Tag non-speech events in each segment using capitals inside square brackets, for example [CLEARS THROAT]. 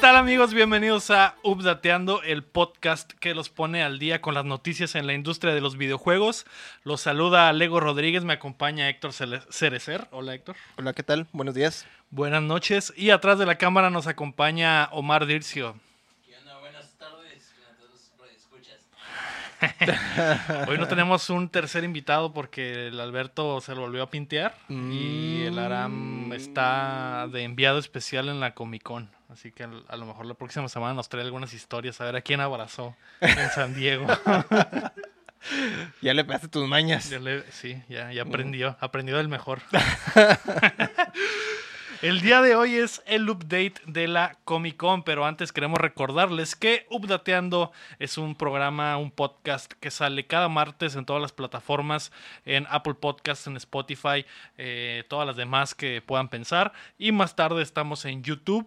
¿Qué tal amigos? Bienvenidos a Updateando, el podcast que los pone al día con las noticias en la industria de los videojuegos. Los saluda Lego Rodríguez, me acompaña Héctor Cerecer. Hola Héctor. Hola, ¿qué tal? Buenos días. Buenas noches. Y atrás de la cámara nos acompaña Omar Dircio. ¿Qué onda? Buenas tardes escuchas. [LAUGHS] Hoy no tenemos un tercer invitado porque el Alberto se lo volvió a pintear y el Aram está de enviado especial en la Comic Con. Así que a lo mejor la próxima semana nos trae algunas historias a ver a quién abrazó en [LAUGHS] San Diego. Ya le pegaste tus mañas. Ya le- sí, ya, ya aprendió, aprendió del mejor. [LAUGHS] [LAUGHS] El día de hoy es el update de la Comic Con, pero antes queremos recordarles que Updateando es un programa, un podcast que sale cada martes en todas las plataformas, en Apple Podcasts, en Spotify, eh, todas las demás que puedan pensar. Y más tarde estamos en YouTube.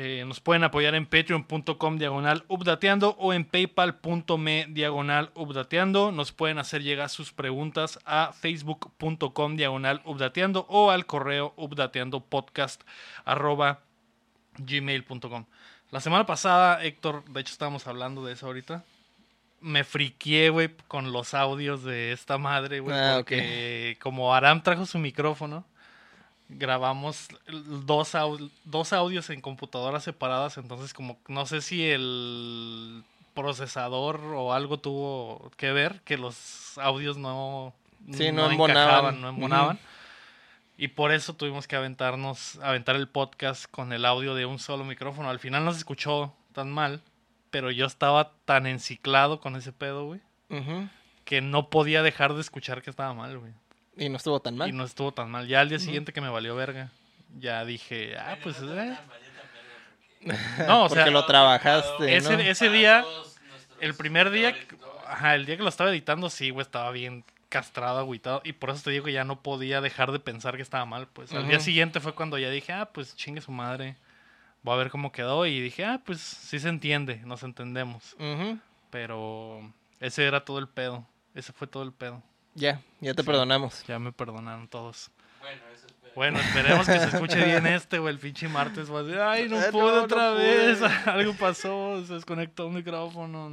Eh, nos pueden apoyar en patreon.com diagonal updateando o en paypal.me diagonal updateando. Nos pueden hacer llegar sus preguntas a facebook.com diagonal updateando o al correo updateando podcast arroba gmail.com. La semana pasada, Héctor, de hecho estábamos hablando de eso ahorita. Me friqué, güey, con los audios de esta madre, güey. Ah, porque como Aram trajo su micrófono, grabamos dos, au- dos audios en computadoras separadas, entonces como no sé si el procesador o algo tuvo que ver que los audios no, Sí, no embonaban. encajaban, no embonaban. Y por eso tuvimos que aventarnos, aventar el podcast con el audio de un solo micrófono. Al final no se escuchó tan mal, pero yo estaba tan enciclado con ese pedo, güey, que no podía dejar de escuchar que estaba mal, güey. Y no estuvo tan mal. Y no estuvo tan mal. Ya al día siguiente que me valió verga, ya dije, ah, pues... eh. No, o Porque sea, lo trabajaste, ese, ¿no? ese día, el primer día, ajá, el día que lo estaba editando, sí, güey, estaba bien castrado, agüitado. Y por eso te digo que ya no podía dejar de pensar que estaba mal. Pues al día siguiente fue cuando ya dije, ah, pues chingue su madre. Voy a ver cómo quedó. Y dije, ah, pues sí se entiende, nos entendemos. Pero ese era todo el pedo. Ese fue todo el pedo. Ya, ya te Sí. perdonamos. Ya me perdonaron todos. Bueno, eso espero. Bueno, esperemos que se escuche bien este, o el pinche martes. va a decir, Ay, no Eh, pude no, no otra pude". vez. [LAUGHS] Algo pasó, se desconectó un micrófono,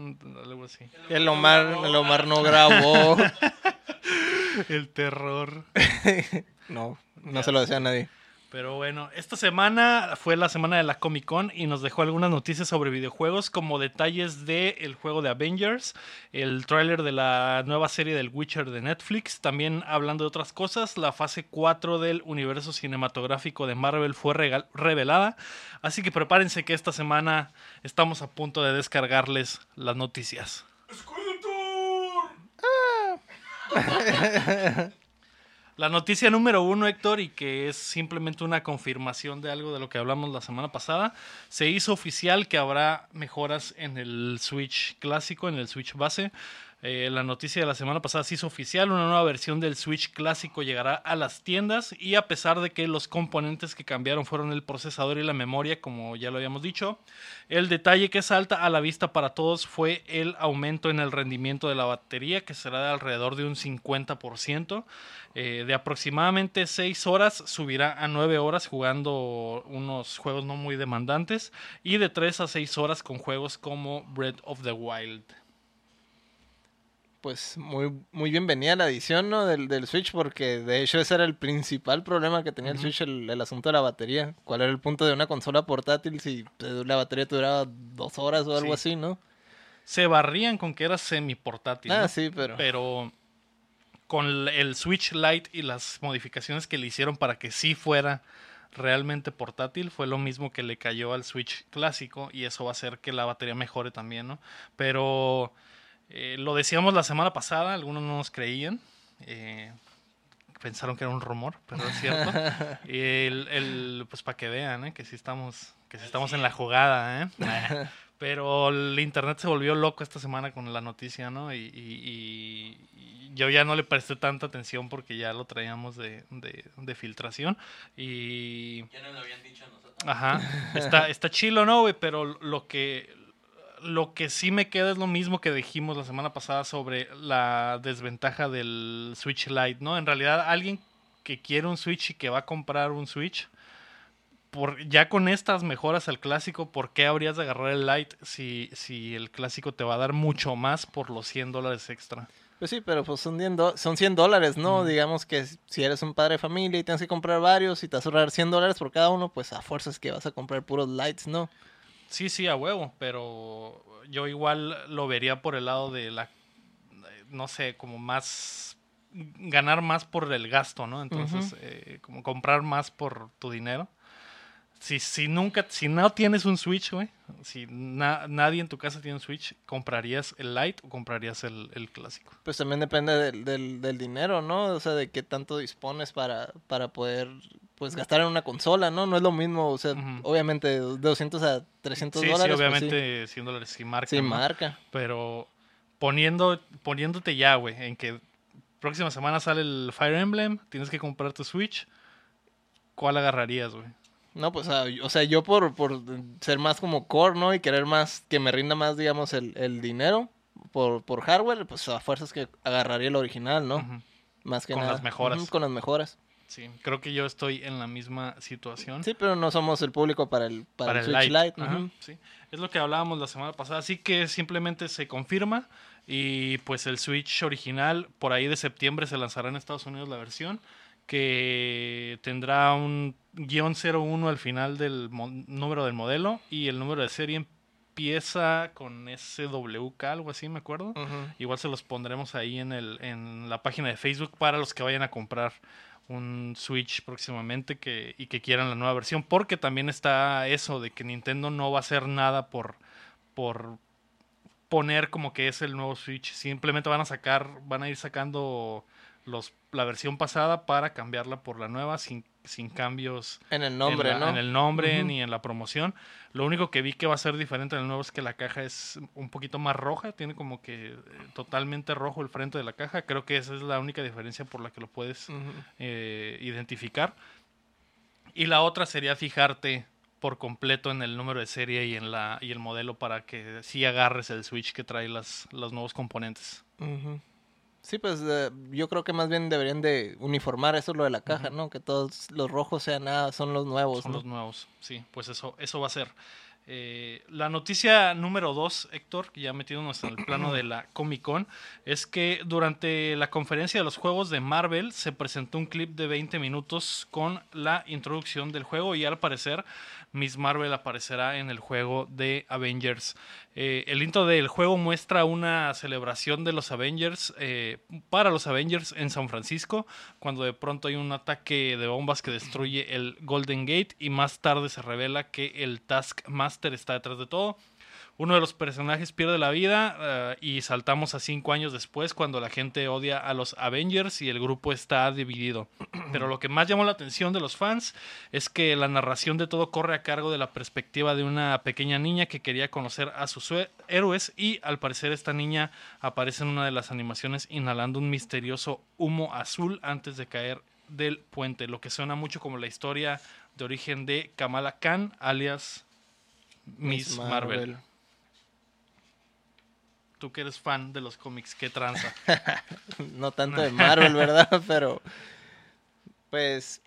algo así. El Omar, el Omar no grabó. [LAUGHS] El terror. [LAUGHS] No, no se lo decía a nadie. Pero bueno, esta semana fue la semana de la Comic Con y nos dejó algunas noticias sobre videojuegos, como detalles del el juego de Avengers, el tráiler de la nueva serie del Witcher de Netflix. También hablando de otras cosas, la fase 4 del universo cinematográfico de Marvel fue regal- revelada. Así que prepárense que esta semana estamos a punto de descargarles las noticias. [LAUGHS] [LAUGHS] La noticia número uno, Héctor, y que es simplemente una confirmación de algo de lo que hablamos la semana pasada, se hizo oficial que habrá mejoras en el Switch clásico, en el Switch base. Eh, la noticia de la semana pasada se hizo oficial, una nueva versión del Switch clásico llegará a las tiendas y a pesar de que los componentes que cambiaron fueron el procesador y la memoria, como ya lo habíamos dicho, el detalle que salta a la vista para todos fue el aumento en el rendimiento de la batería, que será de alrededor de un 50%. Eh, de aproximadamente 6 horas subirá a 9 horas jugando unos juegos no muy demandantes y de 3 a 6 horas con juegos como Breath of the Wild. Pues muy, muy bienvenida la edición, ¿no? Del, del Switch, porque de hecho ese era el principal problema que tenía el. Switch, el, el asunto de la batería. ¿Cuál era el punto de una consola portátil si la batería te duraba dos horas o algo Sí. así, no? Se barrían con que era semi portátil. Ah, sí, pero... pero con el Switch Lite y las modificaciones que le hicieron para que sí fuera realmente portátil fue lo mismo que le cayó al Switch clásico y eso va a hacer que la batería mejore también, ¿no? Pero eh, lo decíamos la semana pasada, algunos no nos creían. eh, pensaron que era un rumor, pero es cierto. Y [LAUGHS] el, el- pues para que vean, ¿eh? que sí estamos, que sí estamos en la jugada, ¿eh? [LAUGHS] Pero el internet se volvió loco esta semana con la noticia, ¿no? Y, y- y- y yo ya no le presté tanta atención porque ya lo traíamos de, de- de filtración. Y. Ya nos lo habían dicho a nosotros. Ajá. [LAUGHS] Está, está chilo, ¿no, güey? Pero lo que. Lo que sí me queda es lo mismo que dijimos la semana pasada sobre la desventaja del Switch Lite, ¿no? En realidad, alguien que quiere un Switch y que va a comprar un Switch, por, ya con estas mejoras al clásico, ¿por qué habrías de agarrar el Lite si, si el clásico te va a dar mucho más por los 100 dólares extra? Pues sí, pero pues son 100, do- son 100 dólares, ¿no? Digamos que si eres un padre de familia y tienes que comprar varios y te vas a ahorrar 100 dólares por cada uno, pues a fuerzas que vas a comprar puros lights, ¿no? Sí, sí, a huevo, pero yo igual lo vería por el lado de la, no sé, como más, ganar más por el gasto, ¿no? Entonces, eh, como comprar más por tu dinero. Si, si nunca, si no tienes un Switch, güey, si na- nadie en tu casa tiene un Switch, ¿comprarías el Lite o comprarías el, el clásico? Pues también depende del, del, del dinero, ¿no? O sea, de qué tanto dispones para, para poder, pues, gastar en una consola, ¿no? No es lo mismo, o sea, obviamente de 200 a 300 Sí, dólares. sí, pues, obviamente 100 dólares sí marca. sí, ¿no? marca. Pero poniendo, poniéndote ya, güey, en que próxima semana sale el Fire Emblem, tienes que comprar tu Switch, ¿cuál agarrarías, güey? No, pues, ah, o sea, yo por, por ser más como core, ¿no? Y querer más, que me rinda más, digamos, el, el dinero por, por hardware, pues a fuerzas que agarraría el original, ¿no? Más que Con nada. las mejoras. Con las mejoras. Sí, creo que yo estoy en la misma situación. Sí, pero no somos el público para el, para para el Switch Lite. Lite. Ajá, sí. Es lo que hablábamos la semana pasada, así que simplemente se confirma y pues el Switch original por ahí de septiembre se lanzará en Estados Unidos la versión que tendrá un guion 01 al final del número del modelo y el número de serie empieza con SWK, algo así me acuerdo. Igual se los pondremos ahí en, el, en la página de Facebook para los que vayan a comprar un Switch próximamente que, y que quieran la nueva versión. Porque también está eso de que Nintendo no va a hacer nada por, por poner como que es el nuevo Switch. Simplemente van a sacar, van a ir sacando los, la versión pasada para cambiarla por la nueva sin, sin cambios En el nombre, en, la- ¿no? en el nombre ni en la promoción. Lo único que vi que va a ser diferente en el nuevo es que la caja es un poquito más roja, tiene como que eh, totalmente rojo el frente de la caja. Creo que esa es la única diferencia por la que lo puedes eh, identificar. Y la otra sería fijarte por completo en el número de serie y en la y el modelo para que sí agarres el Switch que trae las, los nuevos componentes. Ujú. Sí, pues eh, yo creo que más bien deberían de uniformar eso lo de la caja, ¿no? Que todos los rojos sean nada, son los nuevos, Son ¿no? los nuevos, sí, pues eso, eso va a ser. Eh, la noticia número dos, Héctor, que ya metiéndonos en el plano de la Comic Con, es que durante la conferencia de los juegos de Marvel se presentó un clip de 20 minutos con la introducción del juego y al parecer Miss Marvel aparecerá en el juego de Avengers. Eh, el intro del juego muestra una celebración de los Avengers eh, para los Avengers en San Francisco, cuando de pronto hay un ataque de bombas que destruye el Golden Gate y más tarde se revela que el Taskmaster está detrás de todo. Uno de los personajes pierde la vida eh, y saltamos a cinco años después cuando la gente odia a los Avengers y el grupo está dividido. [CLEARS THROAT] Pero lo que más llamó la atención de los fans es que la narración de todo corre a cargo de la perspectiva de una pequeña niña que quería conocer a sus héroes y al parecer esta niña aparece en una de las animaciones inhalando un misterioso humo azul antes de caer del puente, lo que suena mucho como la historia de origen de Kamala Khan, alias Miss Marvel. Tú que eres fan de los cómics, ¿qué tranza? [LAUGHS] No tanto de Marvel, ¿verdad? [LAUGHS] Pero, pues,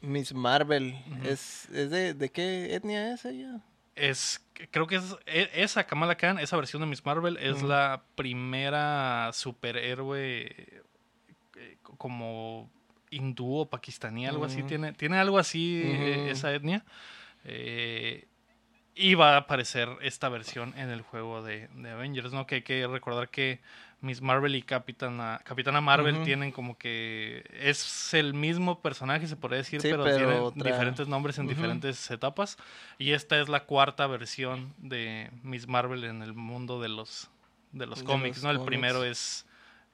Miss Marvel, ¿es, es de, de qué etnia es ella? es creo que es e- esa Kamala Khan, esa versión de Miss Marvel es la primera superhéroe eh, como hindú o pakistaní, algo así tiene tiene algo así eh, esa etnia. Eh, y va a aparecer esta versión en el juego de, de Avengers, ¿no? Que hay que recordar que Miss Marvel y Capitana, Capitana Marvel tienen como que es el mismo personaje, se podría decir, Sí, pero, pero tienen otra- diferentes nombres en diferentes etapas. Y esta es la cuarta versión de Miss Marvel en el mundo de los, de los De cómics, los ¿no? El primero es,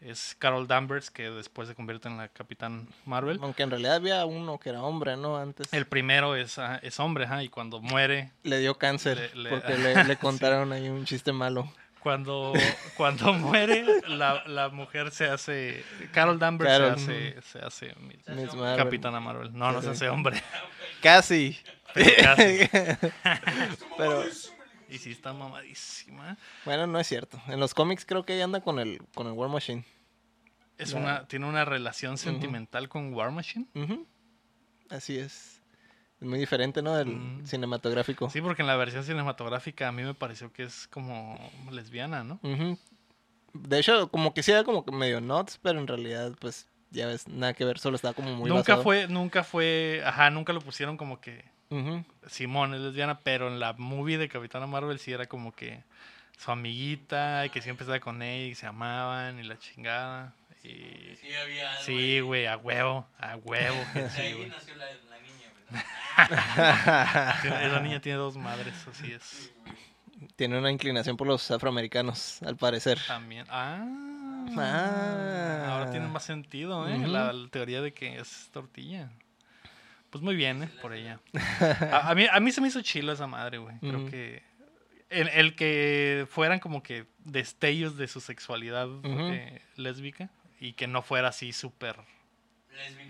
es Carol Danvers, que después se convierte en la Capitán Marvel. Aunque en realidad había uno que era hombre, ¿no? Antes El primero es, ah, es hombre, ajá, y cuando muere le dio cáncer Le- le- porque le, [LAUGHS] le contaron ahí un chiste malo. Cuando, cuando [LAUGHS] muere, la, la mujer se hace. Carol Danvers Carol, se hace, se hace Miss- Marvel. Capitana Marvel. No, no se hace hombre. Casi. Pero casi. [LAUGHS] Pero Y sí está mamadísima. bueno, no es cierto. En los cómics creo que ella anda con el con el War Machine. Es una, tiene una relación sentimental con War Machine. Así es. Es muy diferente, ¿no? Del Mm. cinematográfico. Sí, porque en la versión cinematográfica a mí me pareció que es como lesbiana, ¿no? De hecho, como que sí era como que medio nuts, pero en realidad, pues, ya ves, nada que ver, solo estaba como muy nunca basado. fue, nunca fue, ajá, nunca lo pusieron como que. Simón es lesbiana, pero en la movie de Capitana Marvel sí era como que su amiguita y que siempre estaba con ella y se amaban y la chingada. Sí, había algo Sí, güey, a huevo, a huevo. que De sí, ahí güey. nació la, la niña, Esa niña tiene dos madres, así es. Tiene una inclinación por los afroamericanos, al parecer. También. Ah. Ah. Ahora tiene más sentido, ¿eh? La, la teoría de que es tortilla. Pues muy bien, ¿eh? Por ella. A, a mí, a mí se me hizo chilo esa madre, güey. Creo que. El, el que fueran como que destellos de su sexualidad eh, lésbica y que no fuera así súper.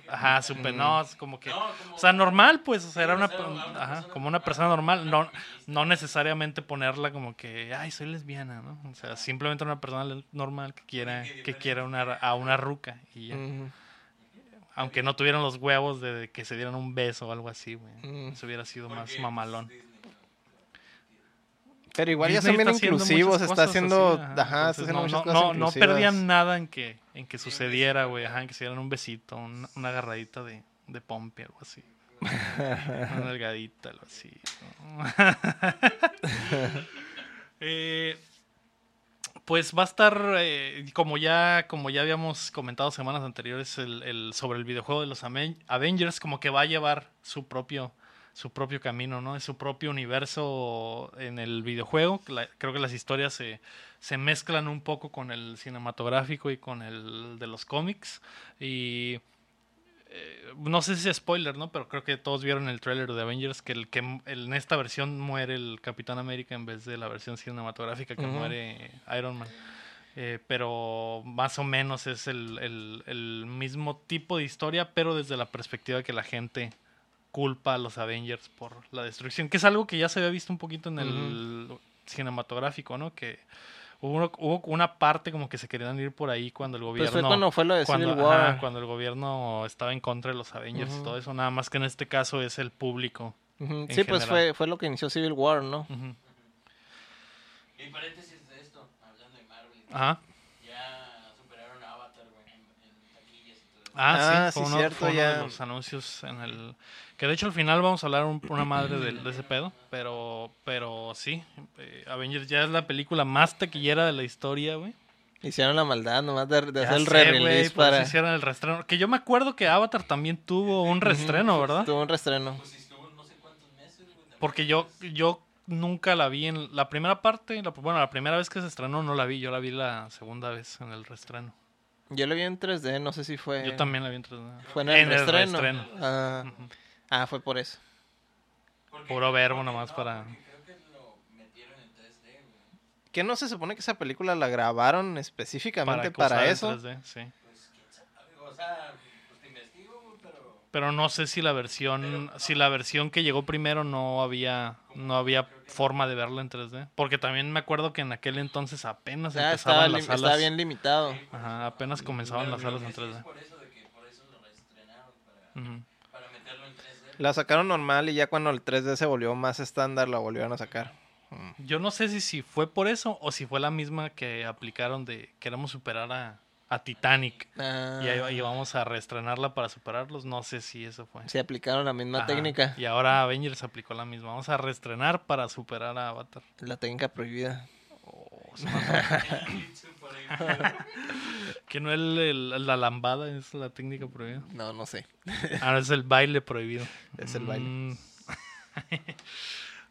Ajá, súper. No, es como que. No, como- O sea, normal, pues, o sea, era una, ajá, persona como una normal, persona normal, no, [LAUGHS] no necesariamente ponerla como que, ay, soy lesbiana, ¿no? O sea, simplemente una persona normal que quiera, que quiera una, a una ruca y ya. Aunque no tuvieran los huevos de que se dieran un beso o algo así, güey. Mm. Eso hubiera sido más pues, mamalón. Pero igual ya son bien inclusivos, está haciendo, así, ajá, ajá, está haciendo no, muchas no, cosas no, no perdían nada en que, en que sucediera, güey, ajá, en que se dieran un besito, un- una agarradita de, de pompi, algo así. [LAUGHS] Una nalgadita, algo así. [LAUGHS] Eh, pues va a estar, eh, como ya como ya habíamos comentado semanas anteriores, el, el- sobre el videojuego de los Avengers, como que va a llevar su propio su propio camino, ¿no? Es su propio universo en el videojuego. La- creo que las historias se, se mezclan un poco con el cinematográfico y con el de los cómics. Y eh, no sé si es spoiler, ¿no? Pero creo que todos vieron el tráiler de Avengers que el que el- en esta versión muere el Capitán América en vez de la versión cinematográfica que muere Iron Man. Eh, pero más o menos es el, el- el mismo tipo de historia, pero desde la perspectiva que la gente culpa a los Avengers por la destrucción, que es algo que ya se había visto un poquito en el cinematográfico, ¿no? Que hubo, hubo una parte como que se querían ir por ahí cuando el Pues gobierno fue cuando fue lo de cuando, Civil War. ajá, cuando el gobierno estaba en contra de los Avengers y todo eso, nada más que en este caso es el público. Sí, pues fue, fue lo que inició Civil War, ¿no? Y paréntesis de esto, hablando de Marvel, Ajá. ya superaron a Avatar, güey, en, en taquillas y todo eso. Ah, Ah, sí, fue sí, uno, cierto, fue uno de ya. los anuncios en el... Que de hecho al final vamos a hablar un- una madre de, de ese pedo, pero, pero sí, eh, Avengers ya es la película más taquillera de la historia, güey. Hicieron la maldad nomás de, de hacer el re-release para... hicieron el reestreno. Que yo me acuerdo que Avatar también tuvo un reestreno, ¿verdad? Tuvo un restreno. Pues estuvo no sé cuántos meses, güey. también. Porque yo, yo nunca la vi en la primera parte, la, bueno, la primera vez que se estrenó no la vi, yo la vi la segunda vez en el reestreno. Yo lo vi en 3D, no sé si fue... Yo también la vi en 3D. Fue en el reestreno. reestreno. Ah, Ujú. Ah, fue por eso. Porque- Puro verbo nomás no, para- Creo que lo metieron en 3D, güey. ¿Que no se supone que esa película la grabaron específicamente para, eso? 3D, sí. Pues o sea, pues te investigo, güey, pero. Pero no sé si la versión, si la versión que llegó primero no había, no había forma de verla en 3D. Porque también me acuerdo que en aquel entonces apenas estaba, empezaban las estaba salas. bien limitado. Ajá, apenas comenzaban Pero las salas en que sí 3D. Es por eso, de que por eso lo reestrenaron, para, Ujú. para meterlo en 3D. La sacaron normal y ya cuando el 3D se volvió más estándar la volvieron a sacar. Mm. Yo no sé si, si fue por eso o si fue la misma que aplicaron de queremos superar a, a Titanic Ah, y, ahí- y vamos a reestrenarla para superarlos. No sé si eso fue. se aplicaron la misma Ajá. técnica. Y ahora Avengers aplicó la misma. Vamos a reestrenar para superar a Avatar. La técnica prohibida. Oh, [LAUGHS] [LAUGHS] que no el, el- la lambada es la técnica prohibida. No, no sé. Ah, es el baile prohibido. Es el baile. Mm. [LAUGHS]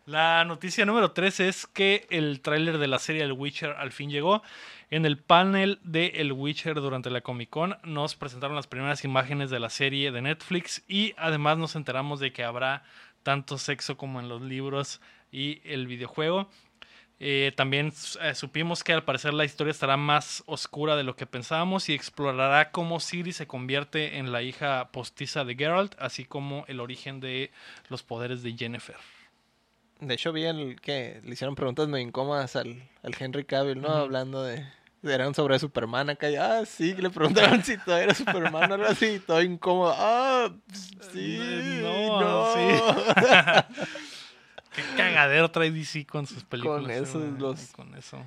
La noticia número 3 es que el tráiler de la serie El Witcher al fin llegó. En el panel de El Witcher durante la Comic Con nos presentaron las primeras imágenes de la serie de Netflix y además nos enteramos de que habrá tanto sexo como en los libros y el videojuego. Eh, también eh, supimos que al parecer la historia estará más oscura de lo que pensábamos y explorará cómo Ciri se convierte en la hija postiza de Geralt, así como el origen de los poderes de Jennifer. De hecho, vi el que le hicieron preguntas muy incómodas al, al Henry Cavill, ¿no? Hablando de, Eran sobre Superman acá. y, Ah, sí, le preguntaron [LAUGHS] si todo era Superman o algo así. Todo incómodo. Ah, sí. No, No, [LAUGHS] [LAUGHS] Qué cagadero trae DC con sus películas. Con güey, los- Con eso.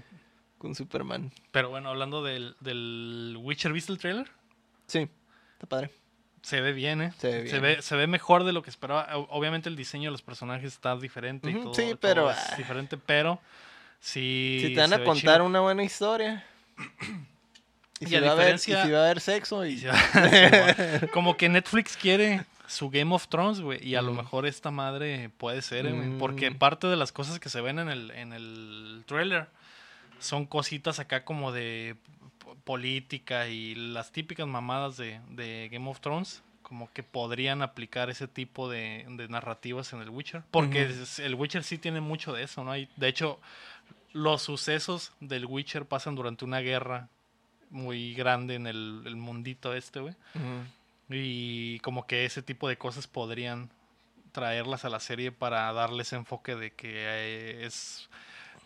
Con Superman. Pero bueno, hablando del, del Witcher, ¿viste el trailer? Sí, está padre. Se ve bien, ¿eh? Se ve Se bien. ve, se ve mejor de lo que esperaba. Obviamente el diseño de los personajes está diferente y todo. sí, todo pero, es ah. diferente, pero sí. si te van a contar chido. una buena historia. [CLEARS THROAT] Y Y si, va a haber, y diferencia- si va a haber sexo y... [LAUGHS] Va-. Como que Netflix quiere [LAUGHS] su Game of Thrones, güey. Y a lo mejor esta madre puede ser, eh, güey. Porque Mm. parte de las cosas que se ven en el, en el trailer son cositas acá como de política y las típicas mamadas de, de Game of Thrones. Como que podrían aplicar ese tipo de, de narrativas en el Witcher. Porque el Witcher sí tiene mucho de eso, ¿no? Hay, de hecho, los sucesos del Witcher pasan durante una guerra muy grande en el, el mundito este, güey. Y como que ese tipo de cosas podrían traerlas a la serie para darles enfoque de que es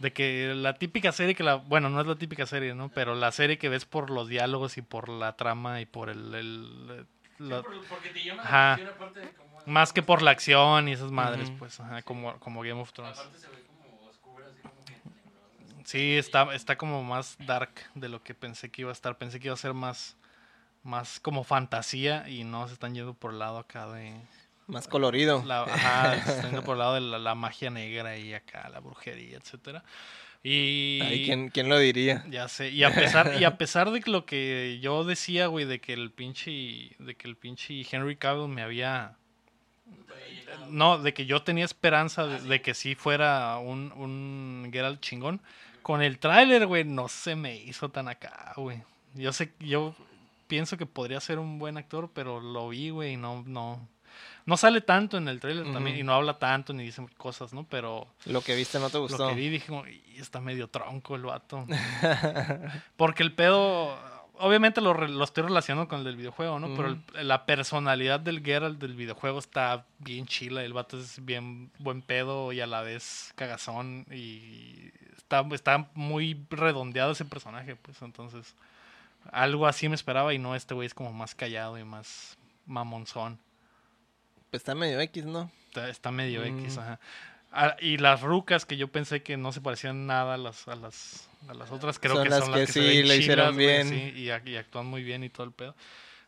de que la típica serie que la bueno no es la típica serie no pero la serie que ves por los diálogos y por la trama y por el, el- la- Por- porque te llama Ajá. la atención aparte de cómo... más que por la acción y esas madres pues ajá, como como Game of Thrones Aparte se ve como oscura, así como que... tenebrosa. sí está está como más dark de lo que pensé que iba a estar pensé que iba a ser más más como fantasía y no se están yendo por el lado acá de Más colorido. La, ajá, se están yendo por el lado de la, la magia negra y acá la brujería, etcétera. Y Ay, ¿quién, quién lo diría? ya sé, y a pesar y a pesar de lo que yo decía, güey, de que el pinche de que el pinche Henry Cavill me había No de que yo tenía esperanza de, de que sí fuera un un Geralt chingón. Con el tráiler, güey, no se me hizo tan acá, güey. Yo sé, yo pienso que podría ser un buen actor, pero lo vi, güey, y no, no, no sale tanto en el tráiler también, y no habla tanto, ni dice cosas, ¿no? Pero Lo que viste no te gustó. lo que vi dije, como, "Y está medio tronco el vato. [LAUGHS] Porque el pedo, obviamente lo estoy relacionando con el del videojuego, ¿no? Pero el- la personalidad del Geralt del videojuego está bien chila. El vato es bien buen pedo y a la vez cagazón. Y está, está muy redondeado ese personaje, pues entonces. Algo así me esperaba y no, este güey es como más callado y más mamonzón. Pues está medio X, ¿no? Está, está medio X, Mm. ajá. Ah, y las rucas que yo pensé que no se parecían nada a las, a las, a las otras, creo Son que las son las que que, se sí ven lo hicieron bien. sí, y actúan muy bien y todo el pedo.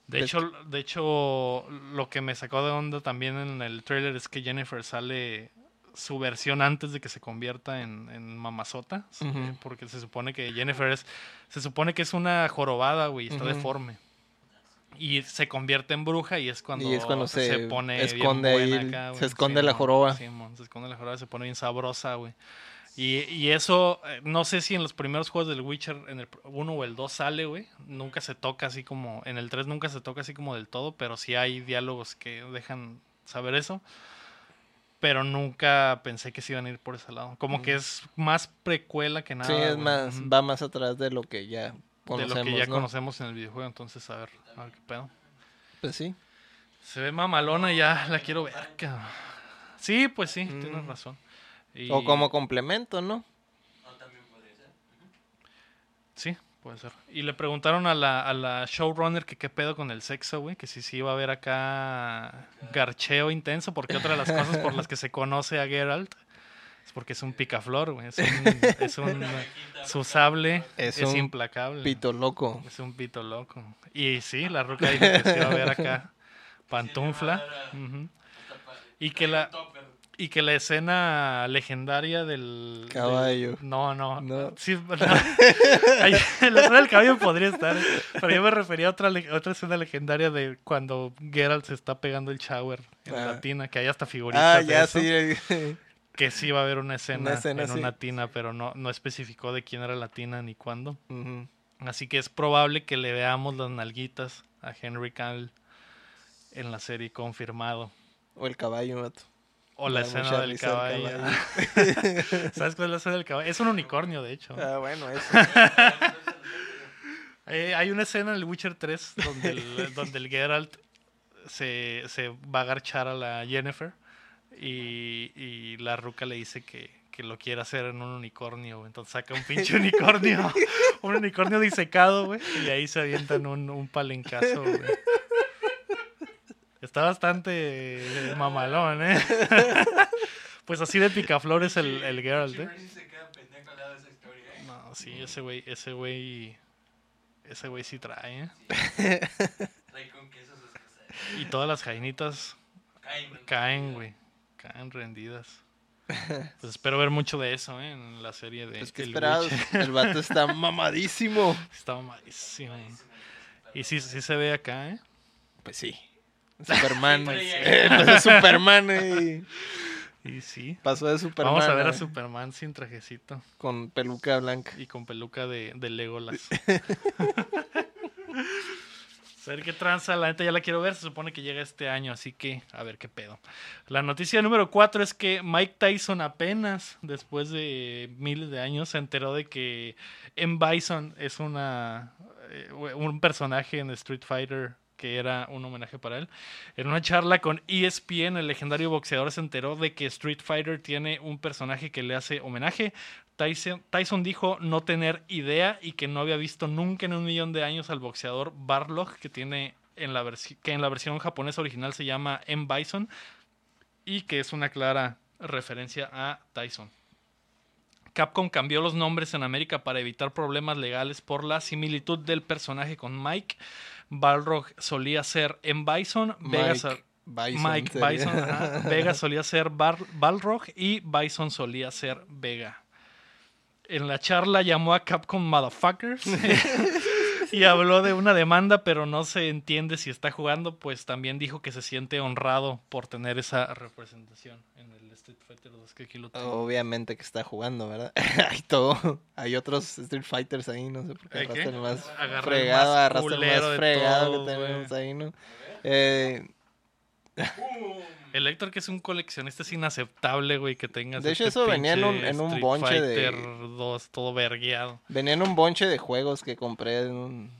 De Pues hecho, de hecho, lo que me sacó de onda también en el trailer es que Jennifer sale su versión antes de que se convierta en, en mamazota. Ujú. Porque se supone que Jennifer es, se supone que es una jorobada, güey, está deforme. Y se convierte en bruja y es cuando, Y es cuando se pone bien esconde ahí buena acá, se güey. esconde la joroba. Se esconde la joroba, se pone bien sabrosa, güey. Y, y eso, eh, no sé si en los primeros juegos del Witcher, en el 1 o el 2 sale, güey. Nunca se toca así como, en el 3 nunca se toca así como del todo, pero sí hay diálogos que dejan saber eso. Pero nunca pensé que se iban a ir por ese lado. Como que es más precuela que nada. sí, es güey. más, va más atrás de lo que ya de conocemos, lo que ya ¿no? conocemos en el videojuego, entonces a ver, a ver qué pedo. Pues sí. Se ve mamalona, ya la quiero ver. cabrón. Sí, pues sí, tienes Mm. razón. Y- O como complemento, ¿no? No, también podría ser. Sí, puede ser. Y le preguntaron a la, a la showrunner que qué pedo con el sexo, güey, que si sí iba a haber acá garcheo intenso, porque otra de las cosas por las que se conoce a Geralt es porque es un picaflor, güey. Es un, es un su sable es, Es un implacable. Pito loco. Es un pito loco. Y sí, la ruca dijo que se iba a ver acá [LAUGHS] pantufla. Y que la y que la escena legendaria del del- Caballo. no, no. No. Sí, [LAUGHS] no. [LAUGHS] La escena del caballo podría estar, pero yo me refería a otra, escena legendaria de cuando Geralt se está pegando el shower en Ah. la tina, que hay hasta figuritas Ah, de ya eso, sí. que sí va a haber una escena, escena, en sí. una tina, pero no, no especificó de quién era la tina ni cuándo. Así que es probable que le veamos las nalguitas a Henry Cavill en la serie confirmado. O el caballo, vato. O la escena del caballo. [LAUGHS] ¿Sabes cuál es la escena del caballo? Es un unicornio, de hecho. Ah, bueno, eso. [LAUGHS] Eh, hay una escena en el Witcher 3 donde el, [LAUGHS] donde el Geralt se, se va a agarchar a la Jennifer Y, y la ruca le dice que, que lo quiere hacer en un unicornio. Entonces saca un pinche unicornio, un unicornio disecado, güey. Y ahí se avientan un, un palencazo, güey. Está bastante mamalón, ¿eh? [LAUGHS] pues así de picaflores el, el Geralt, ¿eh? Siempre se queda pendejo al lado de esa historia, ¿eh? No, sí, ese güey, ese güey, ese güey sí trae, ¿eh? Trae con queso sus cosas. Y todas las jainitas Caen, caen, güey. Caen rendidas. [LAUGHS] Pues espero ver mucho de eso, ¿eh? En la serie de Pues qué El esperados. El vato está [LAUGHS] mamadísimo. Está mamadísimo. Y sí, sí se ve acá, ¿eh? Pues sí. Superman. Sí. Eh, es Superman, eh. Y sí. Pasó de Superman. Vamos a ver a eh, Superman sin trajecito Con peluca blanca. y con peluca de, de Legolas. [LAUGHS] A ver qué tranza, la neta ya la quiero ver, se supone que llega este año, así que a ver qué pedo. La noticia número 4 es que Mike Tyson apenas, después de miles de años, se enteró de que M. Bison es una eh, un personaje en Street Fighter que era un homenaje para él. En una charla con ESPN, el legendario boxeador se enteró de que Street Fighter tiene un personaje que le hace homenaje. Tyson, Tyson dijo no tener idea y que no había visto nunca en un millón de años al boxeador Barlog, que tiene en la que en la versión japonesa original se llama M. Bison y que es una clara referencia a Tyson. Capcom cambió los nombres en América para evitar problemas legales por la similitud del personaje con Mike. Balrog solía ser M. Bison, Mike Bison. Mike sería. Bison, ajá. [LAUGHS] Vega solía ser Bar- Balrog y Bison solía ser Vega. En la charla llamó a Capcom Motherfuckers [LAUGHS] [LAUGHS] y habló de una demanda, pero no se entiende si está jugando, pues también dijo que se siente honrado por tener esa representación en el Street Fighter 2 que aquí lo tengo. Obviamente que está jugando, ¿verdad? [LAUGHS] Hay todo. Hay otros Street Fighters ahí, no sé por qué arrastran el más Agarra fregado, arrastra el más fregado todo, que tenemos ahí, ¿no? Eh. [LAUGHS] El Héctor, que es un coleccionista, es inaceptable, güey, que tengas. De hecho, este eso venía en un- en un bonche de- Fighter 2 todo vergueado venía en un bonche de juegos que compré en un...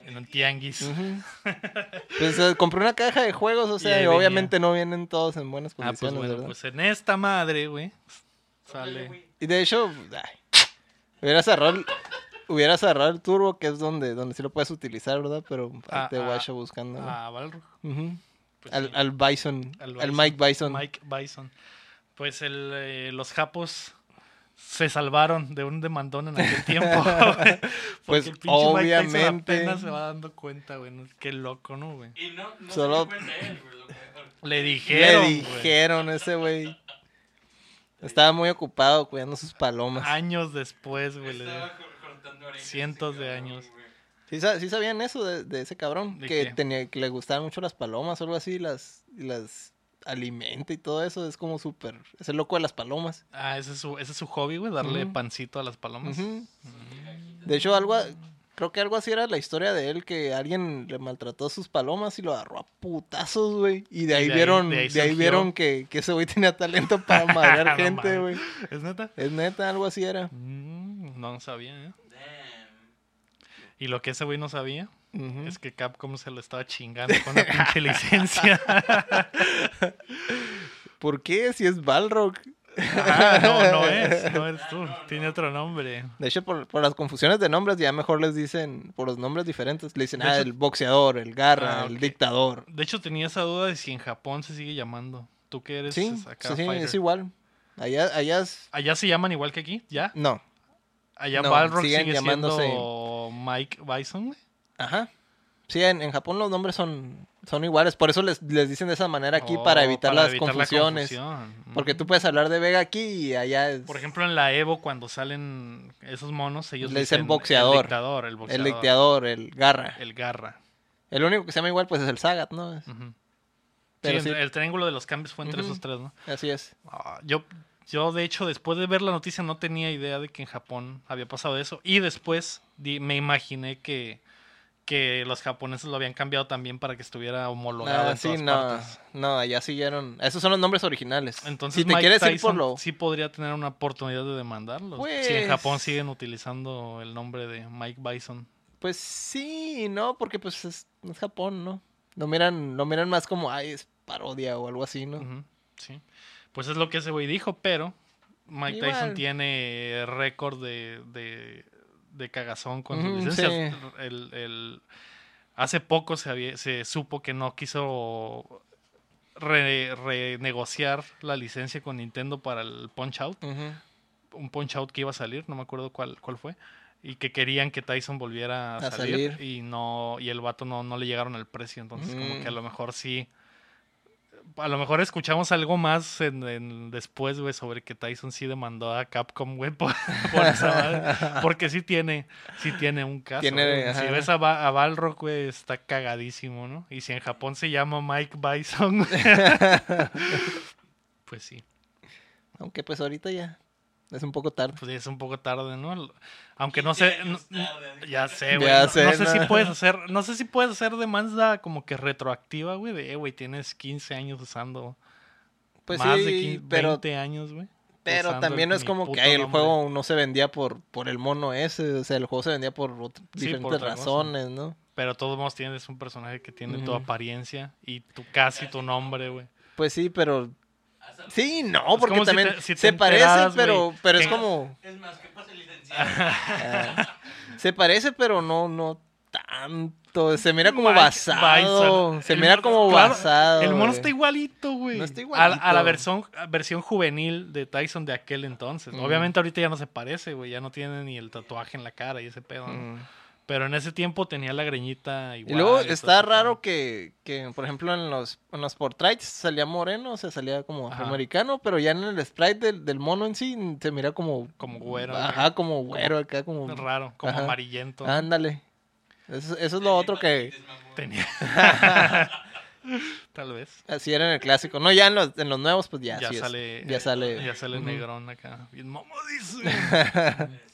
en un tianguis. [LAUGHS] Pues eh, compré una caja de juegos, o sea, ahí y venía. obviamente no vienen todos en buenas Ah, pues condiciones, bueno, ¿verdad? pues en esta madre, güey, sale. Y de hecho, ay, hubieras cerrado el, hubieras cerrado el turbo, que es donde, donde sí lo puedes utilizar, ¿verdad? Pero Ah, te ah, guacho buscando. ¿no? A Balrog. Ujú. Pues al, Bison, al Mike Bison. Mike Bison. Pues el, eh, los japos se salvaron de un demandón en aquel tiempo. [LAUGHS] [LAUGHS] Pues, el pinche Mike Tyson obviamente. apenas se va dando cuenta, güey. ¿no? Qué loco, ¿no, güey? Y no, no Solo- se cuenta él, güey. Le dijeron, Le dijeron ese güey. Estaba muy ocupado cuidando sus palomas. años después, güey. Estaba cor- cortando Cientos de años. ¿Sí, sa- sí sabían eso de, de ese cabrón? ¿De Que, qué? tenía, que le gustaban mucho las palomas o algo así, las, las alimenta y todo eso. Es como súper... Es el loco de las palomas. Ah, ese es su, ese es su hobby, güey, darle pancito a las palomas. Ujú. De hecho, algo, a- creo que algo así era la historia de él, que alguien le maltrató sus palomas y lo agarró a putazos, güey. Y de ahí, de vieron, de de ahí vieron que, que ese güey tenía talento para [LAUGHS] madrear gente, güey. ¿Es neta? Es neta, algo así era. Mm, no sabía, ¿eh? Y lo que ese güey no sabía es que Capcom se lo estaba chingando con una pinche [LAUGHS] licencia. [LAUGHS] ¿Por qué? Si es Balrog. Ah, no, no [LAUGHS] es, no eres tú. Tiene otro nombre. De hecho, por, por las confusiones de nombres, ya mejor les dicen, por los nombres diferentes, le dicen, De ah, hecho- el boxeador, el garra, Ah, el dictador. De hecho, tenía esa duda de si en Japón se sigue llamando. Tú que eres Sí, acá sí, sí, fighter. es igual. Allá, allá es... Allá se llaman igual que aquí, ¿ya? No, Allá No, Balrog siguen sigue llamándose- siendo Mike Bison, güey. ajá. Sí, en, en Japón los nombres son, son iguales, por eso les, les dicen de esa manera aquí, Oh, para evitar las evitar confusiones. Porque tú puedes hablar de Vega aquí y allá es Por ejemplo, en la Evo, cuando salen esos monos, ellos Le dicen dicen boxeador. El dictador, el el boxeador. dictador, el garra. El garra. El único que se llama igual pues es el Sagat, ¿no? Pero sí, sí. el- el triángulo de los cambios fue entre esos tres, ¿no? Así es. Ah, yo, yo, de hecho, después de ver la noticia no tenía idea de que en Japón había pasado eso. Y después di- me imaginé que, que los japoneses lo habían cambiado también para que estuviera homologado Ah, en sí, todas no, partes. no, allá siguieron. Esos son los nombres originales. Entonces, si te Mike quieres ir por lo. sí podría tener una oportunidad de demandarlos. Si en Pues- Japón siguen utilizando el nombre de Mike Bison. Pues sí, no, porque pues es, es Japón, ¿no? Lo miran, lo miran más como, ay, es parodia o algo así, ¿no? Sí. Pues es lo que ese güey dijo, pero Mike Igual. Tyson tiene récord de, de, de cagazón con sus licencias. sí. El, el- hace poco se, había- se supo que no quiso re- renegociar la licencia con Nintendo para el Punch Out. Un Punch Out que iba a salir, no me acuerdo cuál, cuál fue. Y que querían que Tyson volviera a, A salir, salir. Y no y el vato no, no le llegaron al precio. Entonces, como Mm. que a lo mejor sí a lo mejor escuchamos algo más en, en- después, güey, sobre que Tyson sí demandó a Capcom, güey, [LAUGHS] por, por esa madre. Porque sí tiene, sí tiene un caso. Tiene. Si ves a, Ba- a Balrog, güey, está cagadísimo, ¿no? Y si en Japón se llama Mike Bison, güey, [LAUGHS] pues sí, Aunque pues ahorita ya es un poco tarde. pues es un poco tarde, ¿no? Aunque no 15 sé, no- ya sé, güey. Ya no, sé, no sé si puedes hacer, no sé si puedes hacer demanda como que retroactiva, güey, de, eh, güey, tienes 15 años usando Pues más de sí, 15, pero, 20 años, güey. pero también no es como que ay, el nombre. juego no se vendía por, por el mono ese. O sea, el juego se vendía por Sí, diferentes por otra cosa. razones, ¿no? Pero de todos modos tienes un personaje que tiene tu Ujú. apariencia y tu casi tu nombre, güey. Pues sí, pero. Sí, no, Es porque si también te- si te se parece, pero, pero es que- como. Es más, ¿qué pasa, licenciado? [LAUGHS] ah, se parece, pero no, no tanto. Se mira como Mike basado. Bison. Se El mira mono- como claro, basado. El mono está igualito, güey. No está A, a la igualito. versión, versión juvenil de Tyson de aquel entonces. Mm. Obviamente ahorita ya no se parece, güey. Ya no tiene ni el tatuaje en la cara y ese pedo. ¿no? Pero en ese tiempo tenía la greñita Y igual. luego todo está raro que, que, por ejemplo, en los, en los portraits salía moreno, o sea, salía como Ajá. afroamericano, pero ya en el sprite del, del mono en sí se mira como... Como güero. Ajá, como güero acá, como... Raro, como Ajá. amarillento. Ándale. Eso, eso es lo otro que... Tenía. [LAUGHS] [LAUGHS] Tal vez. Así era en el clásico. No, ya en los, en los nuevos, pues ya, Ya es. sale. Ya sale. Ya sale Ujú. negrón acá. Bien mamadísimo. Exacto. [LAUGHS]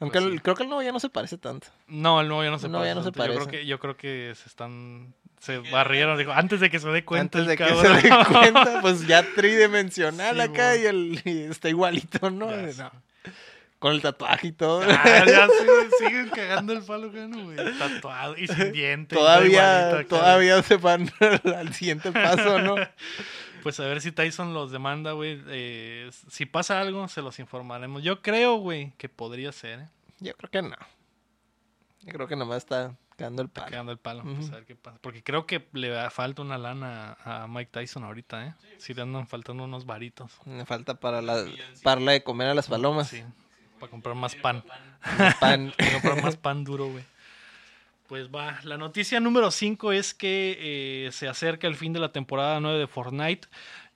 Aunque Pues el- sí. creo que el nuevo ya no se parece tanto. No, el nuevo ya no se No, ya parece. no se tanto. Yo creo que, yo creo que se están. Se barrieron. Antes de que se dé cuenta. Antes de que se dé [LAUGHS] cuenta, pues ya tridimensional Sí, acá y, el, y está igualito, ¿no? Ya. Con el tatuaje y todo. Ah, ya [LAUGHS] sí, siguen cagando el palo, güey, ¿no, güey. Tatuado y sin diente. y todo todavía, todavía se van [LAUGHS] al siguiente paso, ¿no? Pues a ver si Tyson los demanda, güey. Eh, si pasa algo, se los informaremos. Yo creo, güey, que podría ser, ¿eh? Yo creo que no. Yo creo que nomás está cagando el Está palo. cagando el palo. pues, Ujú. a ver qué pasa. Porque creo que le falta una lana a Mike Tyson ahorita, ¿eh? Sí, le andan faltando unos varitos. Me falta para la, para la de comer a las palomas. Sí, para comprar más pan. Pan. Para comprar más pan [LAUGHS] [LAUGHS] duro, güey. Pues va, la noticia número 5 es que eh, se acerca el fin de la temporada 9 de Fortnite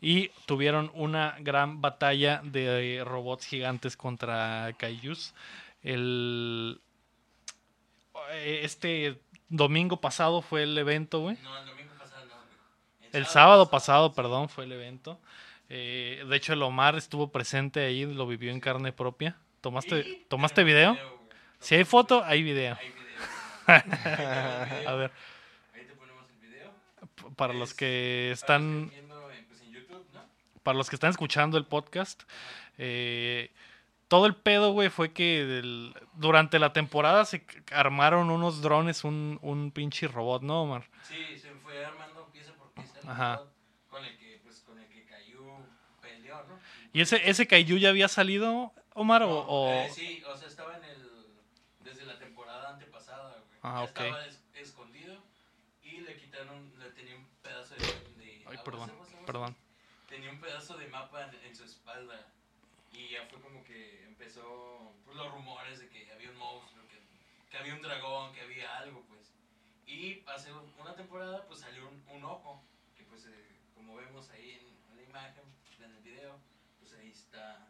y tuvieron una gran batalla de eh, robots gigantes contra Kaijus. El, eh, este domingo pasado fue el evento, güey. No, el domingo pasado no. El sábado pasado, perdón, fue el evento. Eh, de hecho, el Omar estuvo presente ahí, lo vivió en carne propia. ¿Tomaste, ¿tomaste video? güey. Si hay foto, hay video. Hay video. [LAUGHS] A ver, Ahí te ponemos el video. para los que Para están, los que viendo, eh, pues, en YouTube, ¿no? para los que están escuchando el podcast, eh, todo el pedo, güey, fue que del- durante la temporada se armaron unos drones, un, un pinche robot, ¿no, Omar? Sí, se fue armando pieza por pieza Ajá. robot con el que, pues, con el que Caillou peleó, ¿no? ¿Y ese, ese Kaiju ya había salido, Omar? o, No, o- eh, sí, o sea, estaba en el. Desde la temporada antepasada, güey. Ah, Ya ok. Estaba es- escondido y le quitaron. Le tenía un pedazo de. de Ay, perdón, aguas, aguas. perdón. Tenía un pedazo de mapa en, en su espalda. Y ya fue como que empezó. Pues los rumores de que había un monstruo, que, que había un dragón, que había algo, pues. Y hace una temporada, pues salió un, un ojo. Que, pues, eh, como vemos ahí en, en la imagen, en el video, pues ahí está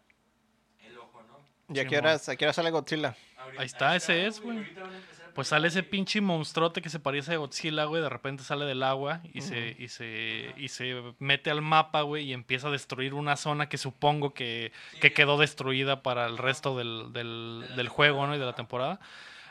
el ojo, ¿no? ¿Y a qué horas, a qué hora sale Godzilla? Ahorita- Ahí está, ese es, güey. ahorita van a empezar Pues sale ese pinche monstruote que se parece a Godzilla, güey. De repente sale del agua y, se, y, se, y se mete al mapa, güey, y empieza a destruir una zona que supongo que, que quedó destruida para el resto del, del, del juego, ¿no? Y de la temporada.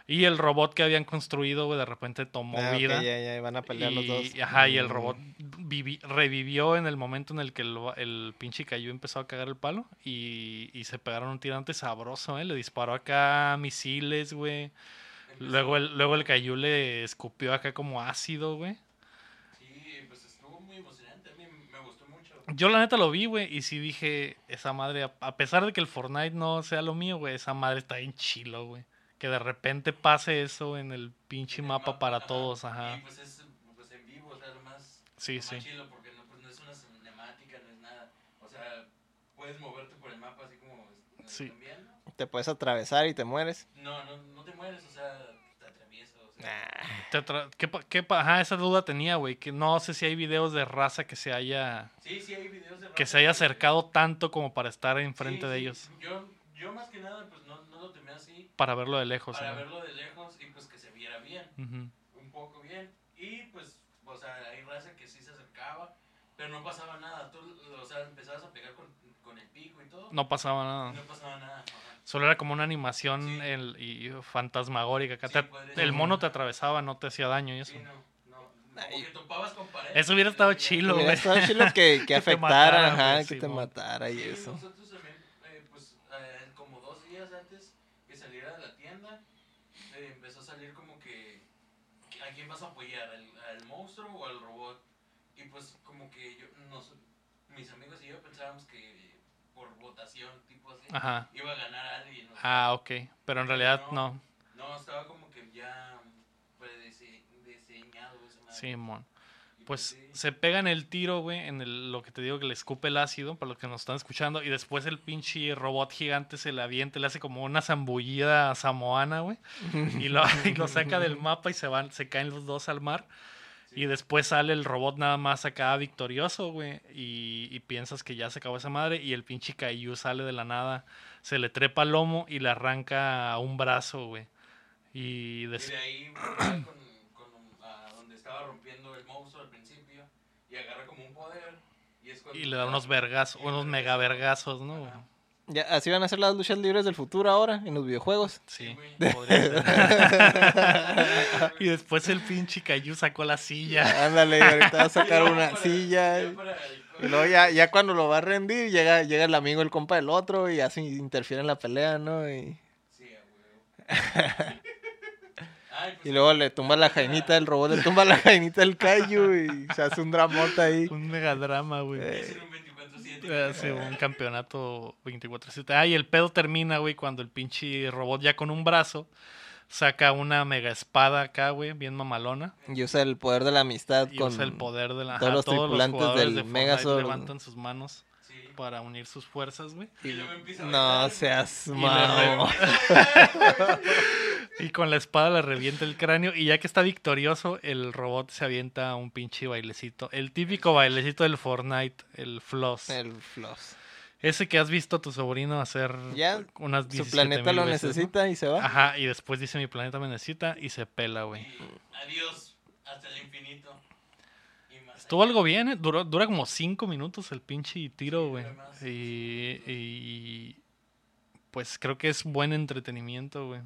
Y el robot que habían construido, güey, de repente tomó Ah, vida. ya, ya, van a pelear y, los dos. Ajá, y el Mm. robot vivi- revivió en el momento en el que el, el pinche Caillou empezó a cagar el palo y, y se pegaron un tirante sabroso, ¿eh? Le disparó acá misiles, güey. Luego el, luego el Caillou le escupió acá como ácido, güey. Sí, pues estuvo muy emocionante. A mí me gustó mucho. Yo la neta lo vi, güey, y sí dije, esa madre, a- pesar de que el Fortnite no sea lo mío, güey, esa madre está bien chilo, güey. Que de repente pase eso en el pinche En el mapa para ajá. todos, ajá. Y pues es pues, en vivo, o sea, lo más, Sí, lo más sí. chilo porque no, pues, no es una cinemática, no es nada. O sea, puedes moverte por el mapa así como eh, Sí. Te puedes atravesar y te mueres. No, no, no te mueres, o sea, te atraviesas. O sea, Nah. ¿qué, qué ajá, esa duda tenía, güey, que no sé si hay videos de raza que se haya Sí, sí, hay videos de que raza se haya acercado tanto como para estar Sí, enfrente de sí, ellos, Yo, yo más que nada, pues no, no lo tomé así para verlo de lejos. para verlo de lejos y pues que se viera bien, Ujú. un poco bien. Y pues, o sea, hay raza que sí se acercaba, pero no pasaba nada. Tú, o sea, empezabas a pegar con, con el pico y todo. No pasaba nada. no pasaba nada. ajá. Solo era como una animación Sí. el- y fantasmagórica. Acá Sí, te- el mono te atravesaba, no te hacía daño y eso. Sí, no, no. Como Ay. que topabas con pared. Eso hubiera estado chilo, Hubiera güey. estado chilo que, [LAUGHS] que te afectara, matara, ajá, güey, que te matara y Sí, eso. Nosotros también, eh, pues, eh, como dos días antes que saliera de la tienda, eh, empezó a salir como que, que ¿a quién vas a apoyar? ¿Al, al monstruo o al robot? Y pues como que yo, nos, mis amigos y yo pensábamos que por votación, tipo así, Ajá. iba a ganar alguien. o sea, Ah, ok. Pero en realidad no. No, estaba como que ya prediseñado esa madre. Simón. Y Pues sí. se pegan el tiro, güey, en el, lo que te digo que le escupe el ácido, para los que nos están escuchando, y después el pinche robot gigante se le avienta, le hace como una zambullida samoana, güey, y lo, [LAUGHS] y lo saca del mapa y se van, se caen los dos al mar. Y después sale el robot nada más acá victorioso, güey. Y, y piensas que ya se acabó esa madre. Y el pinche Kaiju sale de la nada. Se le trepa al lomo y le arranca un brazo, güey. Y Y de ahí va con, con a donde estaba rompiendo el monstruo al principio y agarra como un poder y, es cuando y le da unos vergazos, y unos mega vergazos, ¿no? Ajá. Ya, así van a ser las luchas libres del futuro ahora, en los videojuegos. Sí, güey. podría ser. y después el pinche Kaiju sacó la silla. Ándale, y ahorita va a sacar [LAUGHS] una para- silla. Y luego ya, ya cuando lo va a rendir, llega, llega el amigo, el compa del otro, y así interfiere en la pelea, ¿no? Y, Sí, [LAUGHS] pues, y luego le tumba la jainita del robot, le tumba la jainita del Kaiju y se hace un dramota ahí. Un megadrama, güey. voy [LAUGHS] un 24-7. Hace un campeonato 24-7. Ah, y el pedo termina, güey, cuando el pinche robot ya con un brazo saca una mega espada acá, güey, bien mamalona. Y usa el poder de la amistad Y con... usa el poder de la... todos ajá, los tripulantes jugadores del de Megazord. levantan sus manos para unir sus fuerzas, güey. Y luego empieza a No seas malo. [LAUGHS] [LAUGHS] Y con la espada le revienta el cráneo. Y ya que está victorioso, el robot se avienta un pinche bailecito. El típico bailecito del Fortnite, el floss. El floss. Ese que has visto a tu sobrino hacer Ya, unas Su 17 planeta lo veces, ¿no? necesita y se va. Ajá, y después dice mi planeta me necesita y se pela, güey. Adiós, hasta el infinito. Y más Estuvo algo bien, ¿eh? Duró- dura como 5 minutos el pinche tiro, güey. Y, y pues creo que es buen entretenimiento, güey.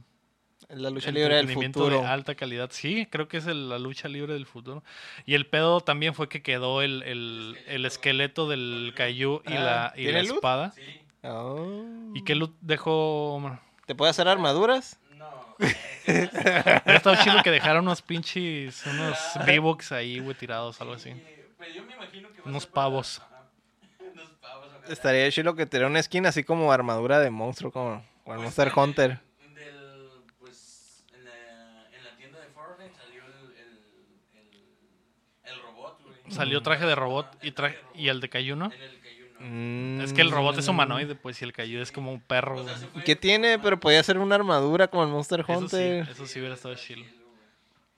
La lucha libre del futuro. de alta calidad. Sí, creo que es el- la lucha libre del futuro. Y el pedo también fue que quedó el, el, el esqueleto del Caillou y Ah, la, y la espada. Sí. Oh. ¿Y qué loot dejó? Omar? ¿Te puede hacer armaduras? No. [LAUGHS] Estado chido que dejara unos pinches, unos V-Bucks ahí, güey, tirados, algo así. Sí, Pero yo me imagino que Unos pavos. Unos. Estaría chido que tuviera una skin así como armadura de monstruo, como, el Pues Monster Hunter. Del, pues, en la, en la tienda de Fortnite salió el, el, el, el robot, güey. Salió traje de robot y, traje y el de Caillou, ¿no? En el que hay uno. Mm. Es que el robot es humanoide, pues, y el Caillou es como un perro, güey. ¿Qué tiene? Pero podía ser una armadura como el Monster Eso sí, Hunter. eso sí hubiera estado chido.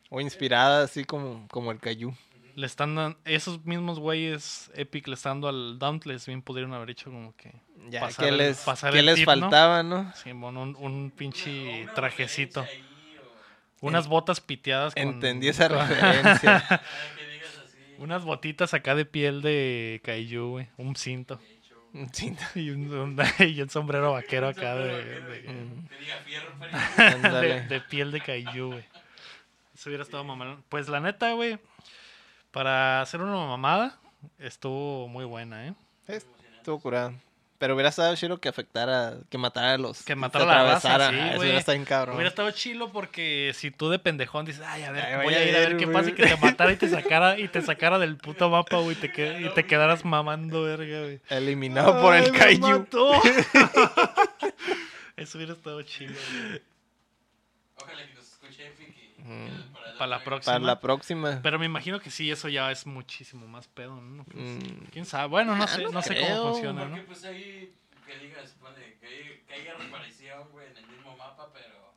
O inspirada así como, como el Caillou. Le están dando, esos mismos güeyes Epic le están dando al Dauntless, bien pudieron haber hecho como que, Ya, Pasar ¿qué el- les, pasar qué el les faltaba, no? sí, bueno, un, un pinche Una trajecito. referencia ahí, o- Unas botas piteadas con... Entendí [LAUGHS] esa referencia. [LAUGHS] Ah, que digas así. Unas botitas acá de piel de Kaiju, güey. Un cinto. [LAUGHS] Y un, un- [LAUGHS] y un sombrero vaquero acá de, de, Mm. De- de piel de Kaiju, güey. Eso hubiera estado mamalón. Pues la neta, güey, para hacer una mamada, estuvo muy buena, ¿eh? Estuvo curado. Pero hubiera estado chido que afectara, que matara a los. Que matara a la raza, atravesara. sí, eso güey. hubiera estado bien cabrón. Hubiera estado chilo porque si tú de pendejón dices, ay, a ver, Ay, voy a ir a ver qué pasa y que te matara y te sacara y te sacara del puto mapa, güey, y te, que- y te quedaras mamando, verga, güey. Eliminado por el Kaiju. mató. [LAUGHS] Eso hubiera estado chido, güey. Ojalá que nos escuche Para la próxima. Para la próxima. Pero me imagino que sí, eso ya es muchísimo más pedo, ¿no? Pues, Mm. ¿Quién sabe? Bueno, no Ah, sé, no no sé cómo funciona, Porque ¿no? pues ahí, que digas, pone, que, que haya reparación, güey, en el mismo mapa, pero...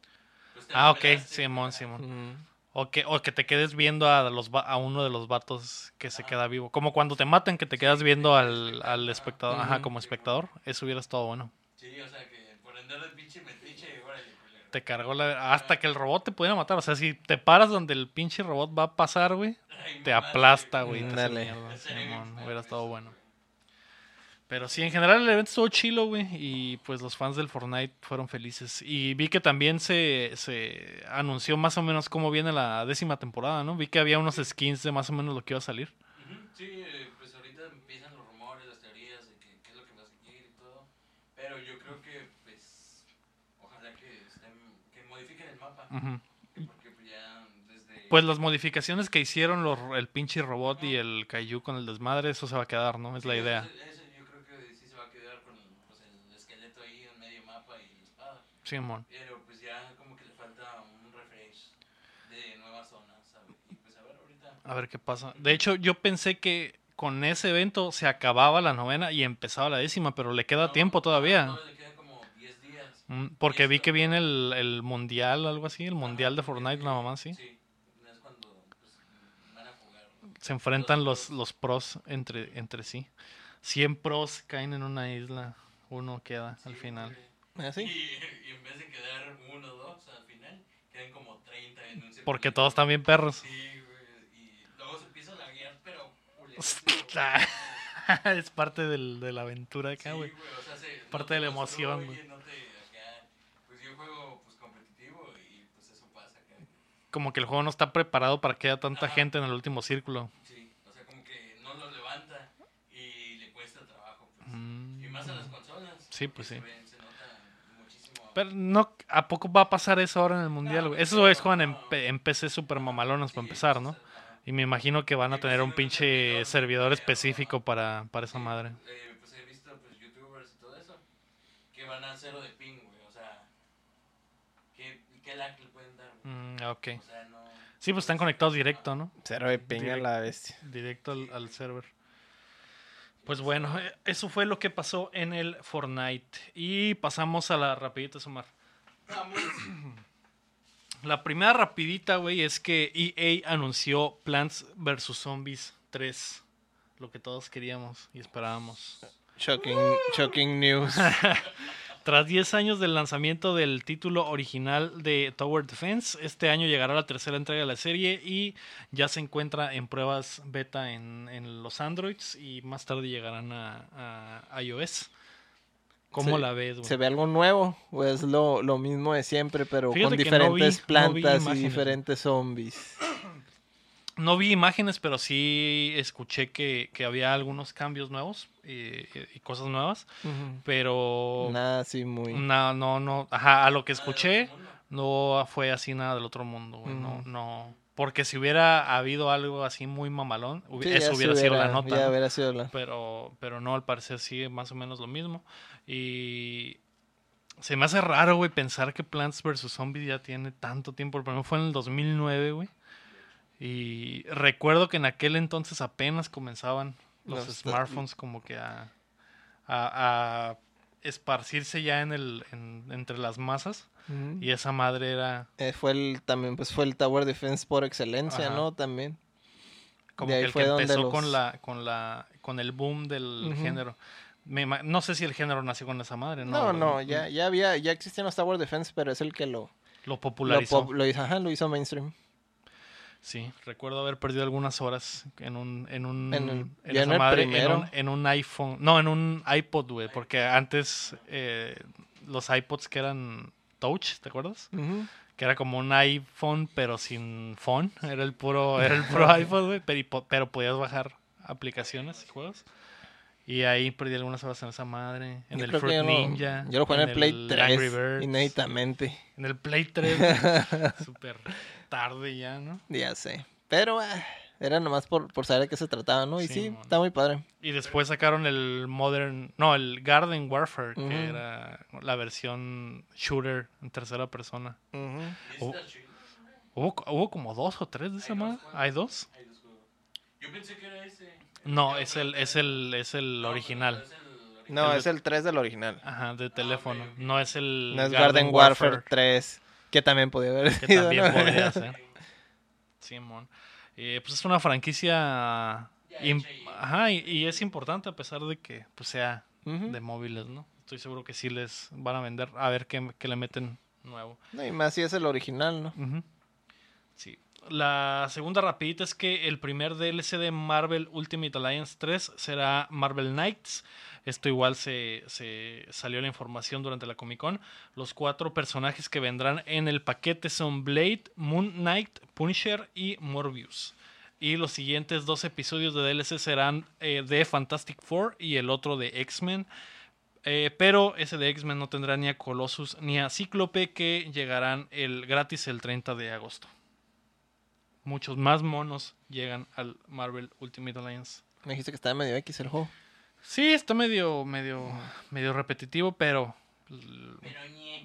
pues, Ah, ok, Simón, Simón. Mm. O que, o que te quedes viendo a, los, a uno de los vatos que se queda vivo. Como cuando te matan, que te quedas viendo al, al espectador. Ajá, como espectador. Eso hubiera estado bueno. Sí, o sea, que por andar de pinche metiche, órale, culero. Te cargó la... Hasta que el robot te pudiera matar. O sea, si te paras donde el pinche robot va a pasar, güey, te aplasta, güey. feo hubiera estado bueno. Pero sí, en general el evento estuvo chilo, güey. Y pues los fans del Fortnite fueron felices. Y vi que también se, se anunció más o menos cómo viene la décima temporada, ¿no? Vi que había unos skins de más o menos lo que iba a salir. Sí, eh, pues ahorita empiezan los rumores, las teorías de que, qué es lo que va a seguir y todo. Pero yo creo que, pues, ojalá que, estén, que pues, las modificaciones que hicieron los, el pinche robot y el Kaiju con el desmadre, eso se va a quedar, ¿no? Es la idea. Eso, eso yo creo que sí se va a quedar con pues, el esqueleto ahí en medio mapa y la espada. Simón. Pero pues ya como que le falta un refresh de nuevas zonas, ¿sabes? Y pues a ver ahorita. A ver qué pasa. De hecho, yo pensé que con ese evento se acababa la novena y empezaba la décima, pero le queda No, tiempo todavía. Todavía le quedan como 10 días. Mm, Porque vi que viene el, el mundial, algo así, el mundial de Fortnite, porque- nada más, sí. Sí, es cuando pues, van a jugar. Se enfrentan los, los pros entre, entre sí. 100 pros caen en una isla, uno queda al Sí, final. güey. ¿Ah, sí? Y, y en vez de quedar uno o dos al final, quedan como 30 en un Porque todos están bien perros. Sí, güey. Y luego se empieza a laguear, pero. [LAUGHS] Ah, [LAUGHS] es parte del, de la aventura acá, Sí, güey. güey, o sea, se- Parte no de la emoción, güey. no te acá- Pues yo juego pues competitivo y pues eso pasa acá. Como que el juego no está preparado para que haya tanta Ajá. gente en el último círculo. Sí, o sea, como que no lo levanta y le cuesta trabajo. Pues. Mm. Y más a las consolas. Sí, pues se sí. ven- se nota muchísimo. Pero no, ¿a poco va a pasar eso ahora en el mundial? No, Esos güeyes no, juegan en, no. P- en PC super mamalonas para Sí, empezar, ¿no? Y me imagino que van a tener un pinche servidor específico para, para esa madre. eh, pues he visto pues youtubers y todo eso que van a cero de ping, güey. O sea, ¿qué, qué lag Mm, ok. O sea, no. Sí, pues están conectados directo, ¿no? Cero de pinga la bestia. Directo al, al server. Pues bueno, eso fue lo que pasó en el Fortnite. Y pasamos a la rapidita, Sumar. La primera rapidita, güey, es que EA anunció Plants vs. Zombies 3. Lo que todos queríamos y esperábamos. Shocking, shocking news. [LAUGHS] Tras 10 años del lanzamiento del título original de Tower Defense, este año llegará la tercera entrega de la serie y ya se encuentra en pruebas beta en, en los Androids y más tarde llegarán a, a iOS. ¿Cómo Se- la ves, güey? ¿Se ve algo nuevo? ¿O es lo, lo mismo de siempre, pero Fíjate con que no vi- diferentes no plantas y diferentes zombies? No vi imágenes, pero sí escuché que, que había algunos cambios nuevos eh, y cosas nuevas, pero Nada así muy... no, no, no, ajá, a lo que escuché no fue así nada del otro mundo, güey, no, no, porque si hubiera habido algo así muy mamalón, hubi- Sí, eso hubiera sido la nota, Ya hubiera sido la... pero, pero no, al parecer sí, más o menos lo mismo, y se me hace raro, güey, pensar que Plants vs. Zombies ya tiene tanto tiempo, el primero fue en el 2009, güey. Y recuerdo que en aquel entonces apenas comenzaban los, Los- smartphones como que a, a, a esparcirse ya en el, en- entre las masas. Y esa madre era Eh, fue el, también pues fue el Tower Defense por excelencia, Ajá. ¿no? También. como que el que empezó los- con la, con la, con el boom del género. Me no sé si el género nació con esa madre, ¿no? No, no, ya, ya había, ya existían los Tower Defense, pero es el que lo, Lo lo, popularizó. pop- lo hizo, ajá, lo hizo mainstream. Sí, recuerdo haber perdido algunas horas en un en un En el- en ya esa en el madre, en primero. un, en un iPhone, no, en un iPod, güey, porque antes eh, los iPods que eran touch, ¿te acuerdas? Que era como un iPhone pero sin phone, era el puro [LAUGHS] era el puro iPod, güey, pero, pero podías bajar aplicaciones y juegos. Y ahí perdí algunas horas en esa madre. En Yo el Fruit yo lo- Ninja. Yo lo jugué en el Play Angry 3, Birds, inéditamente. En el Play 3. [LAUGHS] Súper tarde ya, ¿no? Ya sé. Pero ah, era nomás por, por saber de qué se trataba, ¿no? Y Sí, está muy padre. Y después sacaron el Modern. No, el Garden Warfare, que era la versión shooter en tercera persona. ¿Y Oh. Hubo, hubo como dos o tres de esa madre. ¿Hay dos? Hay dos juegos. Yo pensé que era ese. No, es el, es el, es el original. No, es el 3 del original. Ajá, de teléfono. ok. No es el No es Garden, Warfare 3, que también podía haber que sido, también ¿no? podría [LAUGHS] ser. Simón. Eh, pues es una franquicia. Ajá, y, y es importante a pesar de que pues, sea de móviles, ¿no? Estoy seguro que sí les van a vender. A ver qué, qué le meten nuevo. No, y más si es el original, ¿no? Sí. La segunda rapidita es que el primer DLC de Marvel Ultimate Alliance 3 será Marvel Knights. Esto igual se, se salió la información durante la Comic Con. Los cuatro personajes que vendrán en el paquete son Blade, Moon Knight, Punisher y Morbius. Y los siguientes dos episodios de DLC serán eh, de Fantastic Four y el otro de X-Men. Eh, pero ese de X-Men no tendrá ni a Colossus ni a Cíclope que llegarán el gratis el 30 de agosto. Muchos más monos llegan al Marvel Ultimate Alliance. Me dijiste que estaba medio X el juego. Sí, está medio, medio, medio repetitivo, pero,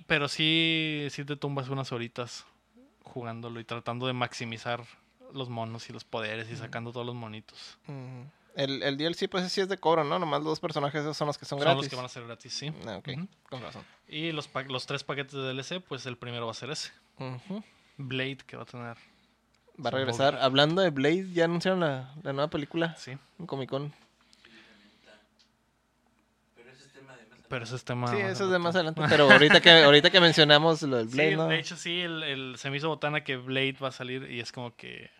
Pero sí, sí te tumbas unas horitas jugándolo y tratando de maximizar los monos y los poderes y sacando todos los monitos. El, el DLC, pues sí es de cobro, ¿no? Nomás los dos personajes esos son los que son, Son gratis. los que van a ser gratis, sí. Ah, ok, Ujú. con razón. Y los, pa- los tres paquetes de DLC, pues el primero va a ser ese. Blade, que va a tener. Va a regresar. Hablando de Blade, ya anunciaron la, la nueva película Sí, en Comic Con. Pero ese es tema. Sí, eso es de más adelante. Pero ahorita que, [LAUGHS] ahorita que mencionamos lo del Blade, Sí, ¿no? de hecho sí, el, el- se me hizo botana que Blade va a salir y es como que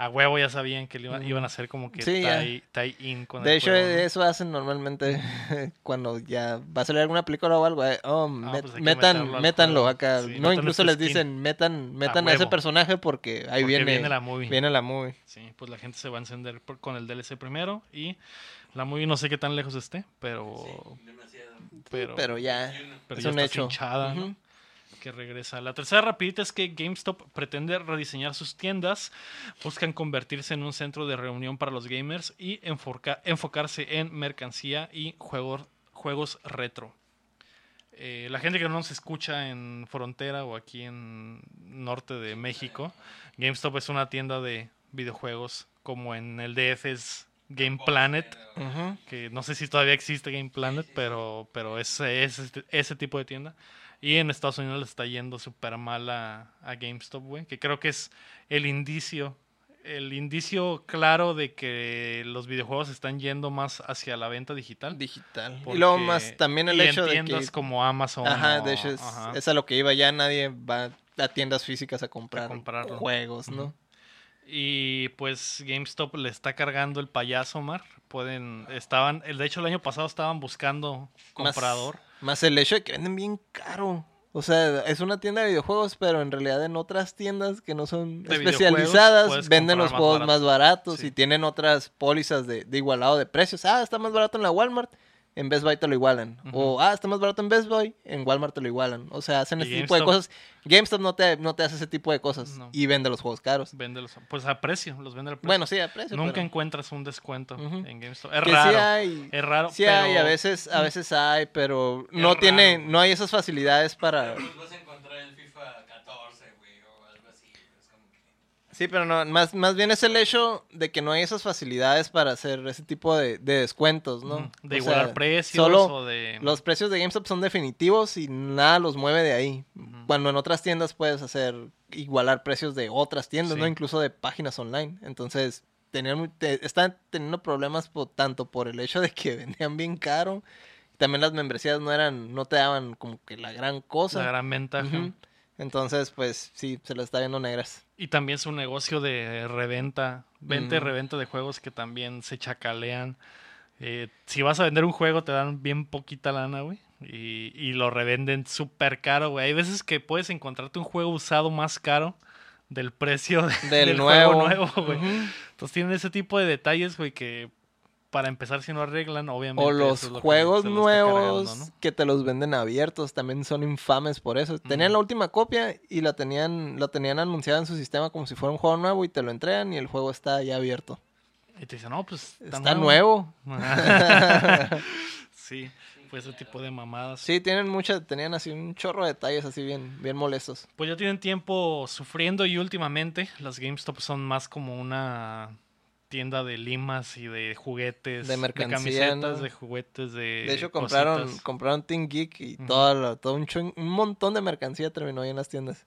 a huevo ya sabían que le iba- iban a hacer como que Sí, tie, tie-in con De el hecho, juego, ¿no? eso hacen normalmente [LAUGHS] cuando ya va a salir alguna película o algo. eh, Oh, met- pues metan, métanlo juego. acá. Sí, no, incluso les skin. dicen, metan, metan a, ese personaje porque ahí Porque viene, viene la movie. viene la movie. Sí, pues la gente se va a encender por- con el DLC primero y la movie no sé qué tan lejos esté, pero demasiado. pero, Pero ya, pero es ya un está hecho. cinchada, ¿no? Que regresa. La tercera rapidita es que GameStop pretende rediseñar sus tiendas, buscan convertirse en un centro de reunión para los gamers y enfoca- enfocarse en mercancía y juegos, juegos retro. Eh, la gente que no nos escucha en Frontera o aquí en norte de México, GameStop es una tienda de videojuegos como en el DF es Game Planet, que no sé si todavía existe Game Planet, pero, pero es, es este- ese tipo de tienda. Y en Estados Unidos le está yendo súper mal a, a GameStop, güey, que creo que es el indicio, el indicio claro de que los videojuegos están yendo más hacia la venta digital. Digital. y luego más también el hecho de tiendas que... como Amazon. Ajá, o- de hecho es, ajá. es a lo que iba. Ya nadie va a tiendas físicas a comprar juegos, ¿no? Y pues GameStop le está cargando el payaso, Mar. Pueden, estaban, de hecho el año pasado estaban buscando comprador. Más el hecho de que venden bien caro. O sea, es una tienda de videojuegos, pero en realidad en otras tiendas que no son De especializadas venden los más juegos barato. más baratos Sí. y tienen otras pólizas de, de igualado de precios. Ah, está más barato en la Walmart, en Best Buy te lo igualan. O, ah, está más barato en Best Buy, en Walmart te lo igualan. O sea, hacen ese tipo de cosas. GameStop no te, no te hace ese tipo de cosas No. y vende los juegos caros. Vende los, pues a precio, los vende al precio. Bueno, sí, a precio. Nunca pero- encuentras un descuento en GameStop. Es que raro. sí hay, es raro. sí pero hay, a veces, a veces hay, pero no raro, tiene, no hay esas facilidades para... Pero a encontrar el FIFA 14, güey, o algo así. Es como que. Sí, pero no, más, más bien es el hecho de que no hay esas facilidades para hacer ese tipo de, de descuentos, ¿no? de O igualar sea, precios Solo o de. los precios de GameStop son definitivos y nada los mueve de ahí. Cuando en otras tiendas puedes hacer igualar precios de otras tiendas, Sí. ¿no? Incluso de páginas online. Entonces, tenían, te- están teniendo problemas tanto por el hecho de que [LAUGHS] vendían bien caro. También las membresías no eran, no te daban como que la gran cosa. la gran ventaja. Entonces, pues sí, se las está viendo negras. Y también su negocio de reventa, venta y Ujú. reventa de juegos que también se chacalean. Eh, si vas a vender un juego, te dan bien poquita lana, güey. Y, y lo revenden súper caro, güey. Hay veces que puedes encontrarte un juego usado más caro del precio de- [LAUGHS] Del, del nuevo. juego nuevo, güey. Entonces tienen ese tipo de detalles, güey, que para empezar, si no arreglan, obviamente. O los es lo que juegos nuevos cargando, ¿no? que te los venden abiertos también son infames por eso. Tenían la última copia y la tenían, la tenían anunciada en su sistema como si fuera un juego nuevo y te lo entregan y el juego está ya abierto. Y te dicen, no, pues Está, nuevo. [LAUGHS] sí, pues ese tipo de mamadas. Sí, tienen muchas, tenían así un chorro de detalles así bien, bien molestos. Pues ya tienen tiempo sufriendo y últimamente las GameStop son más como una tienda de limas y de juguetes, De mercancía, camisetas, ¿no? de juguetes, de De hecho, compraron, cositas. compraron Team Geek y toda la- todo un, chun- un montón de mercancía terminó ahí en las tiendas.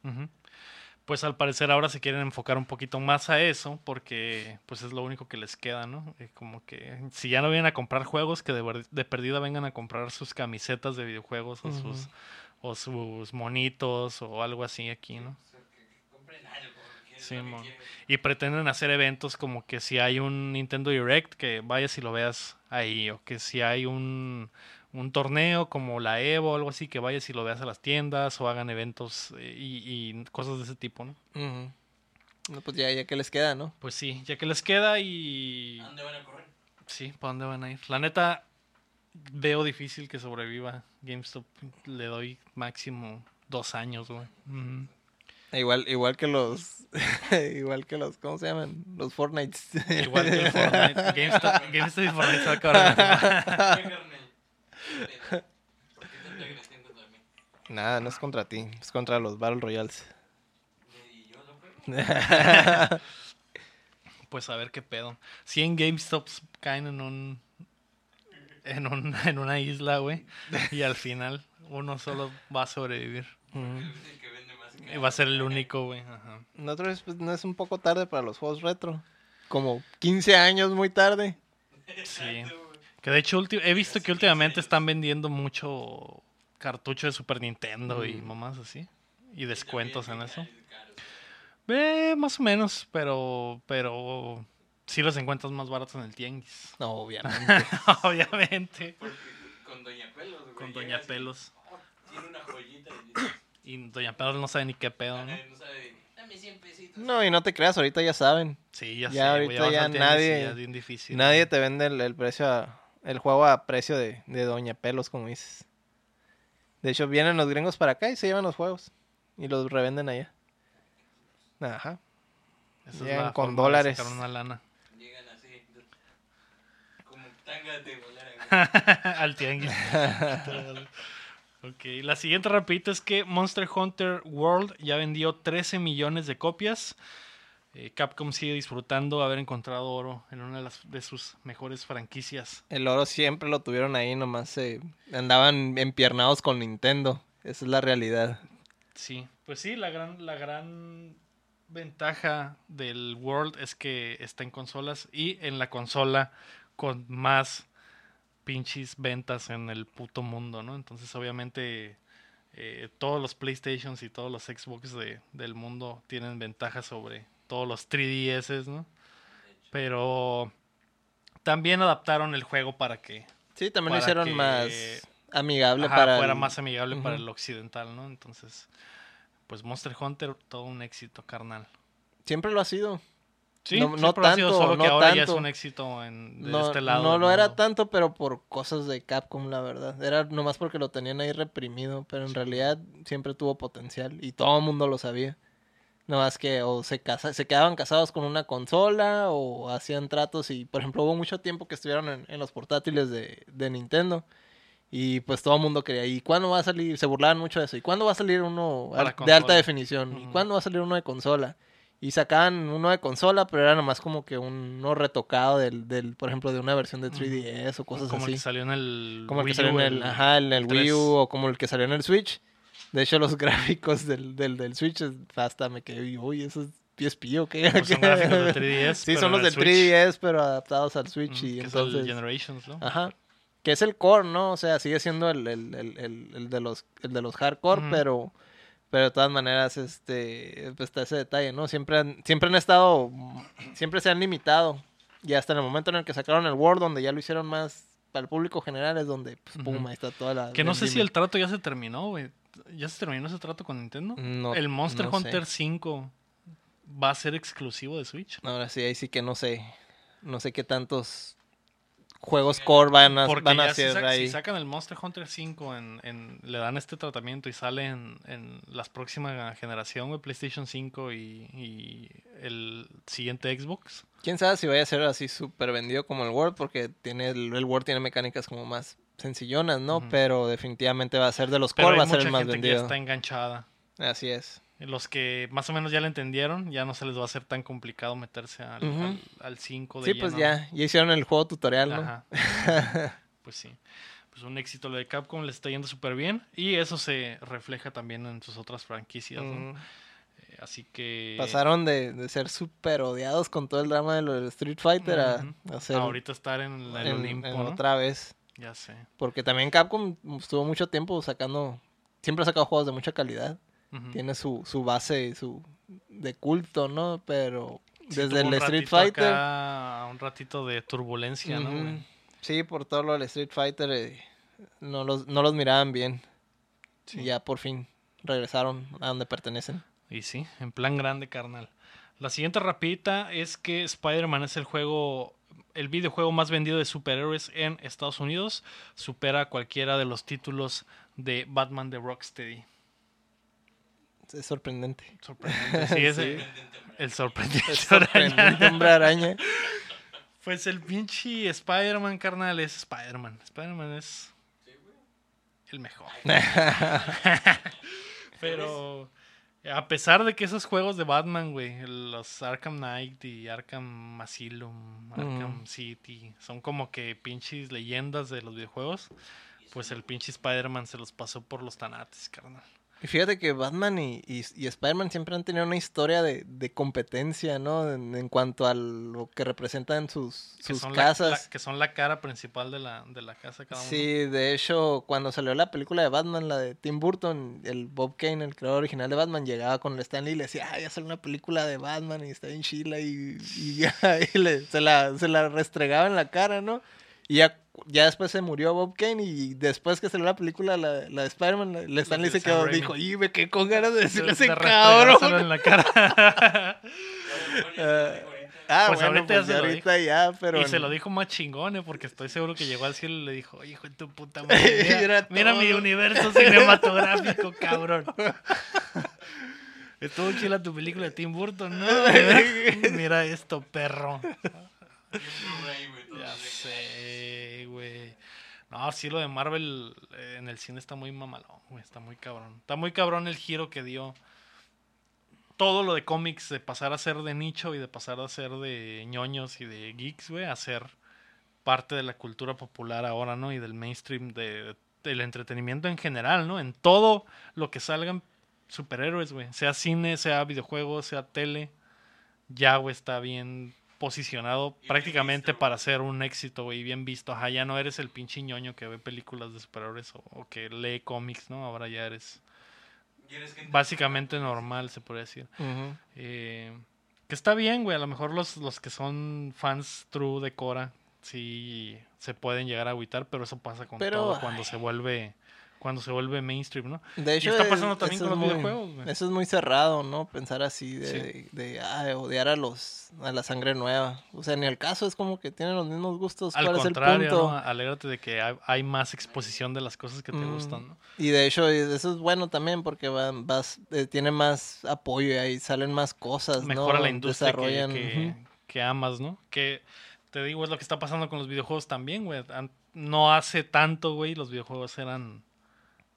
Pues al parecer ahora se quieren enfocar un poquito más a eso porque pues es lo único que les queda, ¿no? Eh, como que si ya no vienen a comprar juegos, que de, de perdida vengan a comprar sus camisetas de videojuegos o, sus, o sus monitos o algo así aquí, ¿no? O sea, que, que compren algo. Sí. Y pretenden hacer eventos como que si hay un Nintendo Direct, que vayas y lo veas ahí. O que si hay un, un torneo como la Evo o algo así, que vayas y lo veas a las tiendas o hagan eventos eh, y, y cosas de ese tipo, ¿no? No, pues ya, ya que les queda, ¿no? Pues sí, ya que les queda y... ¿A dónde van a correr? Sí, ¿para dónde van a ir? La neta, veo difícil que sobreviva GameStop. Le doy máximo dos años, güey. Ujú. Igual, igual que los, [LAUGHS] igual que los, ¿cómo se llaman? Los Fortnite. Igual que el [LAUGHS] Fortnite. GameStop, GameStop y Fortnite se va a acabar. ¿Qué, carnal? ¿Por qué tanta agresión contra mí? [LAUGHS] Nada, no es contra ti, es contra los Battle Royales. Pues a ver qué pedo. 100 GameStops caen en un. En, un, en una isla, güey. Y al final uno solo va a sobrevivir el que vende más Y va a ser el único, güey. Nosotros, pues, no es un poco tarde para los juegos retro. Como 15 años muy tarde. Sí. Que de hecho he visto que últimamente están vendiendo mucho cartucho de Super Nintendo y Mm. mamás así. Y descuentos en eso. caros. Eh, más o menos, pero. Pero. Sí los encuentras más baratos en el tianguis. [LAUGHS] No, obviamente. [LAUGHS] Obviamente. Porque con Doña Pelos, güey. Con Doña y, Pelos. "Oh, tiene una joyita y Y Doña Pedro no sabe ni qué pedo, ¿no? "Ah, no sabe, dame 100 pesitos. No, y no te creas, ahorita ya saben. Sí, ya, Ya sé, ahorita ya nadie- ya es bien difícil. Nadie te vende el, el precio a- el juego a precio de, de Doña Pelos, como dices. De hecho, vienen los gringos para acá y se llevan los juegos. Y los revenden allá. Ajá. Esa llegan la con forma de dólares. sacar una lana. Llegan así, como tanga de bolera, güey. [LAUGHS] Al tianguis. [LAUGHS] ok, la siguiente rapidita es que Monster Hunter World ya vendió 13 millones de copias. Eh, Capcom sigue disfrutando haber encontrado oro en una de, las, de sus mejores franquicias. El oro siempre lo tuvieron ahí, nomás se andaban empiernados con Nintendo. Esa es la realidad. Sí, pues sí, la gran, la gran ventaja del World es que está en consolas y en la consola con más pinches ventas en el puto mundo, ¿no? Entonces, obviamente, eh, todos los PlayStations y todos los Xbox de- del mundo tienen ventaja sobre todos los 3DS, ¿no? Pero también adaptaron el juego para que Sí, también lo hicieron que- más amigable ajá, para fuera el- más amigable para el occidental, ¿no? Entonces, pues Monster Hunter, todo un éxito, carnal. Siempre lo ha sido. Sí, No- no lo ha sido, tanto, solo que no ahora ya es tanto. un éxito en, de No, este lado. no lo era mundo. tanto, pero por cosas de Capcom, la verdad. Era nomás porque lo tenían ahí reprimido, pero en realidad siempre tuvo potencial y todo el mundo lo sabía. Nomás que o se, casa, se quedaban casados con una consola o hacían tratos y, por ejemplo, hubo mucho tiempo que estuvieron en, en los portátiles de, de Nintendo y pues todo el mundo quería, ¿y cuándo va a salir? Se burlaban mucho de eso. ¿Y cuándo va a salir uno Para de alta definición? ¿Y cuándo va a salir uno de consola? Y sacaban uno de consola, pero era nomás como que uno retocado del, del por ejemplo, de una versión de 3DS o cosas Como el así. que salió en el. como el que salió en el, ajá, en el Wii 3. U o como el que salió en el Switch. De hecho, los [LAUGHS] gráficos del, del, del Switch es- hasta me quedé, uy, eso es PSP o qué. Pues son [LAUGHS] gráficos de [LAUGHS] 3DS. sí, son los el del Switch. 3DS, pero adaptados al Switch. Ujú, y que es entonces, el Generations, ¿no? Ajá. Que es el core, ¿no? O sea, sigue siendo el, el, el, el, de, los, el de los hardcore, pero, pero de todas maneras, este, pues está ese detalle, ¿no? Siempre han, siempre han estado, siempre se han limitado. Y hasta en el momento en el que sacaron el World, donde ya lo hicieron más para el público general, es donde, pues, pum, ahí está toda la... Que no sé si el trato ya se terminó, güey. ¿Ya se terminó ese trato con Nintendo? No, el Monster no sé. Hunter 5 va a ser exclusivo de Switch. Ahora sí, ahí sí que no sé, no sé qué tantos juegos core van a, Porque van a ya si, ser sac- ahí. si sacan el Monster Hunter 5, en, en- le dan este tratamiento y sale en, en las próximas generación, güey, PlayStation 5 y, y el siguiente Xbox. Quién sabe si vaya a ser así súper vendido como el Word, porque tiene el, el Word tiene mecánicas como más sencillonas, ¿no? Pero definitivamente va a ser de los Pero core, va a ser el más gente que ya vendido. está enganchada. Así es. Los que más o menos ya lo entendieron, ya no se les va a hacer tan complicado meterse al, Ujú. al, al 5 de Sí, pues ya, ya hicieron el juego tutorial, ¿no? Ajá. [LAUGHS] pues sí. Pues un éxito lo de Capcom, le está yendo súper bien. Y eso se refleja también en sus otras franquicias, ¿no? Eh, Así que... Pasaron de, de ser súper odiados con todo el drama de lo del Street Fighter a- Ujú. a, ser Ahorita estar en el en- Olimpo, en ¿no? otra vez. Ya sé. Porque también Capcom estuvo mucho tiempo sacando, siempre ha sacado juegos de mucha calidad. Tiene su, su base su de culto, ¿no? Pero Sí, desde el Street Fighter... acá, un ratito de turbulencia, ¿no? Güey? Sí, por todo lo del Street Fighter eh, no, los, no los miraban bien. Sí. Y ya por fin regresaron a donde pertenecen. Y sí, en plan grande, carnal. La siguiente rapidita es que Spider-Man es el juego, el videojuego más vendido de superhéroes en Estados Unidos. Supera cualquiera de los títulos de Batman de Rocksteady. Es sorprendente. Sorprendente. Sí, [LAUGHS] es Sí. el, el sorprendente. Es sorprendente, hombre araña. Pues el pinche Spider-Man, carnal, es Spider-Man. Spider-Man es el mejor. [LAUGHS] Pero a pesar de que esos juegos de Batman, güey, los Arkham Knight y Arkham Asylum, Arkham Mm. City, son como que pinches leyendas de los videojuegos, pues el pinche Spider-Man se los pasó por los tanates, carnal. Y fíjate que Batman y, y, y Spider-Man siempre han tenido una historia de, de competencia, ¿no? En, en cuanto a lo que representan sus, Que sus la- casas. la- que son la cara principal de la, de la casa cada uno. Sí, de hecho, cuando salió la película de Batman, la de Tim Burton, el Bob Kane, el creador original de Batman, llegaba con el Stanley y le decía, ay, ya sale una película de Batman y está en Chile y, y [LAUGHS] ya, y le- se, la, se la restregaba en la cara, ¿no? Y ya, ya después se murió Bob Kane y después que salió la película, la, la de Spider-Man, el Stanley se quedó, dijo, y me quedé con ganas de decirle ese cabrón. restregárselo en la cara. [LAUGHS] Ah, Pues bueno, ahorita pues se ya lo ahorita ya, pero... y se lo dijo más chingón, eh, porque estoy seguro que llegó al cielo y le dijo, "Oye, hijo de tu puta [LAUGHS] madre, mira, mi todo". universo cinematográfico, [LAUGHS] cabrón. Estuvo chila tu película de Tim Burton, ¿no? mira esto, perro. Ya sé, No, sí, lo de Marvel eh, en el cine está muy mamalón, güey. Está muy cabrón. Está muy cabrón el giro que dio. Todo lo de cómics, de pasar a ser de nicho y de pasar a ser de ñoños y de geeks, güey, a ser parte de la cultura popular ahora, ¿no? Y del mainstream, de, del entretenimiento en general, ¿no? En todo lo que salgan superhéroes, güey. Sea cine, sea videojuegos, sea tele. Ya, está bien posicionado Y prácticamente visto, para ser un éxito, güey, y bien visto. Ajá, ya no eres el pinche ñoño que ve películas de superhéroes o, o que lee cómics, ¿no? Ahora ya eres básicamente normal, se podría decir. Eh, que está bien, güey. A lo mejor los, los que son fans true de Cora sí se pueden llegar a agüitar, pero eso pasa con Pero, todo cuando ay. se vuelve cuando se vuelve mainstream, ¿no? De hecho, está es- pasando también eso con es los muy- videojuegos, güey. Eso es muy cerrado, ¿no? Pensar así de, Sí. de, de, ah, odiar a los a la sangre nueva. O sea, ni el caso es como que tienen los mismos gustos. Al ¿Cuál es el contrario, punto? ¿no? Alégrate de que hay, hay más exposición de las cosas que te Mm. gustan, ¿no? Y de hecho, eso es bueno también porque van, vas, eh, tiene más apoyo y ahí salen más cosas, Mejora ¿no? la industria que, que, que amas, ¿no? Que te digo, es lo que está pasando con los videojuegos también, güey. No hace tanto, güey, los videojuegos eran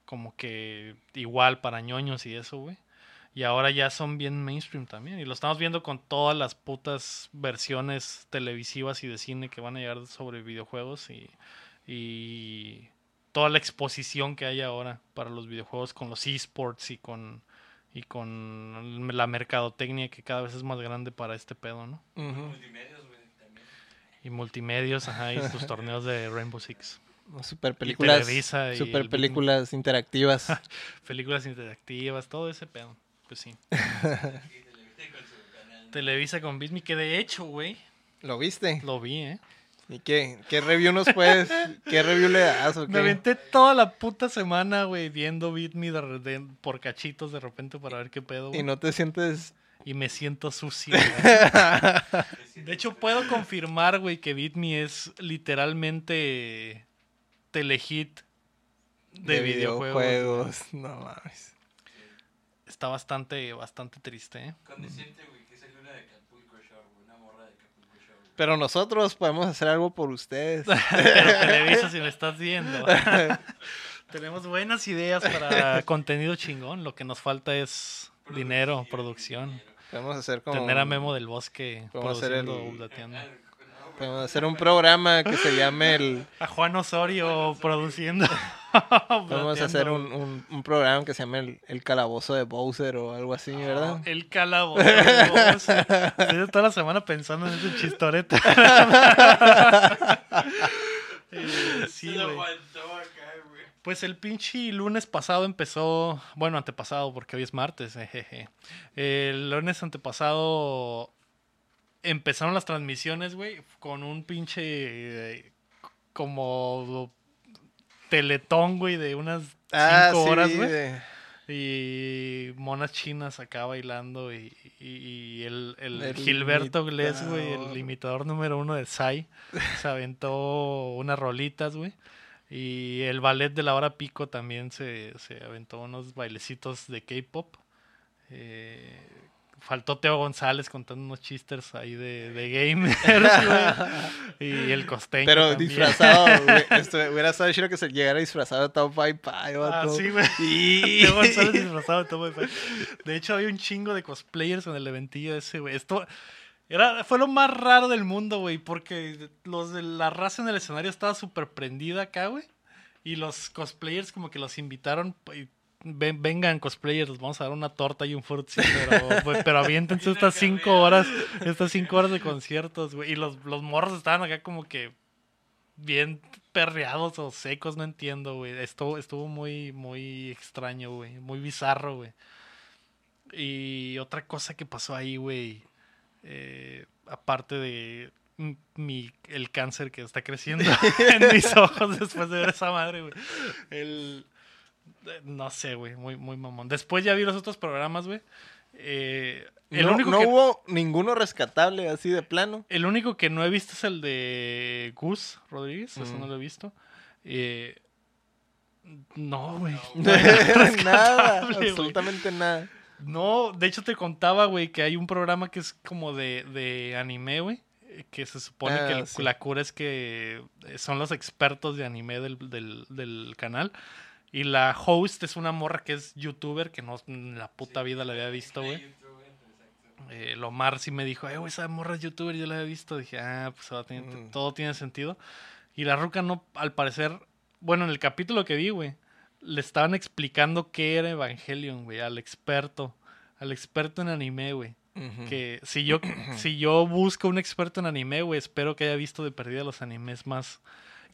como que igual para ñoños y eso, güey. Y ahora ya son bien mainstream también. Y lo estamos viendo con todas las putas versiones televisivas y de cine que van a llegar sobre videojuegos y, y toda la exposición que hay ahora para los videojuegos con los esports y con y con la mercadotecnia que cada vez es más grande para este pedo, ¿no? Güey, también. Y multimedios, ajá, y sus torneos de Rainbow Six. Super películas, super películas interactivas. [LAUGHS] Películas interactivas, todo ese pedo. Pues sí. [LAUGHS] Televisa con Bismi, que de hecho, güey, ¿Lo viste? lo vi, ¿eh? ¿Y qué? ¿Qué review nos puedes? ¿Qué review le das o Me qué? aventé toda la puta semana, güey, viendo Beat Me de, de- por cachitos de repente para ver qué pedo. ¿Y no te sientes y me siento sucio. [LAUGHS] güey. De hecho, puedo confirmar, güey, que Beat Me es literalmente telehit de, videojuegos. güey. No mames. Está bastante, bastante triste, ¿eh? Con decirte, güey, que salió una de Acapulco Shore, una morra de Acapulco Shore. güey. Pero nosotros podemos hacer algo por ustedes. [LAUGHS] Pero Televisa, si me estás viendo. [LAUGHS] Tenemos buenas ideas para contenido chingón. Lo que nos falta es dinero, producción. Podemos hacer como. Tener a Memo del Bosque Podemos hacer el- Podemos hacer un programa que se llame el. A Juan Osorio produciendo. [LAUGHS] Podemos hacer un, un, un programa que se llame el, el calabozo de Bowser o algo así, ¿verdad? El calabozo. Estoy toda la semana pensando en ese chistorete. [LAUGHS] Eh, sí, güey. Pues el pinche lunes pasado empezó, bueno, antepasado, porque hoy es martes, jejeje. El lunes antepasado empezaron las transmisiones, güey, con un pinche eh, como teletón, güey, de unas cinco Ah, sí, horas, güey. de- Y monas chinas acá bailando y, y- y el, el El Gilberto Glés, güey, el imitador. imitador número uno de Sai, [LAUGHS] se aventó unas rolitas, güey. Y el ballet de la hora pico también se, se aventó unos bailecitos de K-pop. Eh, faltó Teo González contando unos chisters ahí de, de gamers, [LAUGHS] güey. Y el costeño. Pero también. disfrazado, [LAUGHS] güey. Esto, hubiera estado chido que se llegara disfrazado de Top Pie Pie, Ah, sí, güey. Y... [LAUGHS] Teo González disfrazado de Tom Pie. De hecho, había un chingo de cosplayers en el eventillo ese, güey. Esto era, fue lo más raro del mundo, güey, porque los de la raza en el escenario estaba súper prendida acá, güey. Y los cosplayers como que los invitaron y, "Ven- vengan cosplayers, les vamos a dar una torta y un frutzi, pero, [LAUGHS] pues, pero aviéntense estas cinco horas, estas cinco horas de conciertos, güey. Y los, los morros estaban acá como que bien perreados o secos, no entiendo, güey. Estuvo, estuvo muy, muy extraño, güey. Muy bizarro, güey. Y otra cosa que pasó ahí, güey. eh, aparte de mi, el cáncer que está creciendo [LAUGHS] en mis ojos después de ver esa madre, güey. El, no sé, güey. Muy, muy mamón. Después ya vi los otros programas, güey. Eh, el, no único no que, hubo ninguno rescatable así de plano. el único que no he visto es el de Gus Rodríguez. Eso Mm. no lo he visto. Eh, no, güey. [LAUGHS] [LAUGHS] nada, rescatable, güey. absolutamente nada. No, de hecho te contaba, güey, que hay un programa que es como de, de anime, güey. eh, Que se supone Ah, que el- sí. la cura es que eh, son los expertos de anime del, del, del canal. Y la host es una morra que es youtuber, que no en la puta vida la había visto, güey. Eh, Lomar sí me dijo, eh, güey, esa morra es youtuber, yo la había visto. Dije, ah, pues Mm. todo tiene sentido. Y la ruca no, al parecer, bueno, en el capítulo que vi, güey, le estaban explicando qué era Evangelion, güey, al experto, al experto en anime, güey. Que si yo, si yo busco un experto en anime, güey, espero que haya visto de perdida los animes más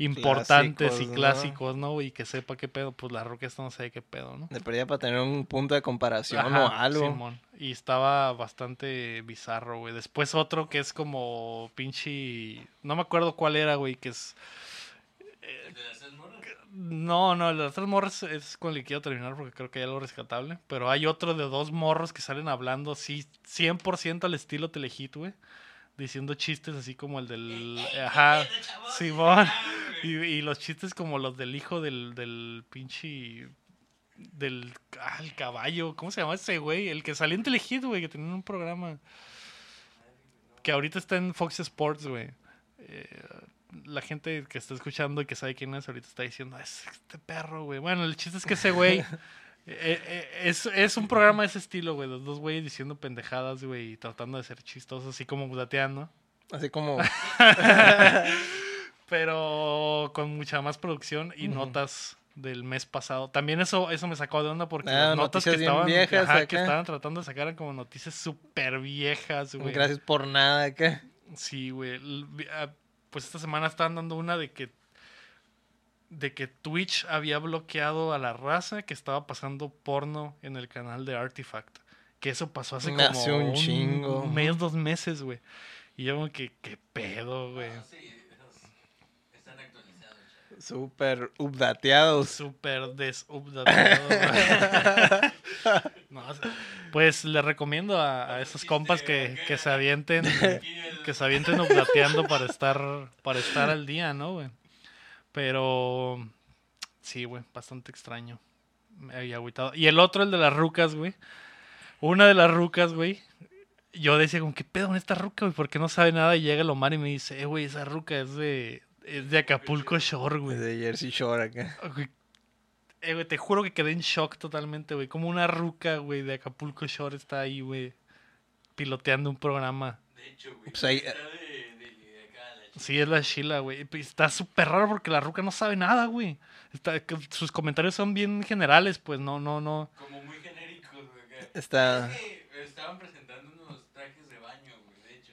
importantes Clásicos, y clásicos, ¿no? Y que sepa qué pedo, pues la ruca esta no sabe qué pedo, ¿no? De perdida para tener un punto de comparación o algo. Simón. Y estaba bastante bizarro, güey. Después otro que es como pinche... No me acuerdo cuál era, güey, que es... ¿El de las tres morras? No, no, el de las tres morros es con el que quiero terminar porque creo que hay algo rescatable. Pero hay otro de dos morros que salen hablando así 100% al estilo telehit, güey. Diciendo chistes así como el del... Ajá, Simón. Y, y los chistes como los del hijo del, del pinche... Del ah, el caballo. ¿Cómo se llama ese güey? El que salió en Telehit, güey, que tenía un programa. Que ahorita está en Fox Sports, güey. Eh, la gente que está escuchando y que sabe quién es ahorita está diciendo, "Ah, es este perro, güey. Bueno, el chiste es que ese güey... [LAUGHS] eh, eh, es, es un programa de ese estilo, güey. Los dos güeyes diciendo pendejadas, güey, y tratando de ser chistosos, así como dateando. Así como. [LAUGHS] pero con mucha más producción y notas del mes pasado. También eso eso me sacó de onda porque Ah, las notas que estaban, viejas ajá, que estaban tratando de sacar eran como noticias súper viejas, güey. Gracias por nada acá. Sí, güey. Ah, Pues esta semana estaban dando una de que de que Twitch había bloqueado a la raza que estaba pasando porno en el canal de Artifact. Que eso pasó hace como Hace un chingo. un mes, dos meses, güey. Y yo como que, ¿qué pedo, güey? No, sí, esos están actualizados. chavos. Súper updateados. Súper desupdateado. [LAUGHS] No, pues les recomiendo a, a esos compas que, que se avienten que se avienten updateando para estar para estar al día, ¿no, güey? Pero sí, güey, bastante extraño. Me había agüitado. Y el otro, el de las rucas, güey. Una de las rucas, güey. Yo decía, como, ¿qué pedo con esta ruca, güey? ¿Por qué no sabe nada? Y llega el Omar y me dice, eh, güey, esa ruca es de, es de Acapulco Shore, güey. De Jersey Shore acá. Güey, eh, güey, te juro que quedé en shock totalmente, güey. Como una ruca, güey, de Acapulco Shore está ahí, güey, piloteando un programa. De hecho, güey. Pues ahí- Está de, de acá a la chica. Sí, es la Sheila, güey. Y Está súper raro porque la ruca no sabe nada, güey. Está- sus comentarios son bien generales, pues no, no, no. Como muy genéricos, güey. Está. Es que estaban presentando unos trajes de baño, güey, de hecho.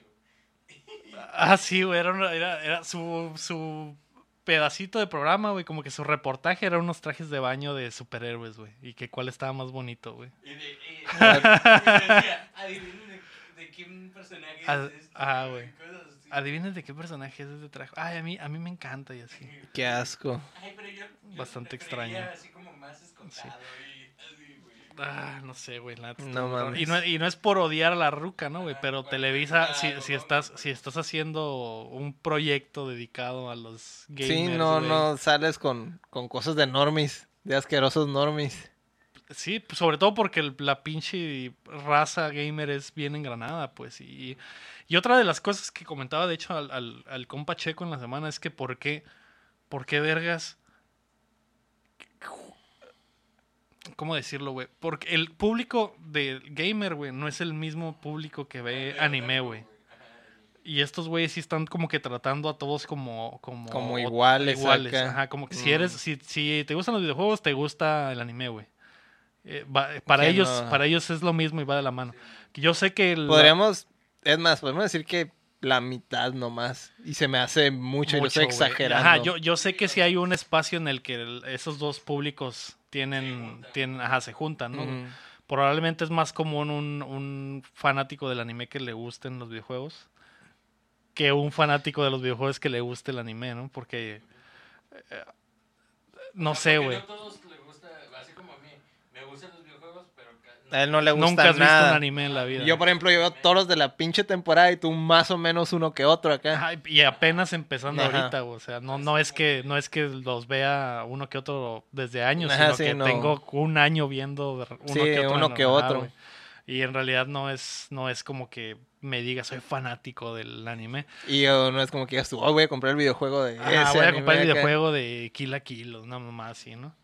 Ah, sí, güey, era, una- era, era su, su pedacito de programa, güey. Como que su reportaje era unos trajes de baño de superhéroes, güey. Y que cuál estaba más bonito, güey. Y, de, y, y decía, adivinen de, de quién personaje es este. ah, güey. Adivinen de qué personaje es este traje. Ay, a mí, a mí me encanta y así. Qué asco. Ay, pero yo, yo Bastante extraño. así como más así, güey. Ah, no sé, güey. No mames. Y no, y no es por odiar a la ruca, ¿no, güey? Ajá, Pero bueno, Televisa, si, si estás, si estás haciendo un proyecto dedicado a los gamers, Sí, no, güey, no sales con, con cosas de normis. De asquerosos normis. Sí, sobre todo porque el- la pinche raza gamer es bien engranada, pues. Y, y otra de las cosas que comentaba, de hecho, al, al, al compa Checo en la semana es que por qué, por qué vergas... ¿Cómo decirlo, güey? Porque el público de gamer, güey, no es el mismo público que ve anime, güey. Y estos güeyes sí están como que tratando a todos como... Como, Como iguales acá. Ajá, como que si Mm. eres... Si, si te gustan los videojuegos, te gusta el anime, güey. Eh, va- para Que ellos no. para ellos es lo mismo y va de la mano. Yo sé que... la- Podríamos. Es más, podemos decir que la mitad nomás. Y se me hace mucho, y lo estoy mucho, exagerando. Ajá, yo, yo sé que si hay un espacio en el que el- esos dos públicos tienen... tienen ajá, se juntan, ¿no? Probablemente es más común un, un fanático del anime que le gusten los videojuegos que un fanático de los videojuegos que le guste el anime, ¿no? Porque... eh, no sé, güey. No todos les gusta, así como a mí. Me gustan los videojuegos, pero. ca- A él no le gusta Nunca has visto nada. un anime en la vida. Yo, por ejemplo, yo veo todos los de la pinche temporada y tú más o menos uno que otro acá. Y apenas empezando Ajá. ahorita, güey, o sea, no, no es que no es que los vea uno que otro desde años, Ajá, sino sí, que no. tengo un año viendo uno Sí, que otro. uno que otro. Y en realidad no es no es como que me diga soy fanático del anime. Y yo no es como que digas tú, oh, voy a comprar el videojuego de Ah, ese voy a anime comprar el acá". videojuego de Kill la Kill, una mamá así, ¿no?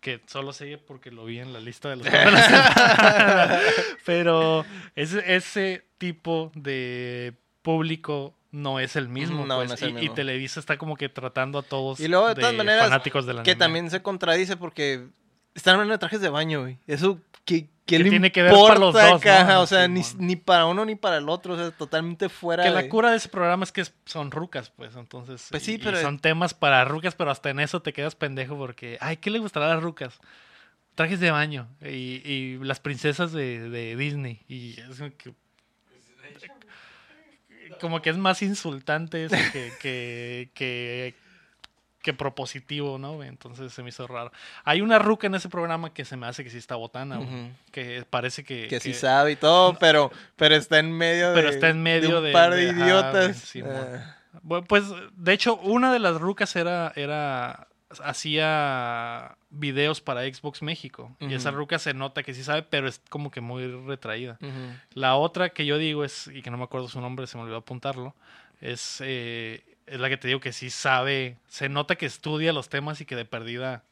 Que solo sé porque lo vi en la lista de los [LAUGHS] Pero ese, ese tipo de público no es el mismo. No, pues, no es el y, y mismo. Televisa está como que tratando a todos Y luego, de todas maneras, fanáticos del anime. Que también se contradice porque están hablando de trajes de baño, güey. Eso, ¿qué, qué Que le tiene que ver para los dos, acá? ¿no? Ajá, O sea, Sí, ni, ni para uno ni para el otro. O sea, totalmente fuera Que de... la cura de ese programa es que son rucas, pues, entonces. Pues sí, y- y pero- son temas para rucas, pero hasta en eso te quedas pendejo porque, ay, ¿qué le gustará a las rucas? Trajes de baño y, y las princesas de, de Disney. Y es como que, como que es más insultante eso que, que, que, que propositivo, ¿no? Entonces se me hizo raro. Hay una ruca en ese programa que se me hace que sí está botana, que parece que... Que sí sabe y todo, pero, pero está en medio de... Pero está en medio un de- par de, idiotas. Ah, Bueno, pues, de hecho, una de las rucas era, era, hacía videos para Xbox México. Y esa ruca se nota que sí sabe, pero es como que muy retraída. La otra que yo digo es, y que no me acuerdo su nombre, se me olvidó apuntarlo, es, eh, es la que te digo que sí sabe, se nota que estudia los temas y que de perdida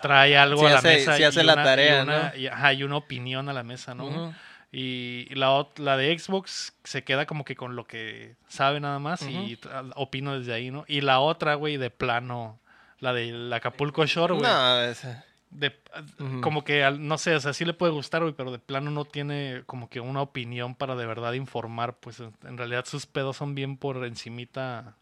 trae algo Sí a la hace- mesa. sí y hace la una- y tarea, una- ¿no? y, ajá, y una opinión a la mesa, ¿no? Y la, la de Xbox se queda como que con lo que sabe nada más y opino desde ahí, ¿no? Y la otra, güey, de plano, la del Acapulco Shore, güey. No, esa- de- Ujú. Como que, al- no sé, o sea, sí le puede gustar, güey, pero de plano no tiene como que una opinión para de verdad informar. Pues en realidad sus pedos son bien por encimita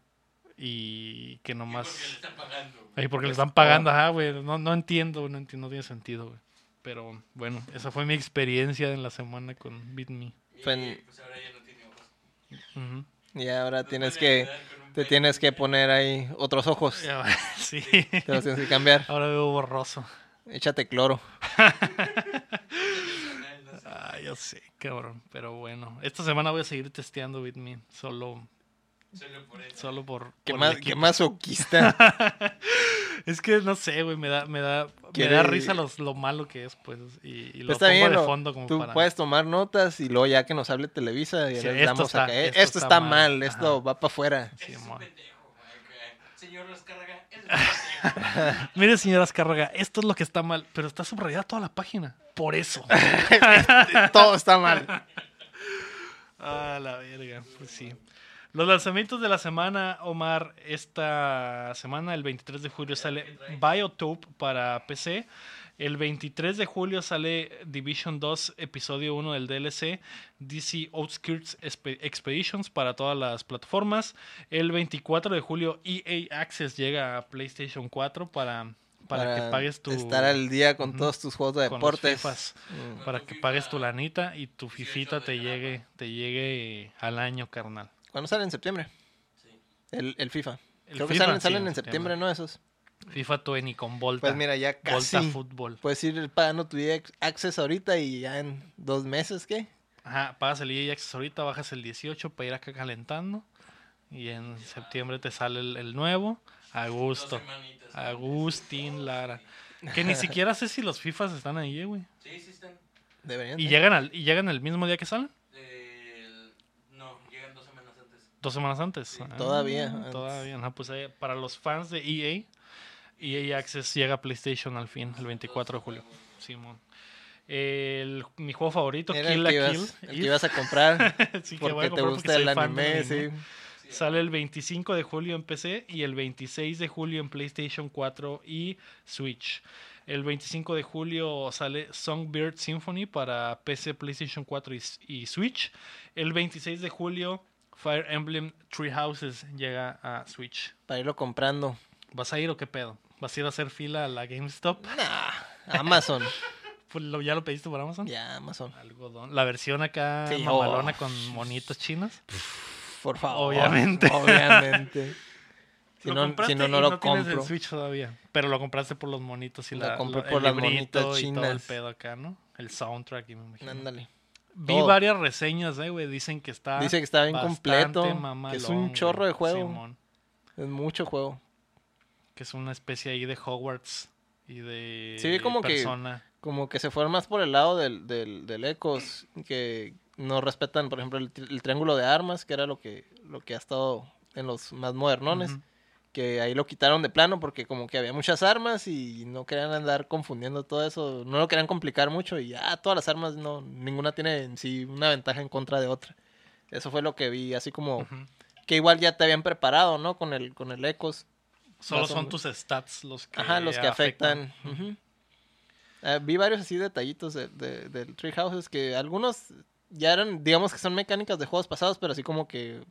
y que ¿y nomás... por qué le están pagando? Ay, porque le están pagando, ajá, güey. No, no entiendo, no entiendo, no tiene sentido, güey. Pero bueno, esa fue mi experiencia en la semana con BitMe. Y Fen- pues ahora ya no tiene ojos. Y ahora tienes que, te tienes que poner ahí otros ojos. [LAUGHS] Sí. Te los tienes que cambiar. Ahora veo borroso. Échate cloro. [LAUGHS] [LAUGHS] Ah, yo sé, cabrón. Pero bueno, esta semana voy a seguir testeando Bitme. Solo, Solo por eso. solo por. Qué, por el qué masoquista. [LAUGHS] Es que no sé, güey. Me da, me da, me da risa los- lo malo que es, pues. Y, y lo Pues está pongo bien, de lo- fondo como tú para. puedes tomar notas y luego ya que nos hable Televisa y Sí, les esto damos está- acá. esto Esto, está está mal. mal, esto va para afuera. Sí. Señor es pendejo. [LAUGHS] Mire, señora Azcárraga, esto es lo que está mal, pero está subrayada toda la página. Por eso. [LAUGHS] Todo está mal. Ah, la verga, pues sí. Los lanzamientos de la semana, Omar, esta semana, el 23 de julio, sale Biotope para PC. El 23 de julio sale Division 2, episodio 1 del DLC, DC Outskirts Expe- Expeditions para todas las plataformas. El 24 de julio, EA Access llega a PlayStation 4 para, para, que pagues tu... Estar al día con Ujú. todos tus juegos de deportes. Fifas Mm. para que pagues tu lanita y tu 18 fifita te llegue, te llegue al año, carnal. ¿Cuándo sale en septiembre? Sí. El, el FIFA. El Creo que FIFA, salen, sí, salen en en septiembre, ¿no? Esos. FIFA 20 con Volta. Pues mira, ya casi. Volta Fútbol. Puedes ir pagando tu EA Access ahorita y ya en dos meses, ¿qué? Ajá, pagas el EA Access ahorita, bajas el 18 para ir acá calentando. Y en septiembre te sale el, el nuevo. A gusto. Agustín Lara. Que ni [LAUGHS] siquiera sé si los FIFAs están ahí, güey. Sí, sí están. Deberían. ¿Y llegan, al, ¿Y llegan el mismo día que salen? El- No, llegan dos semanas antes. Dos semanas antes. Sí. Ah, Todavía, antes. Todavía. Ajá, pues eh, para los fans de EA, EA Access llega a PlayStation al fin, el 24 de julio. Simón. El, mi juego favorito, Era Kill la Kill. ibas, el que ibas a comprar [LAUGHS] Sí, porque a te gusta el anime, sí. Sí, Sale el 25 de julio en PC y el 26 de julio en PlayStation 4 y Switch. El 25 de julio sale Songbird Symphony para PC, PlayStation 4 y, y Switch. El 26 de julio Fire Emblem Three Houses llega a Switch. Para irlo comprando. ¿Vas a ir o qué pedo? ¿Vas a ir a hacer fila a la GameStop? Nah, Amazon. [LAUGHS] Pues, ¿lo- ¿Ya lo pediste por Amazon? ya, Amazon. Algodón. La versión acá Sí, mamalona oh. con monitos chinos. Por favor. Obviamente. Obviamente. [LAUGHS] Si Lo no, si no, no lo tienes compro. el Switch todavía. Pero lo compraste por los monitos y Lo la, compré por el las monitas y todo el chinas. pedo acá, ¿no? El soundtrack y me imagino. Ándale. Vi varias reseñas, eh, güey. Dicen que está. Dice que está bien completo. Que es un chorro de juego. Simón. Es mucho juego. que es una especie ahí de Hogwarts y de Sí, como que- persona. Como que se fueron más por el lado del, del, del Ecos. Que no respetan, por ejemplo, el, tri- el triángulo de armas, que era lo que, lo que ha estado en los más modernones. Ujú. Que ahí lo quitaron de plano porque como que había muchas armas y no querían andar confundiendo todo eso, no lo querían complicar mucho y ya todas las armas no ninguna tiene en sí una ventaja en contra de otra. Eso fue lo que vi, así como que igual ya te habían preparado, ¿no? Con el con el Ecos. Solo son tus stats los que Ajá, los que afectan. Eh, vi varios así detallitos de, de- del Tree Houses que algunos ya eran, digamos que son mecánicas de juegos pasados, pero así como que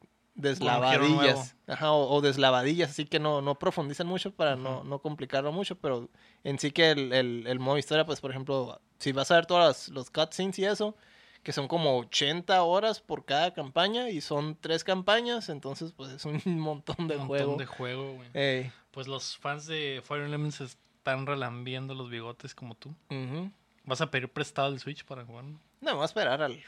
deslavadillas. Ajá, o, o deslavadillas, así que no, no profundizan mucho para no, no complicarlo mucho, pero en sí que el, el, el modo historia, pues por ejemplo, si vas a ver todos los cutscenes y eso, que son como 80 horas por cada campaña y son tres campañas, entonces pues es un [LAUGHS] montón de un juego. montón de juego, güey. Ey, Pues los fans de Fire Emblem se están relambiendo los bigotes como tú. ¿Vas a pedir prestado el Switch para jugarlo? No, voy a esperar al,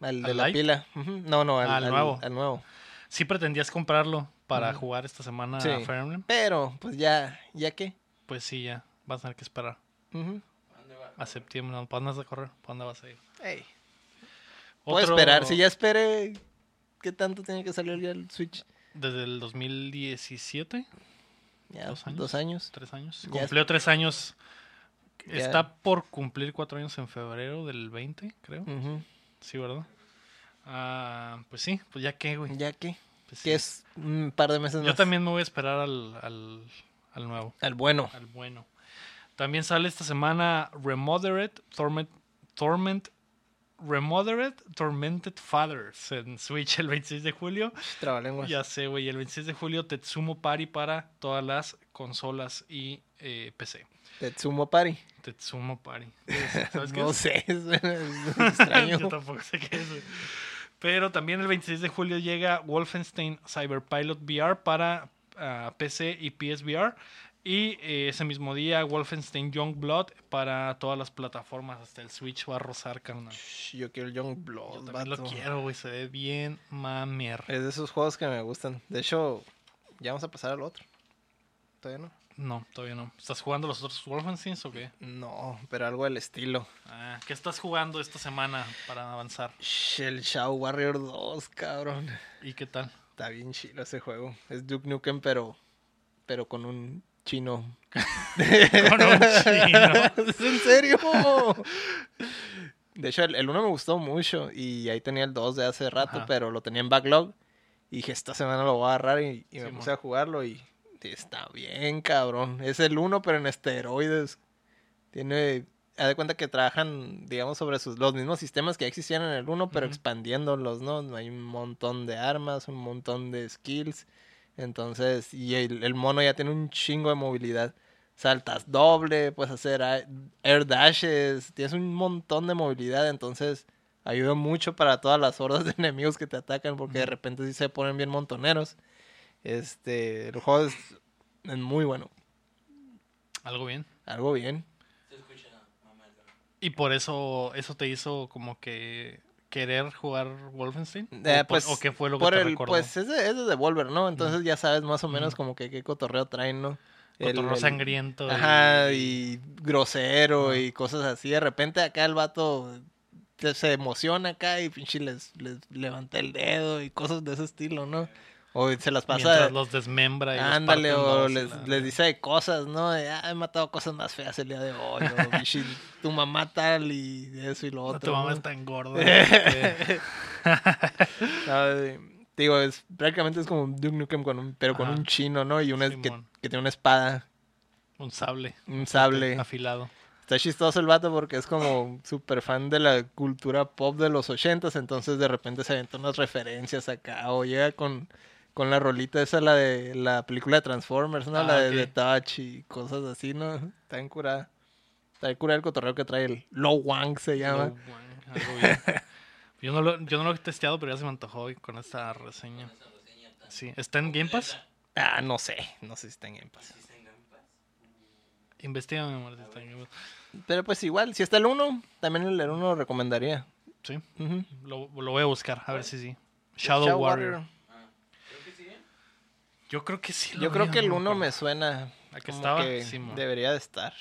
al de ¿Al la pila. No, no, al, Al al- nuevo. al nuevo. Sí pretendías comprarlo para jugar esta semana Sí. a Fire Emblem. Pero, pues ya, ¿ya qué? Pues sí, ya. Vas a tener que esperar Ujú. ¿A dónde va? a septiembre. ¿Para dónde vas a correr? ¿Para dónde vas a ir? Puedo Otro- esperar. Si ya esperé, ¿qué tanto tiene que salir ya el Switch? Desde el 2017, Ya, ¿Dos años? dos años. tres años. Ya Cumplió tres años. Ya. Está por cumplir cuatro años en febrero del 20, creo. Sí, ¿verdad? Ah, pues sí, pues ya qué, güey. ¿Ya qué? Pues Que sí. es un par de meses Yo más. también me voy a esperar al, al, al nuevo, Al bueno. al bueno. También sale esta semana Remoderate Torment, Torment Remoderate Tormented Fathers en Switch el 26 de julio. Trabalenguas. Ya sé, güey, el 26 de julio Tetsumo Party para todas las consolas y eh, PC. Tetsumo Party. Tetsumo Party. [LAUGHS] ¿Sabes qué No es? sé, es, es [LAUGHS] extraño. Yo tampoco sé qué es. Pero también el 26 de julio llega Wolfenstein Cyberpilot VR para ah, PC y PSVR. Y eh, ese mismo día Wolfenstein Youngblood para todas las plataformas. Hasta el Switch va a rozar, carnal. Yo quiero el Young Yo también lo quiero, güey. Se ve bien mamer. Es de esos juegos que me gustan. De hecho, ya vamos a pasar al otro. ¿Todavía no? No, todavía no. ¿Estás jugando los otros Wolfensteins o qué? No, pero algo del estilo. Ah, ¿Qué estás jugando esta semana para avanzar? Shh, El Shadow Warrior 2, cabrón. ¿Y qué tal? Está bien chido ese juego. Es Duke Nukem, pero, pero con un chino. [LAUGHS] Con un chino. [LAUGHS] ¿Es en serio? De hecho, el, el uno me gustó mucho y ahí tenía el 2 de hace rato, Ajá. pero lo tenía en backlog. Y dije, esta semana lo voy a agarrar y, y me puse a jugarlo y está bien, cabrón. Es el 1, pero en esteroides. Tiene... Haz de cuenta que trabajan, digamos, sobre sus, los mismos sistemas que ya existían en el 1, pero expandiéndolos, ¿no? Hay un montón de armas, un montón de skills. Entonces, y el, el mono ya tiene un chingo de movilidad. Saltas doble, puedes hacer air dashes, tienes un montón de movilidad, entonces ayuda mucho para todas las hordas de enemigos que te atacan, porque de repente sí se ponen bien montoneros. Este, el juego es, muy bueno, ¿Algo bien? algo bien. Se escucha mamá. ¿Y por eso eso te hizo como que querer jugar Wolfenstein? Eh, ¿O, por- pues, ¿O qué fue lo que Por te el, recordó? pues es de, es de Devolver, ¿no? Entonces ya sabes más o menos Ujú. como que qué cotorreo traen, ¿no? El- Cotorreo el- sangriento. Ajá, y grosero y cosas así. De repente acá el vato se- emociona acá y pinche les, les levanta el dedo y cosas de ese estilo, ¿no? O se las pasa. Mientras los desmembra y Ándale, o les, la- les dice cosas, ¿no? De, ah, he matado cosas más feas el día de hoy. O, [LAUGHS] tu mamá tal y eso y lo No, otro. tu mamá ¿no? es tan gorda. [LAUGHS] este, digo, es, prácticamente es como Duke Nukem, con un, pero con Ajá. un chino, ¿no? Y una que, tiene una espada, un sable. un sable. Afilado. Está chistoso el vato porque es como súper fan de la cultura pop de los ochentas, entonces de repente se avienta unas referencias acá, o llega con, con la rolita esa, la de la película de Transformers, ¿no? Ah, la de, ok. de Touch y cosas así, ¿no? Está bien curada. Está bien curada el cotorreo que trae el Lo Wang se llama. Lo bueno, algo bien. [LAUGHS] Yo no, lo, yo no lo he testeado, pero ya se me antojó hoy con esta reseña. Sí. ¿Está en Game Pass? Ah, no sé, no sé si está en Game Pass. ¿Sí está en? Investiga, mi amor, si está en Game Pass. Pero pues igual, si está el 1, también el 1 lo recomendaría. Sí. Lo, lo voy a buscar, a ver si sí. Shadow, Warrior creo que sí, ¿eh? Yo creo que sí. lo Yo creo que el no 1 acuerdo. me suena ¿A que estaba? que debería de estar.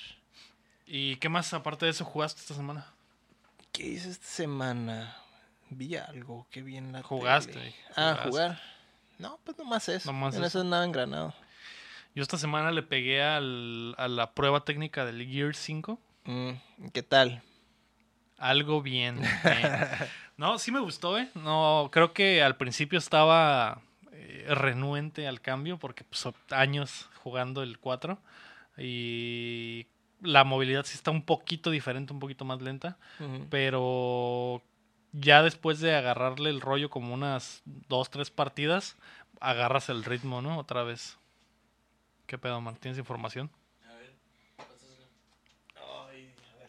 ¿Y qué más aparte de eso jugaste esta semana? ¿Qué hice esta semana? Vi algo, qué bien la Jugaste, tele. Ah, jugaste. jugar. No, pues nomás eso. Nomás en eso. eso andaba engranado. Yo esta semana le pegué al- a la prueba técnica del Gear 5. Mm, ¿Qué tal? Algo bien. [LAUGHS] eh. No, sí me gustó, ¿eh? No, creo que al principio estaba eh, renuente al cambio porque pues, años jugando el 4 y la movilidad sí está un poquito diferente, un poquito más lenta, pero ya después de agarrarle el rollo como unas dos, tres partidas, agarras el ritmo, ¿no? Otra vez. ¿Qué pedo, man? ¿Tienes información? A ver, pásaselo.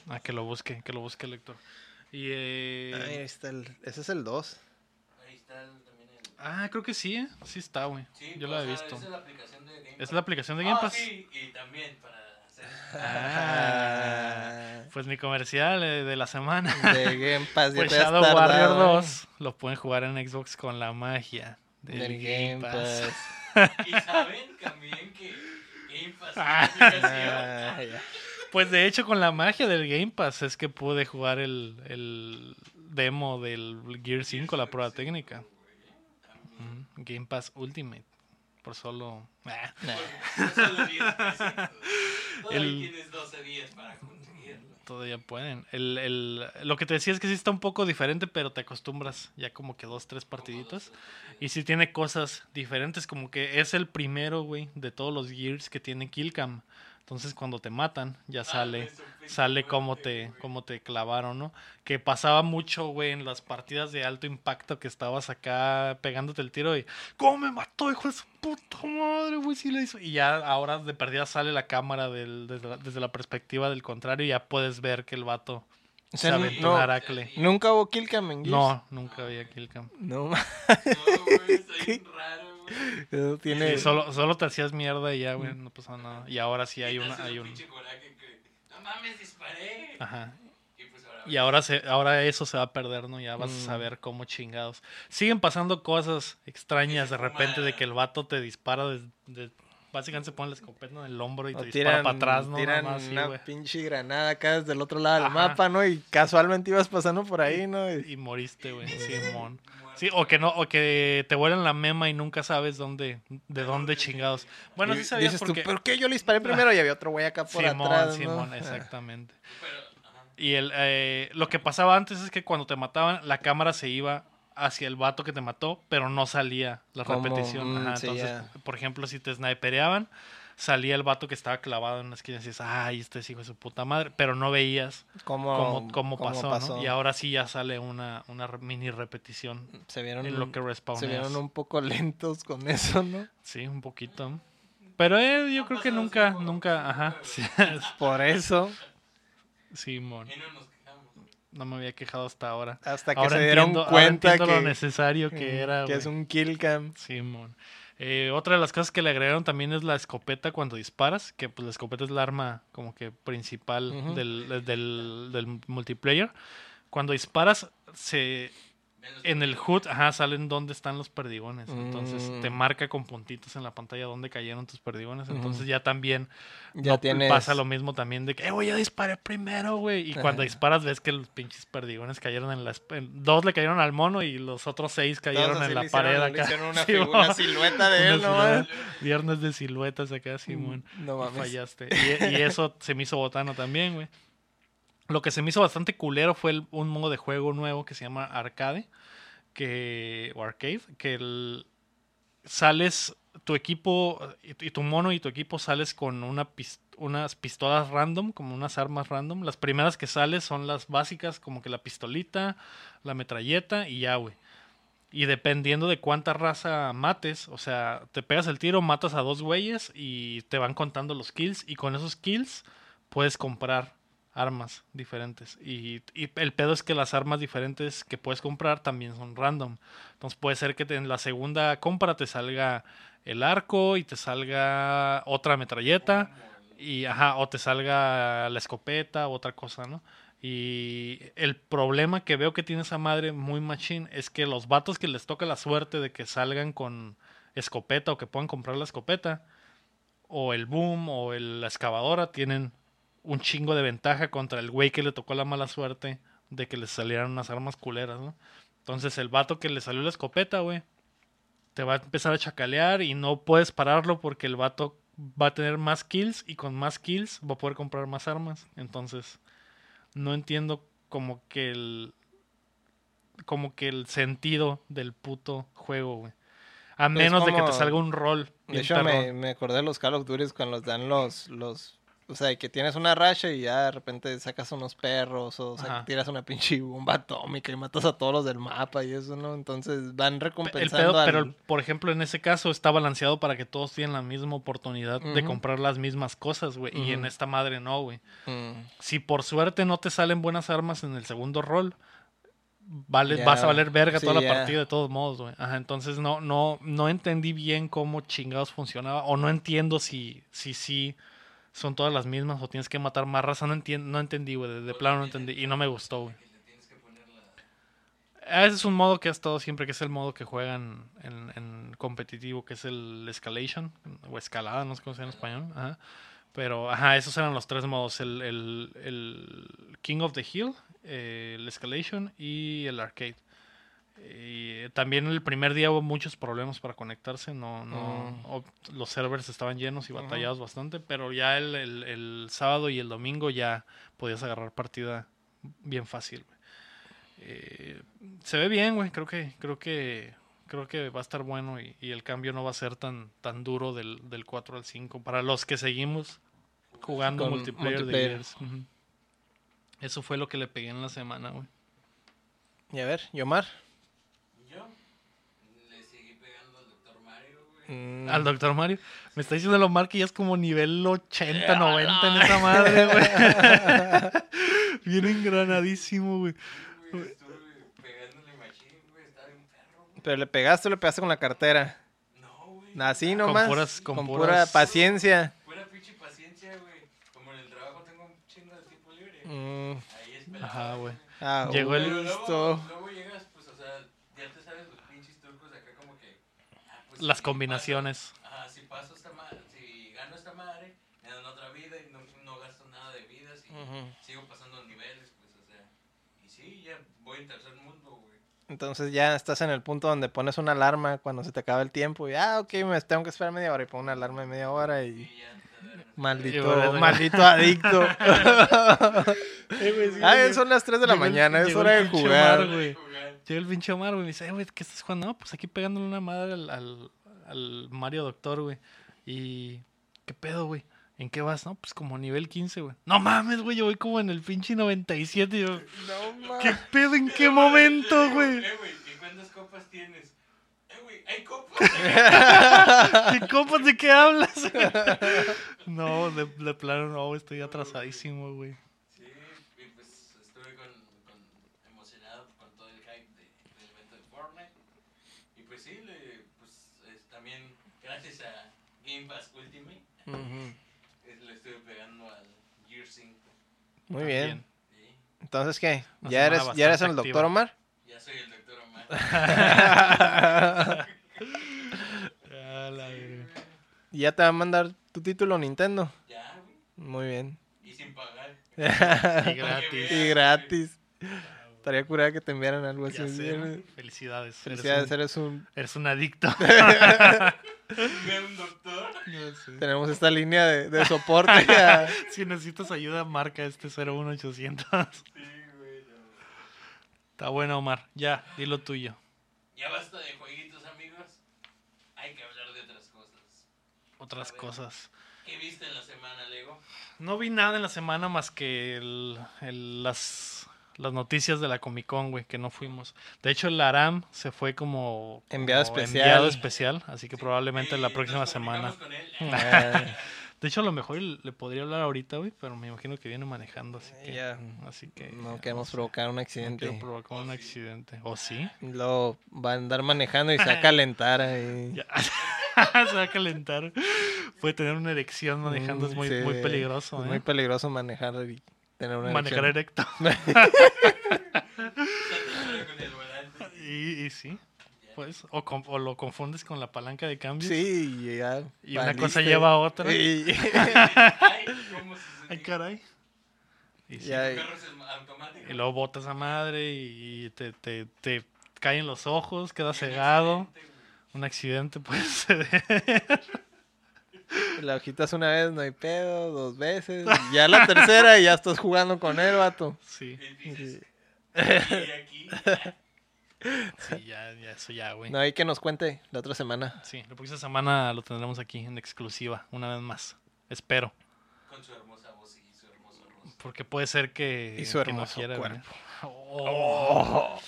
Ah, que lo busque, que lo busque el lector. Y, eh, Ahí está el... Ese es el 2. Ahí está el... Ah, creo que sí, ¿eh? Sí está, güey. Sí, Yo lo he visto. Esa es la aplicación de Game ¿Es Pass. la aplicación de Game Ah, Pass? sí, y también para hacer... Ah, pues mi comercial eh, de la semana. De Game Pass. [LAUGHS] ya Pues Shadow tardado, Warrior ¿eh? 2 lo pueden jugar en Xbox con la magia del, Del Game, Pass. Y saben también que Game Pass es [LAUGHS] Ah. una aplicación. Ah. Pues de hecho con la magia del Game Pass es que pude jugar el, el demo del Gear 5, la prueba técnica. Game Pass Ultimate. Por solo... ah. Nah. Solo 10 pesitos. Todavía El- tienes 12 días para conseguirlo. Todavía pueden. El, el- lo que te decía es que sí está un poco diferente, pero te acostumbras ya como que dos, tres partiditas. Y sí tiene cosas diferentes, como que es el primero, güey, de todos los Gears que tiene Killcam. Entonces cuando te matan, ya sale, pues, sale cómo te, cómo te clavaron, ¿no? Que pasaba mucho, güey, en las partidas de alto impacto que estabas acá pegándote el tiro y ¿Cómo me mató, hijo de su puta madre, güey? Sí le hizo. Y ya ahora de perdida sale la cámara del- desde, la, desde la perspectiva del contrario y ya puedes ver que el vato O se aventó no-. Nunca hubo Killcam en Gears. No, nunca había Killcam. No, No, güey, está bien raro, güey. Eso tiene. Sí, solo, solo te hacías mierda y ya, güey, no pasaba nada. Y ahora sí hay una, hay un no mames, disparé. Ajá. Y pues ahora. Y ahora, se, ahora eso se va a perder, ¿no? Ya vas Mm. a saber cómo chingados. Siguen pasando cosas extrañas de repente de que el vato te dispara de, de- básicamente se pone la escopeta en el hombro y te O dispara para atrás, ¿no? tiran más, sí, una pinche granada acá desde el otro lado del Ajá. mapa, ¿no? Y casualmente ibas pasando por ahí, ¿no? Y- Y moriste, güey. Simón. Muerto. Sí, o que no, o que te vuelan la mema y nunca sabes dónde, de dónde chingados. Bueno, y sí sabías dices porque... tú, ¿por qué yo le disparé primero? Y había otro güey acá por Simón, atrás, ¿no? Simón, exactamente. Pero. Y el, eh, lo que pasaba antes es que cuando te mataban, la cámara se iba hacia el vato que te mató, pero no salía la Como, repetición. mm, Ajá, sí, entonces, por ejemplo, si te snipereaban, salía el vato que estaba clavado en una esquina y decías, ay, este es hijo de su puta madre, pero no veías ¿Cómo, cómo, cómo pasó, pasó? ¿no? Y ahora sí ya sale una, una mini repetición se vieron, en lo que se respawneas. vieron un poco lentos con eso, ¿no? Sí, un poquito. Pero eh, yo creo que nunca, nunca, ajá. [LAUGHS] Sí, Por eso, Simón. Y no nos quejamos. No me había quejado hasta ahora. hasta que Ahora se dieron entiendo, cuenta que, lo necesario que mm, era. que es un kill cam. Simón. Eh, otra de las cosas que le agregaron también es la escopeta cuando disparas, que pues la escopeta es el arma como que principal del, del, del multiplayer. Cuando disparas, se en el HUD ajá, salen dónde están los perdigones. Entonces Mm. te marca con puntitos en la pantalla dónde cayeron tus perdigones. Entonces ya también Ya no tienes... pasa lo mismo también de que, eh, güey, ya disparé primero, güey. Y cuando Ajá. disparas ves que los pinches perdigones cayeron en las... en- dos le cayeron al mono y los otros seis cayeron en le la hicieron- pared le acá. hicieron una, [LAUGHS] Sí, silueta de él, ¿no? silueta. Viernes de siluetas acá, Simón. No Y mames. fallaste. Y, y eso se me hizo botano también, güey. Lo que se me hizo bastante culero fue un modo de juego nuevo que se llama Arcade. Que, o Arcade. Que sales, tu equipo y tu, mono y tu equipo sales con una unas pistolas random, como unas armas random. Las primeras que sales son las básicas, como que la pistolita, la metralleta y ya. Y dependiendo de cuánta raza mates, o sea, te pegas el tiro, matas a dos güeyes y te van contando los kills. Y con esos kills puedes comprar armas diferentes. Y, el pedo es que las armas diferentes que puedes comprar también son random. Entonces puede ser que en la segunda compra te salga el arco y te salga otra metralleta. Y, ajá, o te salga la escopeta, otra cosa, ¿no? Y el problema que veo que tiene esa madre muy machín es que los vatos que les toca la suerte de que salgan con escopeta o que puedan comprar la escopeta, o el boom o la excavadora, tienen un chingo de ventaja contra el güey que le tocó la mala suerte de que les salieran unas armas culeras, ¿no? Entonces el vato que le salió la escopeta, güey, te va a empezar a chacalear y no puedes pararlo porque el vato va a tener más kills y con más kills va a poder comprar más armas. Entonces, no entiendo como que el como que el sentido del puto juego, güey. A menos de que te salga un rol. De hecho, me, me acordé de los Call of Duty cuando los dan los, los... O sea, que tienes una racha y ya de repente sacas unos perros o Ajá. tiras una pinche bomba atómica y matas a todos los del mapa y eso, ¿no? Entonces van el recompensando pedo, al- pero por ejemplo en ese caso está balanceado para que todos tengan la misma oportunidad de comprar las mismas cosas, güey. Y en esta madre no, güey. Mm. Si por suerte no te salen buenas armas en el segundo rol, vale, vas a valer verga sí, toda la partida de todos modos, güey. Ajá, entonces no, no, no entendí bien cómo chingados funcionaba. O no entiendo si, si sí son todas las mismas o tienes que matar más raza. No, entien- no entendí, güey. De, de plano no entendí. Y no me gustó, güey. Ah, Ese es un modo que ha estado siempre, que es el modo que juegan en, en competitivo, que es el escalation, o escalada, no sé cómo se llama en español. Ajá. Pero, ajá, esos eran los tres modos, el, el- el King of the Hill, eh, el escalation y el arcade. Y también el primer día hubo muchos problemas para conectarse, no, no, o- los servers estaban llenos y batallados bastante, pero ya el, el- el sábado y el domingo ya podías agarrar partida bien fácil. Eh, se ve bien, güey. Creo que, creo que, creo que va a estar bueno y, y el cambio no va a ser tan, tan duro del, del 4 al 5. Para los que seguimos jugando Con multiplayer, de. Eso fue lo que le pegué en la semana, güey. Y a ver, Yomar. Yo le seguí pegando al Doctor Mario, güey. Mm. Al Doctor Mario. Me está diciendo lo Omar que ya es como nivel 80, 90 en esa madre, [LAUGHS] güey. Bien engranadísimo, güey. Pero le pegaste o le pegaste con la cartera. No, güey. Así Con nomás. puras- con con puras- pura paciencia. Pura pinche paciencia, güey. Como en el trabajo tengo un chingo de tiempo libre. Mm, Ahí esperaba. Ajá, güey. ah, Llegó el- luego, luego llegas, pues, o sea, ya te sabes los pinches trucos acá como que... ah, pues, Las si combinaciones. paso- Ajá, si paso esta madre, si gano esta madre, me dan otra vida y no, no gasto nada de vidas y Ujú. sigo pasando niveles, pues, o sea... Y sí, ya voy en tercer mundo, güey. Entonces ya estás en el punto donde pones una alarma cuando se te acaba el tiempo. Y, ah, ok, me tengo que esperar media hora. Y pongo una alarma de media hora y... Y ya Maldito, maldito adicto. [LAUGHS] [LAUGHS] ah, son las 3 de la mañana, es hora de jugar. Güey. Llega el pinche Omar, güey, me dice, "Eh, güey, ¿qué estás jugando? No, pues aquí pegándole una madre al, al, al Mario Doctor, güey. Y, ¿qué pedo, güey? ¿En qué vas? No, pues como nivel 15, güey. No mames, güey, yo voy como en el pinche 97. y yo, No, ¿qué ma- pedo? ¿En qué momento, güey? Eh, güey, ¿y cuántas copas tienes? Eh, güey, hay copas. [LAUGHS] ¿Qué copas de qué hablas? [LAUGHS] no, de, de plano no, estoy atrasadísimo, güey. Sí, y pues estuve con, con- emocionado con todo el hype de- del evento de Fortnite. Y pues sí, le, pues es también gracias a Game Pass Ultimate, [LAUGHS] le estuve pegando al Gear 5. Muy También. bien. ¿sí? Entonces, ¿qué? Una ¿Ya eres, ¿Ya eres el doctor. Omar? Ya soy el Doctor Omar. ¿Y [LAUGHS] ya te va a mandar tu título Nintendo? ya, güey, Muy bien. y sin pagar. Y gratis. y gratis. Estaría curada que te enviaran algo así. Sé, Felicidades. Felicidades, Eres un, eres un... eres un adicto. [LAUGHS] Ve un doctor. Tenemos esta línea de, de soporte. [LAUGHS] a- si necesitas ayuda, marca este 01800. Sí, güey, no. Está bueno, Omar. Ya, dilo tuyo. Ya basta de jueguitos, amigos. Hay que hablar de otras cosas. Otras ver. cosas. ¿Qué viste en la semana, Lego? No vi nada en la semana más que el- el- las, las noticias de la Comic Con, güey, que no fuimos. De hecho, el Aram se fue como... Enviado como especial. enviado especial, así que probablemente la próxima semana. comunicamos con él. [LAUGHS] Eh, De hecho, a lo mejor le podría hablar ahorita, güey, pero me imagino que viene manejando, así que... Ya. Así que no ya, queremos sé. provocar un No accidente. quiero provocar un accidente. ¿O sí? Luego va a andar manejando y se va a calentar ahí. [LAUGHS] Ya. [LAUGHS] se va a calentar. Puede tener una erección manejando, es muy, Mm, sí, muy peligroso. Es ¿eh? muy peligroso manejar y tener una Manejar erecto. [LAUGHS] [LAUGHS] Y, y sí, pues, o, con- o lo confundes con la palanca de cambio. Sí, y ya. Y una cosa lleva a otra. Y- Ay, ¿cómo se Ay, caray. Y, sí. Ya. Y luego botas a madre y te, te, te caen los ojos, quedas cegado. Un accidente puede [LAUGHS] ser. [LAUGHS] La hojitas una vez, no hay pedo, dos veces. y ya la tercera y ya estás jugando con él, vato. Sí, Y dices, y aquí, sí, ya, ya, eso ya, güey. No hay que nos cuente la otra semana. Sí, la próxima semana lo tendremos aquí en exclusiva, una vez más. Espero. con su hermosa voz y su hermoso rostro. Porque puede ser que. Y su que no hermoso quiera cuerpo. venir. Oh.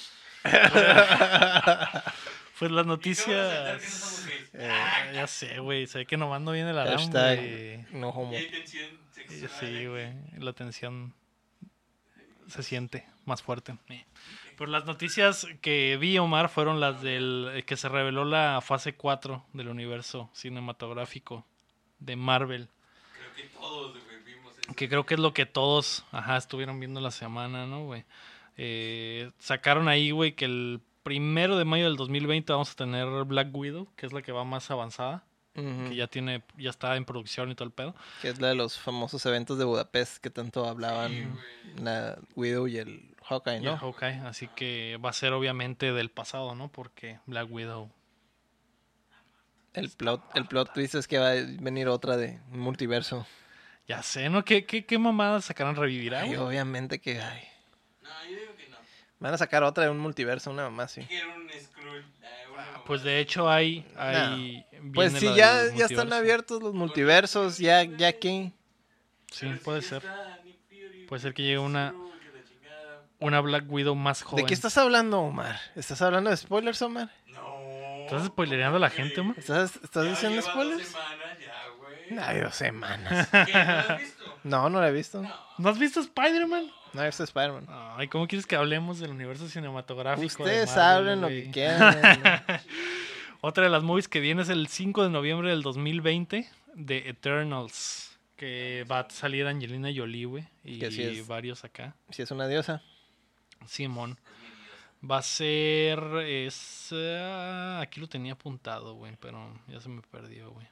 [LAUGHS] [LAUGHS] pues las ¿Y cómo aceptar que no noticias. Eh, Ya sé, güey. Sé que nomás no viene la RAM, Hashtag güey. no homo. Y hay tensión Y sexual. Sí, aquí. güey. La tensión se siente más fuerte. Pero las noticias que vi, Omar, fueron las del eh, que se reveló la fase 4 del universo cinematográfico de Marvel. Creo que todos, güey, vimos eso. Que creo que es lo que todos, ajá, estuvieron viendo la semana, ¿no, güey? Eh, sacaron ahí, güey, que el primero de mayo del 2020 vamos a tener Black Widow, que es la que va más avanzada, que ya tiene, ya está en producción y todo el pedo. Que es la de los famosos eventos de Budapest que tanto hablaban. la Widow y el Hawkeye, Y el ¿no? Hawkeye, así que va a ser obviamente del pasado, ¿no? Porque Black Widow. El plot, el plot twist es que va a venir otra de multiverso. Ya sé, ¿no? ¿Qué, qué, qué mamadas sacaron revivirá? Ay, obviamente que ay, No, yo digo que no. Van a sacar otra de un multiverso, una mamá sí. Quiero un Skrull. eh, mamá. Pues de hecho hay, hay Pues viene sí, ya, ya están abiertos los multiversos, ya, ya que. Sí, Pero puede ser. Puede ser que llegue una-. Una Black Widow más joven. ¿De qué estás hablando, Omar? ¿Estás hablando de spoilers, Omar? No. ¿Estás spoilereando a la gente, Omar? ¿Estás, estás Ya diciendo spoilers? Dos semanas ya, dos semanas. [LAUGHS] ¿Qué? ¿No lo has visto? No, no la he visto. ¿No has visto Spider-Man? No he visto Spider-Man. Ay, ¿cómo quieres que hablemos del universo cinematográfico? de Ustedes hablen lo que quieran. [LAUGHS] Otra de las movies que viene es el 5 de noviembre del 2020 de Eternals. Que va a salir Angelina Jolie, güey. Y es. varios acá. si es una diosa. Simón. Va a ser. Es, aquí lo tenía apuntado, güey. Pero ya se me perdió, güey.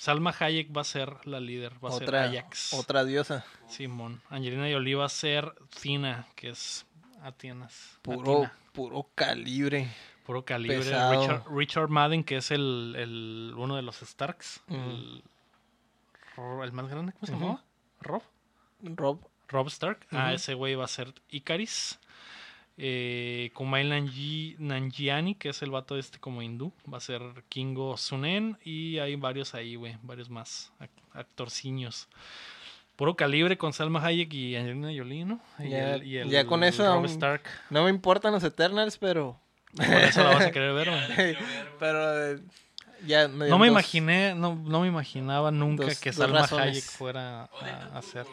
Salma Hayek va a ser la líder. Va a Otra, ser Ajax. otra diosa. Simón. Angelina Jolie va a ser Tina, que es Atenas. Puro, puro calibre. Puro calibre. Richard, Richard Madden, que es el, el- uno de los Starks. El, más grande, ¿cómo se llamaba? Rob. Rob. Rob Stark. Ah, ese güey va a ser Icaris. Eh, Kumail Nanji- Nanjiani, que es el vato este como hindú, va a ser Kingo Sunen. Y hay varios ahí, güey, varios más ac- actorciños. Puro calibre con Salma Hayek y Angelina Jolie, ¿no? Y Ya- el- y el ya con eso, Rob Stark. No me importan los Eternals, pero. Por eso la vas a querer ver, güey. [LAUGHS] pero. eh, ya me No me dos- imaginé, no, no me imaginaba nunca dos- que Salma. Hayek fuera a tu- hacer.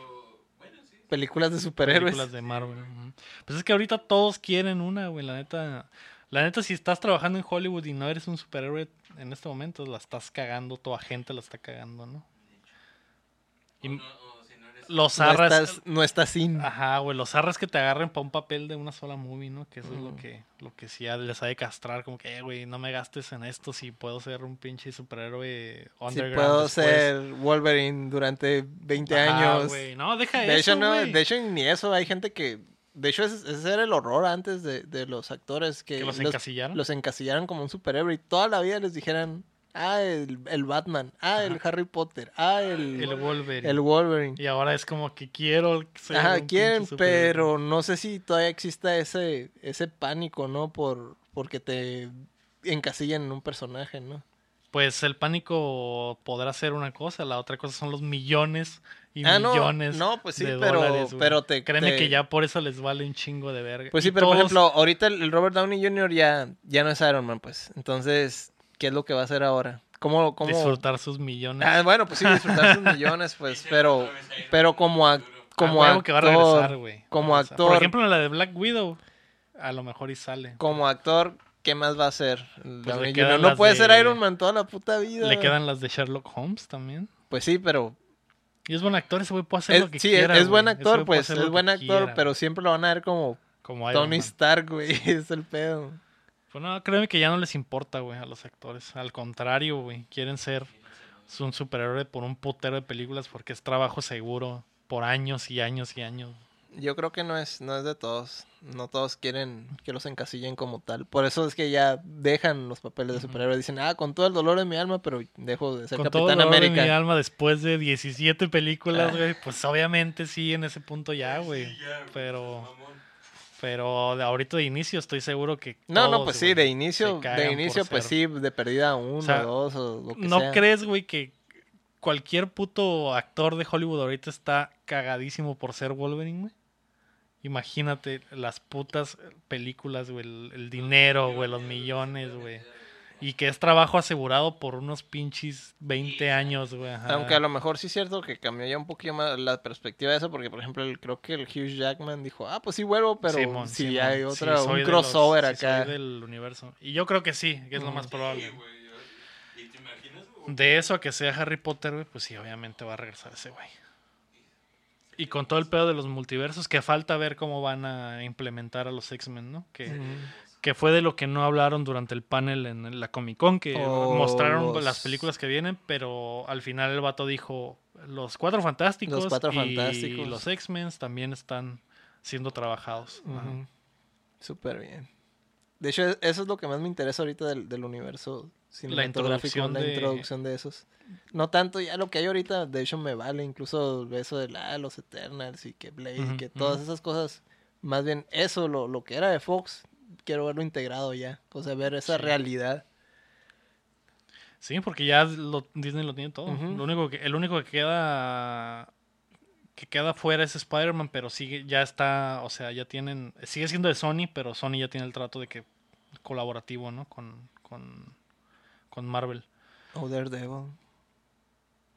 Películas de superhéroes. películas de Marvel. Pues es que ahorita todos quieren una, güey, la neta. La neta, si estás trabajando en Hollywood y no eres un superhéroe en este momento, la estás cagando, toda gente la está cagando, ¿no? Y O no- o si los No arras... estás, no estás sin. Ajá, güey, los arras que te agarren para un papel de una sola movie, ¿no? Que eso es lo Ujú. que, lo que sí les ha de castrar, como que, eh, güey, no me gastes en esto si puedo ser un pinche superhéroe Si underground puedo después. ser Wolverine durante 20 Ajá, años. güey. No, deja De eso, hecho, no, de hecho, ni eso. Hay gente que. De hecho, ese, ese era el horror antes de, de los actores. Que, que los encasillaron. los encasillaran como un superhéroe y toda la vida les dijeran. Ah, el, el Batman. Ah, el Harry Potter. Ah, el, El Wolverine. el Wolverine. Y ahora es como que quiero ser Ajá, un quieren, pero no sé si todavía exista ese, ese pánico, ¿no? Por, porque te encasillan en un personaje, ¿no? Pues el pánico podrá ser una cosa, la otra cosa son los millones y Ah, millones no, pues sí, de pero- dólares, pero te- Créeme te- que ya por eso les vale un chingo de verga. Pues Y sí, pero por ejemplo, ahorita el, el Robert Downey Jr. ya, ya no es Iron Man, pues. Entonces, ¿qué es lo que va a hacer ahora? ¿Cómo, cómo... disfrutar sus millones. Ah, bueno, pues sí, disfrutar sus millones, pues, [LAUGHS] pero, pero como, ac- A como huevo que va a actor, regresar, güey. como Va a regresar. actor- Por ejemplo, en la de Black Widow, a lo mejor y sale. como actor, ¿qué más va a hacer? Pues? No puede de- ser Iron Man toda la puta vida. Le quedan las de Sherlock Holmes también. Pues sí, pero Y es buen actor, ese güey puede hacer Es- lo que sí, quiera. es, es buen actor, pues, es buen que actor, quiera, pero siempre lo van a ver como como Tony. Stark, güey, [LAUGHS] es el pedo. Pues no, créeme que ya no les importa, güey, a los actores. Al contrario, güey, quieren ser un superhéroe por un putero de películas porque es trabajo seguro por años y años y años. Yo creo que no es, no es de todos, no todos quieren que los encasillen como tal. Por eso es que ya dejan los papeles de superhéroe, dicen, ah, con todo el dolor de mi alma, pero dejo de ser Con todo el Capitán dolor de América. mi alma después de 17 películas, Ah. güey, pues obviamente sí, en ese punto ya, güey. Sí, ya, güey, Pero, mamón. Pero de ahorita de inicio estoy seguro que No, no, pues sí, de inicio, de inicio, pues sí, de perdida uno, sea, dos o lo que ¿No sea. crees, güey, que cualquier puto actor de Hollywood ahorita está cagadísimo por ser Wolverine, güey? Imagínate las putas películas, güey, el, el dinero, güey, los millones, güey. Y que es trabajo asegurado por unos pinches 20 años, güey. Aunque a lo mejor sí es cierto que cambió ya un poquito más la perspectiva de eso, porque por ejemplo el- creo que el Hugh Jackman dijo, ah, pues sí vuelvo, pero Simón, si Simón. hay Sí, otra, soy un de crossover los- sí, acá. soy del universo. Y yo creo que sí, que es lo más Sí, probable. ¿Y te imaginas? De eso a que sea Harry Potter, güey, pues sí, obviamente va a regresar ese güey. Y con todo el pedo de los multiversos, que falta ver cómo van a implementar a los X-Men, ¿no? Que. Que fue de lo que no hablaron durante el panel en la Comic Con, que Oh, mostraron los- las películas que vienen, pero al final el vato dijo, los Cuatro Fantásticos, Los Cuatro y Fantásticos. los X-Men también están siendo trabajados. Súper bien. De hecho, e- eso es lo que más me interesa ahorita del, del universo cinematográfico, introducción la de- introducción de esos. No tanto ya lo que hay ahorita, de hecho me vale, incluso eso de la, los Eternals y que Blade, Ujú, que todas esas cosas, más bien eso, lo, lo que era de Fox, quiero verlo integrado ya, o sea, ver esa Sí. realidad. Sí, porque ya lo- Disney lo tiene todo. Lo único que, el único que queda que queda fuera es Spider-Man, pero sigue, ya está, o sea, ya tienen, sigue siendo de Sony, pero Sony ya tiene el trato de que colaborativo, ¿no? Con, con, con Marvel. O Daredevil.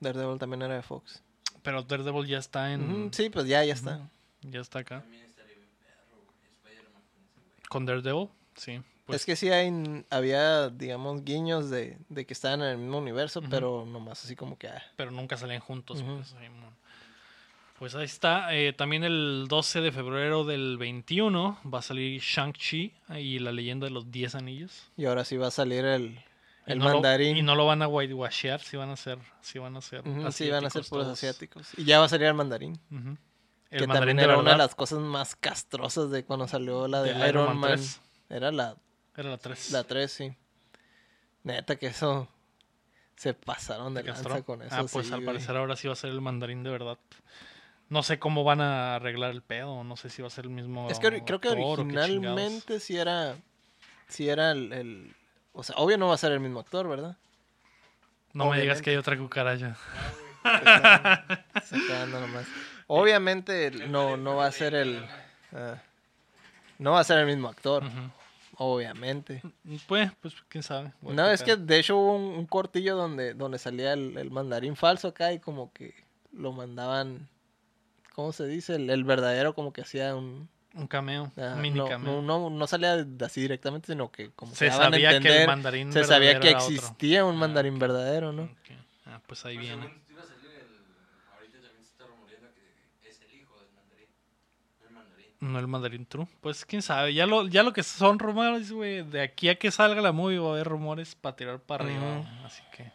Daredevil también era de Fox. Pero Daredevil ya está en. Sí, pues ya, ya está. Ya está acá. También estaría bien perro, güey. Spider-Man con Daredevil, sí. Pues, es que sí hay, había, digamos, guiños de, de que estaban en el mismo universo, Ujú. pero nomás así como que... ah, Pero nunca salían juntos. Ujú. pues, Simón. Pues ahí está. Eh, también el 12 de febrero del 21 va a salir Shang-Chi y la leyenda de los 10 anillos. Y ahora sí va a salir el, el no lo- mandarín. y no lo van a whitewashear, sí van a ser, sí van a ser Ujú, sí, van a ser puros asiáticos. Y ya va a salir el mandarín. Ujú. que El también de era una de las cosas más castrosas de cuando salió la de del Iron, Man. 3. Era la, Era la 3. la 3, sí. Neta que eso... Se pasaron de lanza con eso. ah, pues sí, al parecer ahora sí va a ser el mandarín de verdad. No sé cómo van a arreglar el pedo, no sé si va a ser el mismo. Es que creo que originalmente sí era... Sí era el, el- O sea, obvio no va a ser el mismo actor, ¿verdad? No me digas que hay otra cucaracha. Se está dando [LAUGHS] nomás. Obviamente no, no va a ser el... ah, no va a ser el mismo actor, obviamente. Pues, pues quién sabe. Voy No, es que de hecho hubo un, un cortillo donde, donde salía el, el mandarín falso acá y como que lo mandaban, ¿cómo se dice? El, el verdadero como que hacía un... Un cameo, ah, un mini no, cameo. no, no, no salía así directamente, sino que como Se que sabía que el mandarín se sabía que existía un Ah, mandarín verdadero, ¿no? Ah, pues ahí Pero viene. según iba a salir el... Ahorita también se está rumoreando que es el hijo del mandarín. El mandarín. No el mandarín true. Pues quién sabe. Ya lo, ya lo que son rumores, güey. De aquí a que salga la movie va a haber rumores para tirar para arriba. Así que.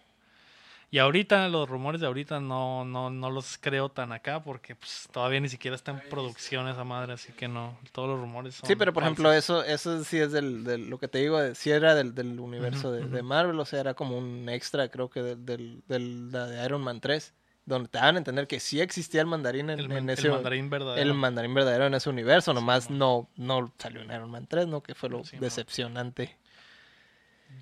Y ahorita, los rumores de ahorita no, no, no los creo tan acá porque pues, todavía ni siquiera está en producción esa madre. Así que no. Todos los rumores son. Sí, pero por ejemplo, eso eso sí es del, del- lo que te digo, de- sí era del, del universo de, de. Marvel, o sea, era como un extra, creo que del, del, del- la de Iron Man 3, donde te daban a entender que sí existía el mandarín en, El, en man- el ese mandarín verdadero. el mandarín verdadero en ese universo, nomás no, no salió en Iron Man 3, ¿no? Que fue lo decepcionante.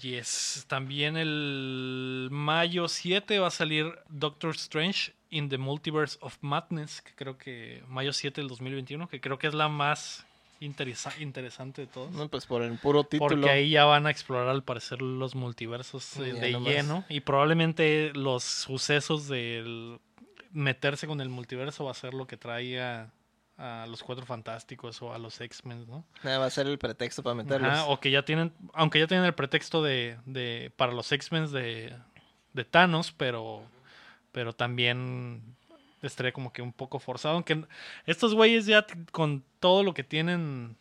Yes. También el mayo 7 va a salir Doctor Strange in the Multiverse of Madness, que creo que mayo 7 del 2021, que creo que es la más interesa- interesante de todas. No, pues por el puro título. Porque ahí ya van a explorar al parecer los multiversos eh, de nomás. lleno y probablemente los sucesos del meterse con el multiverso va a ser lo que trae a, los Cuatro Fantásticos o a los X-Men, ¿no? Nada, va a ser el pretexto para meterlos. Ajá, o que ya tienen, aunque ya tienen el pretexto de, de para los X-Men de, de Thanos, pero, pero también estaría como que un poco forzado. Aunque estos güeyes ya con todo lo que tienen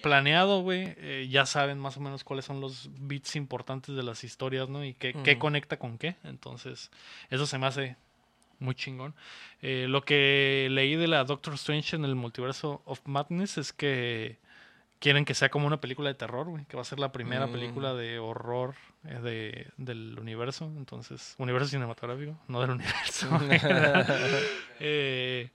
Planeado güey, eh, ya saben más o menos cuáles son los bits importantes de las historias, ¿no? Y qué, qué conecta con qué. Entonces, eso se me hace muy chingón. Eh, lo que leí de la Doctor Strange en el multiverso of Madness es que quieren que sea como una película de terror, güey, que va a ser la primera Mm. película de horror eh, de, del universo, entonces, universo cinematográfico, no del universo. [LAUGHS] Eh,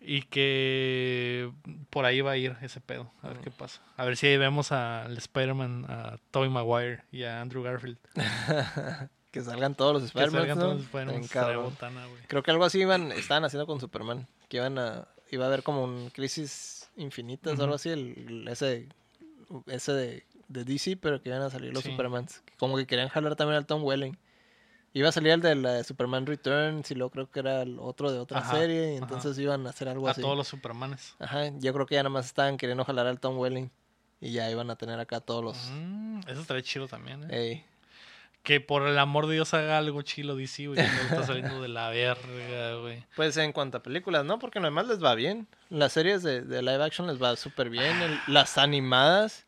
y que por ahí va a ir ese pedo, a ver qué pasa. A ver si ahí vemos al Spider-Man, a Tobey Maguire y a Andrew Garfield. [LAUGHS] que salgan todos los Que Spider-Man, salgan ¿no? güey. Creo que algo así iban, estaban haciendo con Superman. Que iban a, iba a haber como un crisis infinitas o algo así, el, ese, ese de, de DC, pero que iban a salir los Sí. Supermans. Como que querían jalar también al Tom Welling. Iba a salir el de la de Superman Returns y luego creo que era el otro de otra Ajá, serie, y ajá. entonces iban a hacer algo A así. todos los Supermanes. Ajá, yo creo que ya nada más estaban queriendo jalar al Tom Welling y ya iban a tener acá todos los... Mm, eso estaría chido también, ¿eh? Ey. Que por el amor de Dios haga algo chilo DC, güey. no está saliendo de la verga, güey. Pues en cuanto a películas, ¿no? Porque lo demás les va bien. Las series de, de live action les va súper bien. El- las animadas,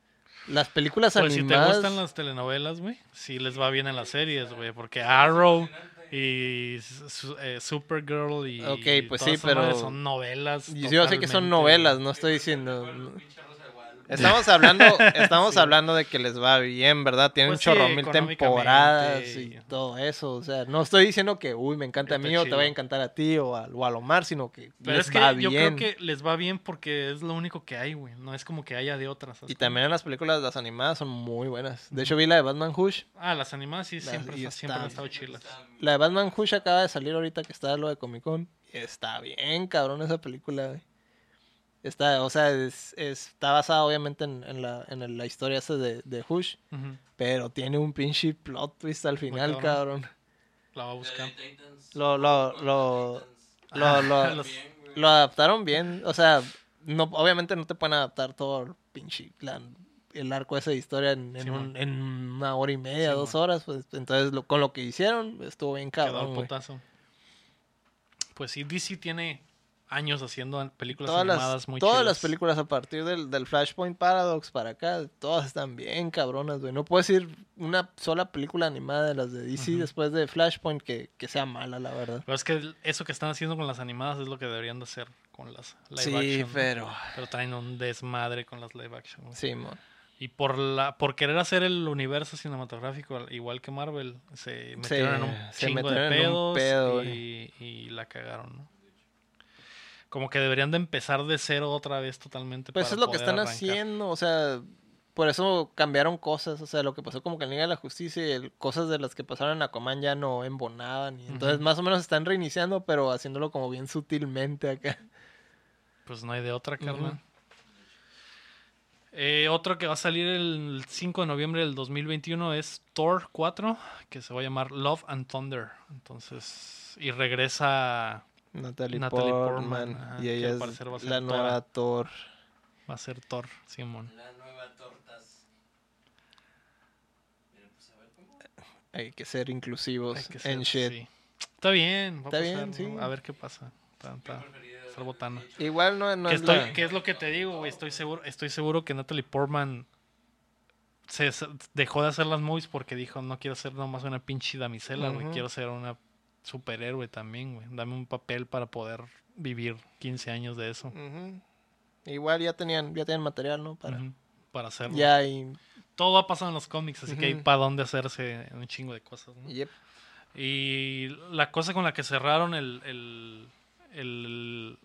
las películas Pues si te animadas. gustan las telenovelas, güey, sí les va bien en las series, güey. Porque Arrow y su- eh, Supergirl y. Ok, pues sí, pero- Son novelas. Yo sé que son novelas, no estoy diciendo. Pinche Rosa de Guadalupe. Estamos hablando, [LAUGHS] estamos Sí. hablando de que les va bien, ¿verdad? Tienen Pues un chorro sí, mil temporadas y- todo eso. O sea, no estoy diciendo que, uy, me encanta a mí o te va a encantar a ti o a, o a Lomar, sino que Pero les es que va yo bien. creo que les va bien porque es lo único que hay, güey. No es como que haya de otras. ¿sabes Y también las películas, las animadas son muy buenas. De hecho, vi la de Batman Hush. Ah, las animadas sí Las- siempre, siempre han estado chilas. La de Batman Hush acaba de salir ahorita que está lo de Comic Con. Está bien, cabrón, esa película, güey. Está, o sea, es- es- está basada obviamente en, en la, en el- la historia esa de, de Hush. Pero tiene un pinche plot twist al final, cabrón. cabrón. La va a buscar. Lo- lo- lo-. Lo, lo, [LAUGHS] Los- Bien, güey. lo adaptaron bien. O sea, no, obviamente no te pueden adaptar todo el pinche la- el arco ese de historia en, en, Simón. un- en una hora y media, dos horas. Pues, entonces, lo- con lo que hicieron, estuvo bien quedó cabrón, al güey. putazo. Pues sí, DC tiene años haciendo películas Todas animadas las, muy todas chidas. las películas a partir del, del Flashpoint Paradox para acá, todas están bien cabronas, güey. No puedo decir una sola película animada de las de DC después de Flashpoint que, que sea mala, la verdad. Pero es que eso que están haciendo con las animadas es lo que deberían de hacer con las live Sí, action. ¿no? pero... Pero traen un desmadre con las live action. güey. Sí, mon. Y por la por querer hacer el universo cinematográfico igual que Marvel, se metieron en un se chingo de metieron en un pedos pedo, y, y la cagaron, ¿no? Como que deberían de empezar de cero otra vez totalmente. Pues para es lo que están arrancar. haciendo, o sea, por eso cambiaron cosas, o sea, lo que pasó como que en Liga de la Justicia y el- cosas de las que pasaron en Aquaman ya no embonaban, y entonces más o menos están reiniciando, pero haciéndolo como bien sutilmente acá. Pues no hay de otra, carnal. Eh, otro que va a salir el 5 de noviembre del 2021 es Thor 4, que se va a llamar Love and Thunder. Entonces, y regresa, Natalie, Natalie Portman, Portman, ajá, y que ella es parecer a ser la nueva Thor. va a ser Thor, Simón. La nueva tortas. Pues a ver cómo. Hay que ser inclusivos Hay que en ser- shit. sí. Está bien, va a Está bien, sí. ¿no? A ver qué pasa. Botana. de hecho, Igual no, no ¿Qué, es estoy- la- qué es lo que te digo, güey? Estoy seguro, estoy seguro que Natalie Portman se dejó de hacer las movies porque dijo, no quiero ser nomás una pinche damisela, güey. Quiero ser una superhéroe también, güey. Dame un papel para poder vivir 15 años de eso. Igual ya tenían, ya tenían material, ¿no? Para... Para hacerlo. Ya y... Todo va a pasar en los cómics, así que hay para dónde hacerse un chingo de cosas, ¿no? Yep. Y la cosa con la que cerraron el, el- el-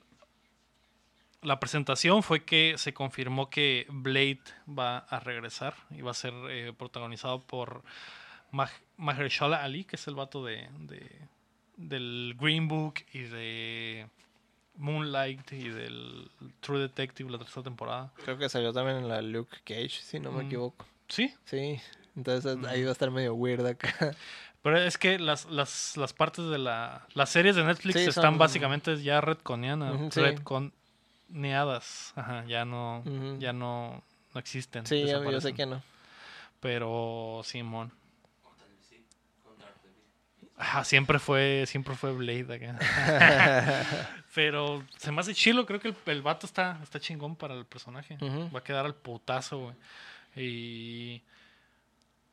la presentación fue que se confirmó que Blade va a regresar y va a ser eh, protagonizado por Mah- Mahershala Ali, que es el vato de, de- del Green Book y de Moonlight y del True Detective, la tercera temporada. Creo que salió también en la Luke Cage, si no me Mm. equivoco. Sí, Sí, entonces Mm. ahí va a estar medio weird acá. [LAUGHS] Pero es que las, las, las partes de la... Las series de Netflix Sí, están son- básicamente ya retconeadas. Ujú, sí. Retconeadas. Ajá, ya no... Ya no, no existen. Sí, yo, yo sé que no. Pero Simón. con tal de sí, con Daredevil. Ajá, siempre fue, siempre fue Blade acá. [LAUGHS] Pero se me hace chilo, creo que el, el vato está, está chingón para el personaje. Va a quedar al putazo, güey. Y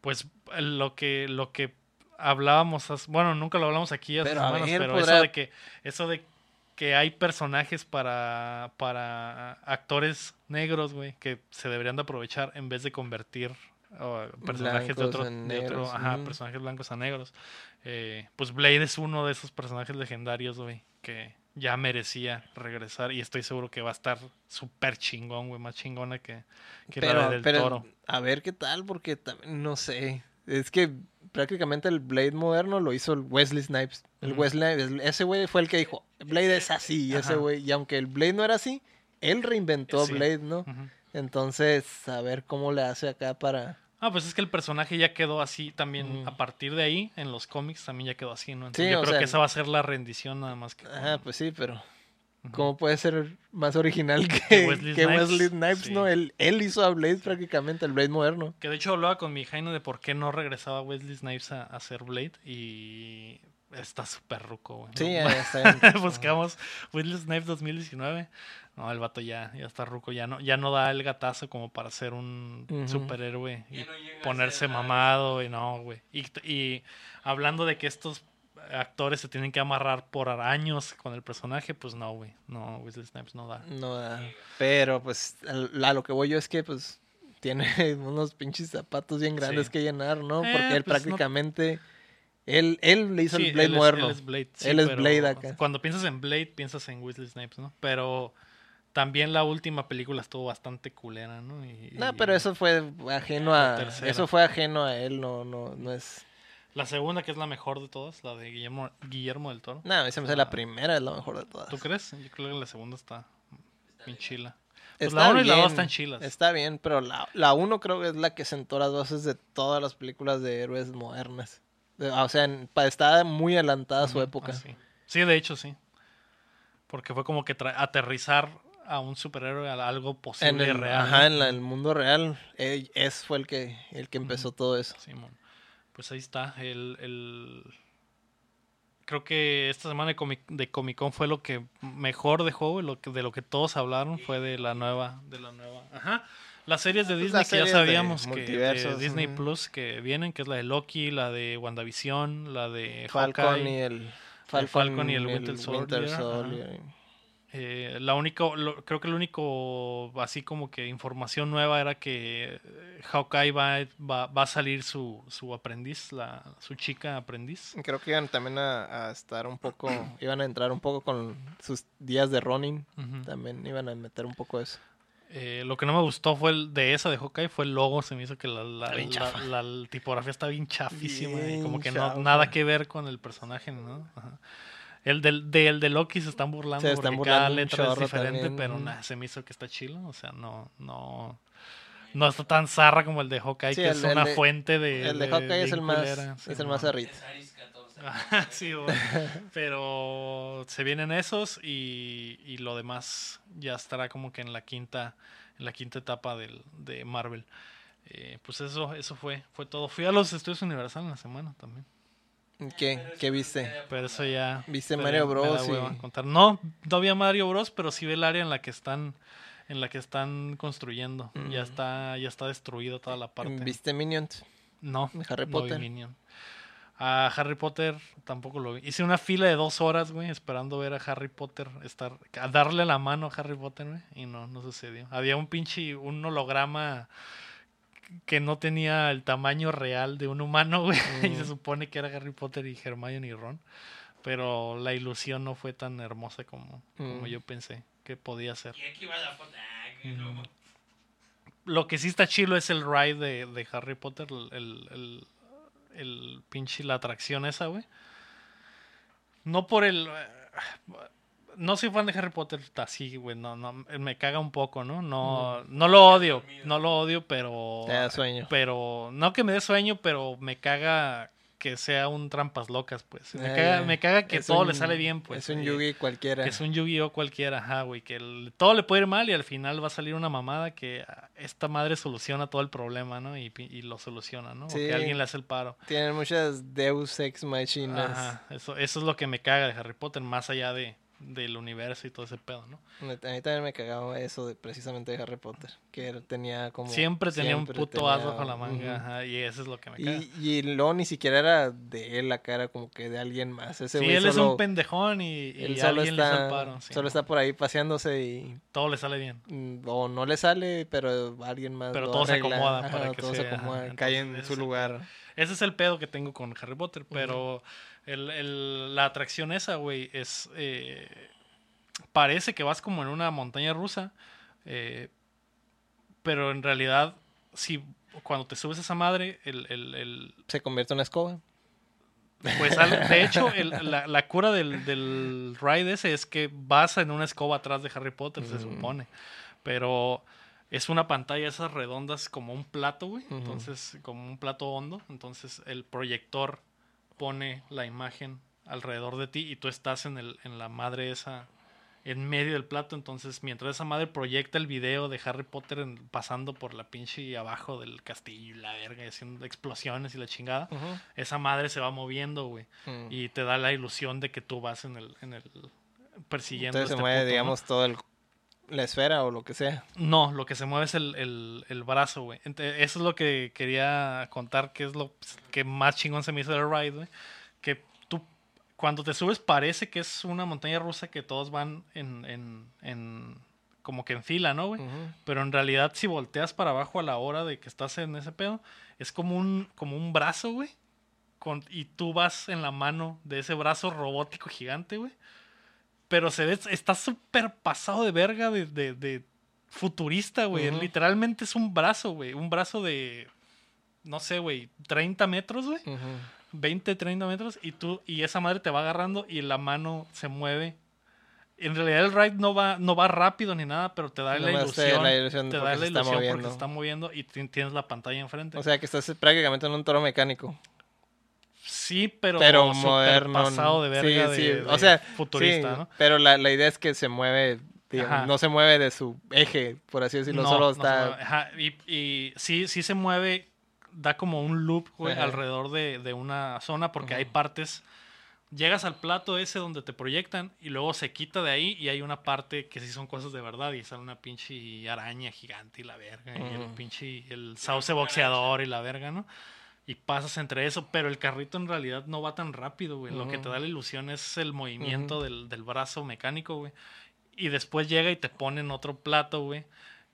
pues lo que, lo que hablábamos, bueno, nunca lo hablamos aquí hace Pero, semanas, pero podrá- eso de que, eso de que hay personajes para, para actores negros, güey, que se deberían de aprovechar en vez de convertir uh, personajes de otro, de ajá, personajes blancos a negros. Eh, pues Blade es uno de esos personajes legendarios, güey, que ya merecía regresar y estoy seguro que va a estar súper chingón, güey, más chingona que, que la pero, de del pero, toro. a ver qué tal, porque también, no sé. Es que prácticamente el Blade moderno lo hizo el Wesley Snipes. El. Wesley, ese güey fue el que dijo, Blade es así, y ese Ajá. güey. Y aunque el Blade no era así, él reinventó Sí. Blade, ¿no? Entonces, a ver cómo le hace acá para... Ah, pues es que el personaje ya quedó así también. Ujú. A partir de ahí, en los cómics también ya quedó así, ¿no? Entonces Sí, yo creo sea, que esa va a ser la rendición nada más que. Ajá, pues sí, pero. ¿cómo puede ser más original que, Wesley que Snipes? Wesley Snipes, Sí. no? Él, él hizo a Blade prácticamente, el Blade moderno. Que de hecho hablaba con mi Jaina de por qué no regresaba Wesley Snipes a, a hacer Blade y está súper ruco, güey. Sí, No, ya está. [LAUGHS] Buscamos Wesley Snipes 2019. No, el vato ya, ya está ruco, ya no, ya no da el gatazo como para ser un superhéroe y no ponerse mamado y no, güey. Y, y hablando de que estos actores se tienen que amarrar por años con el personaje, pues no, güey. No, Wesley Snipes no da. No, ah, pero pues a lo que voy yo es que pues [LAUGHS] tiene unos pinches zapatos bien grandes Sí. que llenar, ¿no? Eh, Porque él pues, no- prácticamente él él le hizo Sí, el Blade él es- moderno. él es Blade, sí, Él es Blade acá. Cuando piensas en Blade, piensas en Wesley Snipes, ¿no? Pero también la última película estuvo bastante culera, ¿no? Y- No, pero eso fue ajeno La a tercera. eso fue ajeno a él, no no no es. La segunda, que es la mejor de todas, la de Guillermo, Guillermo del Toro. No, a mí se me hace la primera es la mejor de todas. ¿Tú crees? Yo creo que la segunda está Está bien chila. Pues Está la 1 y la 2 bien, están chilas. Está bien, pero la, la uno creo que es la que sentó las bases de todas las películas de héroes modernas. De- O sea, en- está muy adelantada a su época. ah, sí. Sí, de hecho, sí. Porque fue como que aterrizar a un superhéroe a algo En posible el, real. ajá, en la- el mundo real, eh, ese fue el que, el que empezó todo eso. Simón. Pues ahí está. El, el- Creo que esta semana de Comic, de Comic Con fue lo que mejor dejó, lo que, de lo que todos hablaron fue de la nueva, de la nueva. Ajá. Las series de Pues Disney que ya sabíamos que de Disney. Plus que vienen, que es la de Loki, la de WandaVision, la de Falcon Hawkeye. y el Falcon y el Winter Soldier, ajá. Soldier. Eh, la único, lo- creo que el único, así como que información nueva era que eh, Hawkeye va, va, va a salir su, su aprendiz, la, su chica aprendiz. Creo que iban también a, a estar un poco, [CLEARS THROAT] iban a entrar un poco con sus días de running. También iban a meter un poco eso. Eh, lo que no me gustó fue el de esa de Hawkeye fue el logo, se me hizo que la, tipografía está bien chafísima y como Bien que no, nada que ver con el personaje, ¿no? Ajá. El del, del de Loki se están burlando Se están porque cada burlando un letra es diferente, también, pero nah, se me hizo que está chilo, o sea, no, no, no está tan zarra como el de Hawkeye, Sí, que el- es una de- fuente de... el de Hawkeye es el más, culera, es el sí, más ¿no? arrita. Cesaris 14. Ajá, [LAUGHS] sí, pero se vienen esos y, y lo demás ya estará como que en la quinta en la quinta etapa del, de Marvel Eh, pues eso eso fue fue todo fui a los estudios Universal en la semana también ¿Qué, ¿Qué viste? pero eso ya ¿Viste Mario Bros. y- contar. no no vi a Mario Bros pero sí ve el área en la que están en la que están construyendo ya Mm. está ya está destruido toda la parte ¿Viste Minions? no Harry no vi Potter? A Harry Potter tampoco lo vi. Hice una fila de dos horas, güey, esperando ver a Harry Potter, estar, a darle la mano a Harry Potter, güey, y no, no sucedió. Había un pinche, un holograma que no tenía el tamaño real de un humano, [LAUGHS] güey, y se Mm. supone que era Harry Potter y Hermione y Ron, pero la ilusión no fue tan hermosa como, como Mm. yo pensé que podía ser. Y aquí va la foto. Ah, no. Lo que sí está chilo es el ride de, de Harry Potter, el, el, el, pinche, la atracción esa, güey. No por el... No soy fan de Harry Potter así, güey, no, no, me caga un poco, ¿no? No, no lo odio, no lo odio, pero... Te da sueño. Pero, no que me dé sueño, pero me caga que sea un trampas locas, pues. Me, Ah, caga, me caga que todo un- le sale bien, pues. Es un eh, Yugi cualquiera. que es un Yu-Gi-Oh cualquiera, ajá, güey. Que el- todo le puede ir mal y al final va a salir una mamada que ah, esta madre soluciona todo el problema, ¿no? Y, lo soluciona, ¿no? O que alguien le hace el paro. Tienen muchas Deus Ex Machinas. Ajá, eso, eso es lo que me caga de Harry Potter, más allá de, del universo y todo ese pedo, ¿no? A mí también me cagaba eso de precisamente de Harry Potter. Que tenía como. siempre tenía un puto as bajo la manga, ajá, y eso es lo que me caga. Y, y luego ni siquiera era de él la cara, como que de alguien más. Ese sí, él es un pendejón y, y él solo alguien le está, paro. sí, solo ¿no? está por ahí paseándose y Todo le sale bien. mm, o no le sale, pero alguien más Pero lo todo se acomoda Ajá, para que todo se ajá, acomoda, cae en su lugar. Ese es el pedo que tengo con Harry Potter, pero el, el- la atracción esa, güey, es... eh, parece que vas como en una montaña rusa, eh, pero en realidad, si cuando te subes a esa madre, el, el- Se convierte en una escoba. pues de [LAUGHS] hecho, el- la, la cura del, del ride ese es que vas en una escoba atrás de Harry Potter, se Mm. supone, pero... Es una pantalla esas redondas como un plato, güey. Entonces, como un plato hondo. Entonces, el proyector pone la imagen alrededor de ti y tú estás en, el, en la madre esa, en medio del plato. Entonces, mientras esa madre proyecta el video de Harry Potter en- pasando por la pinche abajo del castillo y la verga, y haciendo explosiones y la chingada, esa madre se va moviendo, güey. Mm. Y te da la ilusión de que tú vas en el, en el persiguiendo Entonces se este mueve, digamos, todo el la esfera o lo que sea. No, lo que se mueve es el, el, el brazo, güey. Ente- Eso es lo que quería contar, que es lo que más chingón se me hizo del ride, güey. Que tú, cuando te subes, parece que es una montaña rusa que todos van en, en, en como que en fila, ¿no, güey? Ujú. Pero en realidad, si volteas para abajo a la hora de que estás en ese pedo, es como un, como un brazo, güey. Con, y tú vas en la mano de ese brazo robótico gigante, güey. Pero se ve, está súper pasado de verga de, de, de futurista, güey. Literalmente es un brazo, güey. Un brazo de, no sé, güey, 30 metros, güey. Ujú. 20, 30 metros. Y tú, y esa madre te va agarrando y la mano se mueve. En realidad el ride no va, no va rápido ni nada, pero te da la te da ilusión. la ilusión te da la ilusión porque se está moviendo y ti- tienes la pantalla enfrente. O sea que estás prácticamente en un toro mecánico. Sí, pero, moderno. pasado de verga Sí, de- sí, de o sea, futurista, sí, ¿no? Pero la, la idea es que se mueve, digamos, no se mueve de su eje, por así decirlo, solo no está... Ajá, y, y sí, sí se mueve, da como un loop, güey, alrededor de, de una zona, porque hay partes. Llegas al plato ese donde te proyectan y luego se quita de ahí y hay una parte que sí son cosas de verdad y sale una pinche araña gigante y la verga y el pinche el sauce boxeador y la verga, ¿no? Y pasas entre eso, pero el carrito en realidad no va tan rápido, güey. Lo que te da la ilusión es el movimiento del, del brazo mecánico, güey. Y después llega y te ponen otro plato, güey.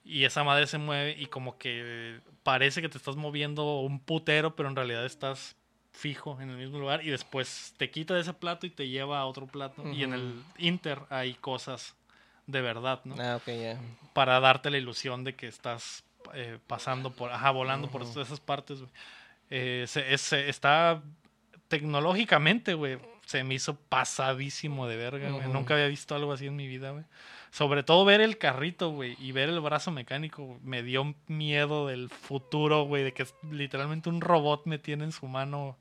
Y esa madre se mueve y como que parece que te estás moviendo un putero, pero en realidad estás fijo en el mismo lugar. Y después te quita de ese plato y te lleva a otro plato. Y en el. Inter hay cosas de verdad, ¿no? Ah, ok, ya. Para darte la ilusión de que estás eh, pasando por, ajá, volando por esas partes, güey. Eh, se- es- se- está tecnológicamente, güey, se me hizo pasadísimo de verga, güey. Nunca había visto algo así en mi vida, güey. Sobre todo ver el carrito, güey, y ver el brazo mecánico, me dio miedo del futuro, güey, de que literalmente un robot me tiene en su mano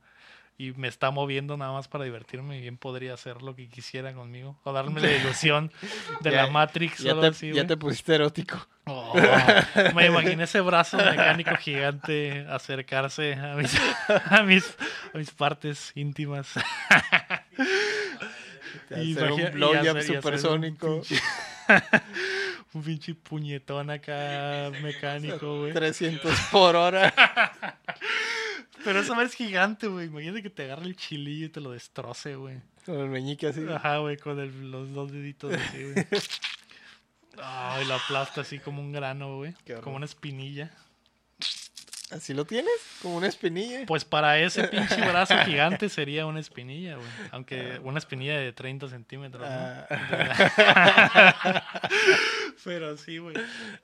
y me está moviendo nada más para divertirme y bien podría hacer lo que quisiera conmigo o darme la [LAUGHS] ilusión de Ya- la Matrix Ya te, así, ya te pusiste erótico. Oh, me imaginé [LAUGHS] ese brazo mecánico gigante acercarse a mis, a mis, a mis partes íntimas. [LAUGHS] Y Hacer imagina- un blowjob supersónico. Un pinche puñetón acá mecánico, güey. 300 por hora. Pero esa madre es gigante, güey. Imagínate que te agarre el chilillo y te lo destroce, güey. Con el meñique así. Ajá, güey, con el- los dos deditos así, güey. [LAUGHS] Ay, lo aplasta así como un grano, güey. Como una espinilla. ¿Así lo tienes? Como una espinilla. Pues para ese [LAUGHS] pinche brazo gigante sería una espinilla, güey. Aunque una espinilla de 30 centímetros, ¿no? Ah. [LAUGHS] Pero sí, güey.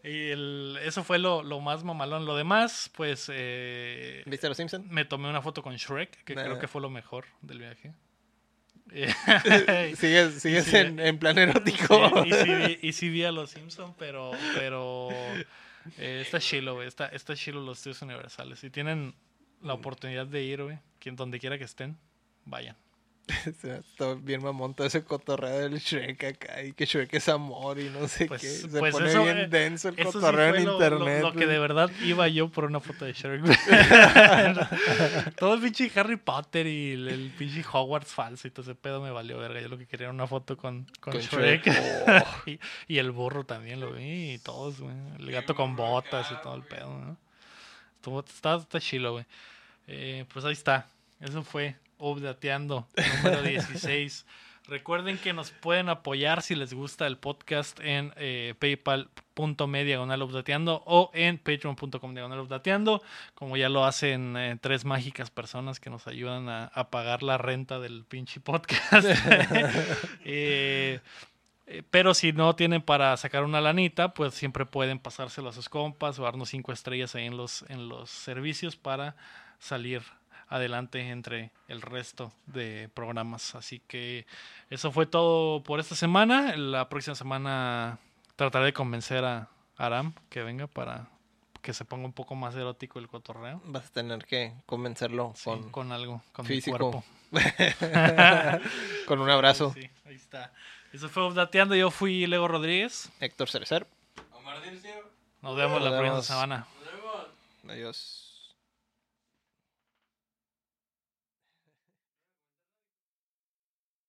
Y el- eso fue lo, lo más mamalón. Lo demás, pues eh, ¿Viste los Simpsons? me tomé una foto con Shrek, que creo Ah. que fue lo mejor del viaje. [LAUGHS] ¿Sigues, sigues sí, en, en plan erótico? Sí, y, sí vi, y sí vi a los Simpsons, pero, pero eh, está chilo, güey. Está, está chilo los estudios universales. Si tienen la oportunidad de ir, güey, donde quiera que estén, vayan. [LAUGHS] Está bien mamón todo ese cotorreo del Shrek acá. Y que Shrek es amor y no sé Pues- qué. Se pues pone eso, bien eh, denso el sí cotorreo en lo, internet. lo- lo que de verdad iba yo por una foto de Shrek, [LAUGHS] todo el pinche Harry Potter y el, el pinche Hogwarts falso y todo ese pedo me valió verga. Yo lo que quería era una foto con, con, Con Shrek. Shrek. [LAUGHS] Oh. y, y el burro también lo vi y todos, güey. El gato con botas y todo el pedo, ¿no? Estuvo- está, está chilo, güey. Eh, pues ahí está. Eso fue Updateando número [LAUGHS] 16. Recuerden que nos pueden apoyar si les gusta el podcast en eh, paypal.me diagonal updateando o en patreon.com diagonal updateando, como ya lo hacen eh, tres mágicas personas que nos ayudan a, a pagar la renta del pinche podcast. [LAUGHS] Eh, eh, pero si no tienen para sacar una lanita, pues siempre pueden pasárselo a sus compas o darnos cinco estrellas ahí en los, en los servicios para salir adelante entre el resto de programas. Así que eso fue todo por esta semana. La próxima semana trataré de convencer a Aram que venga para que se ponga un poco más erótico el cotorreo. Vas a tener que convencerlo Sí, con, con algo, con físico. mi cuerpo. [LAUGHS] con un abrazo. Sí, ahí está. Eso fue Updateando. Yo fui Lego Rodríguez. Héctor Cerecer. Omar Dircio, Nos vemos Nos la próxima semana. nos vemos. Adiós.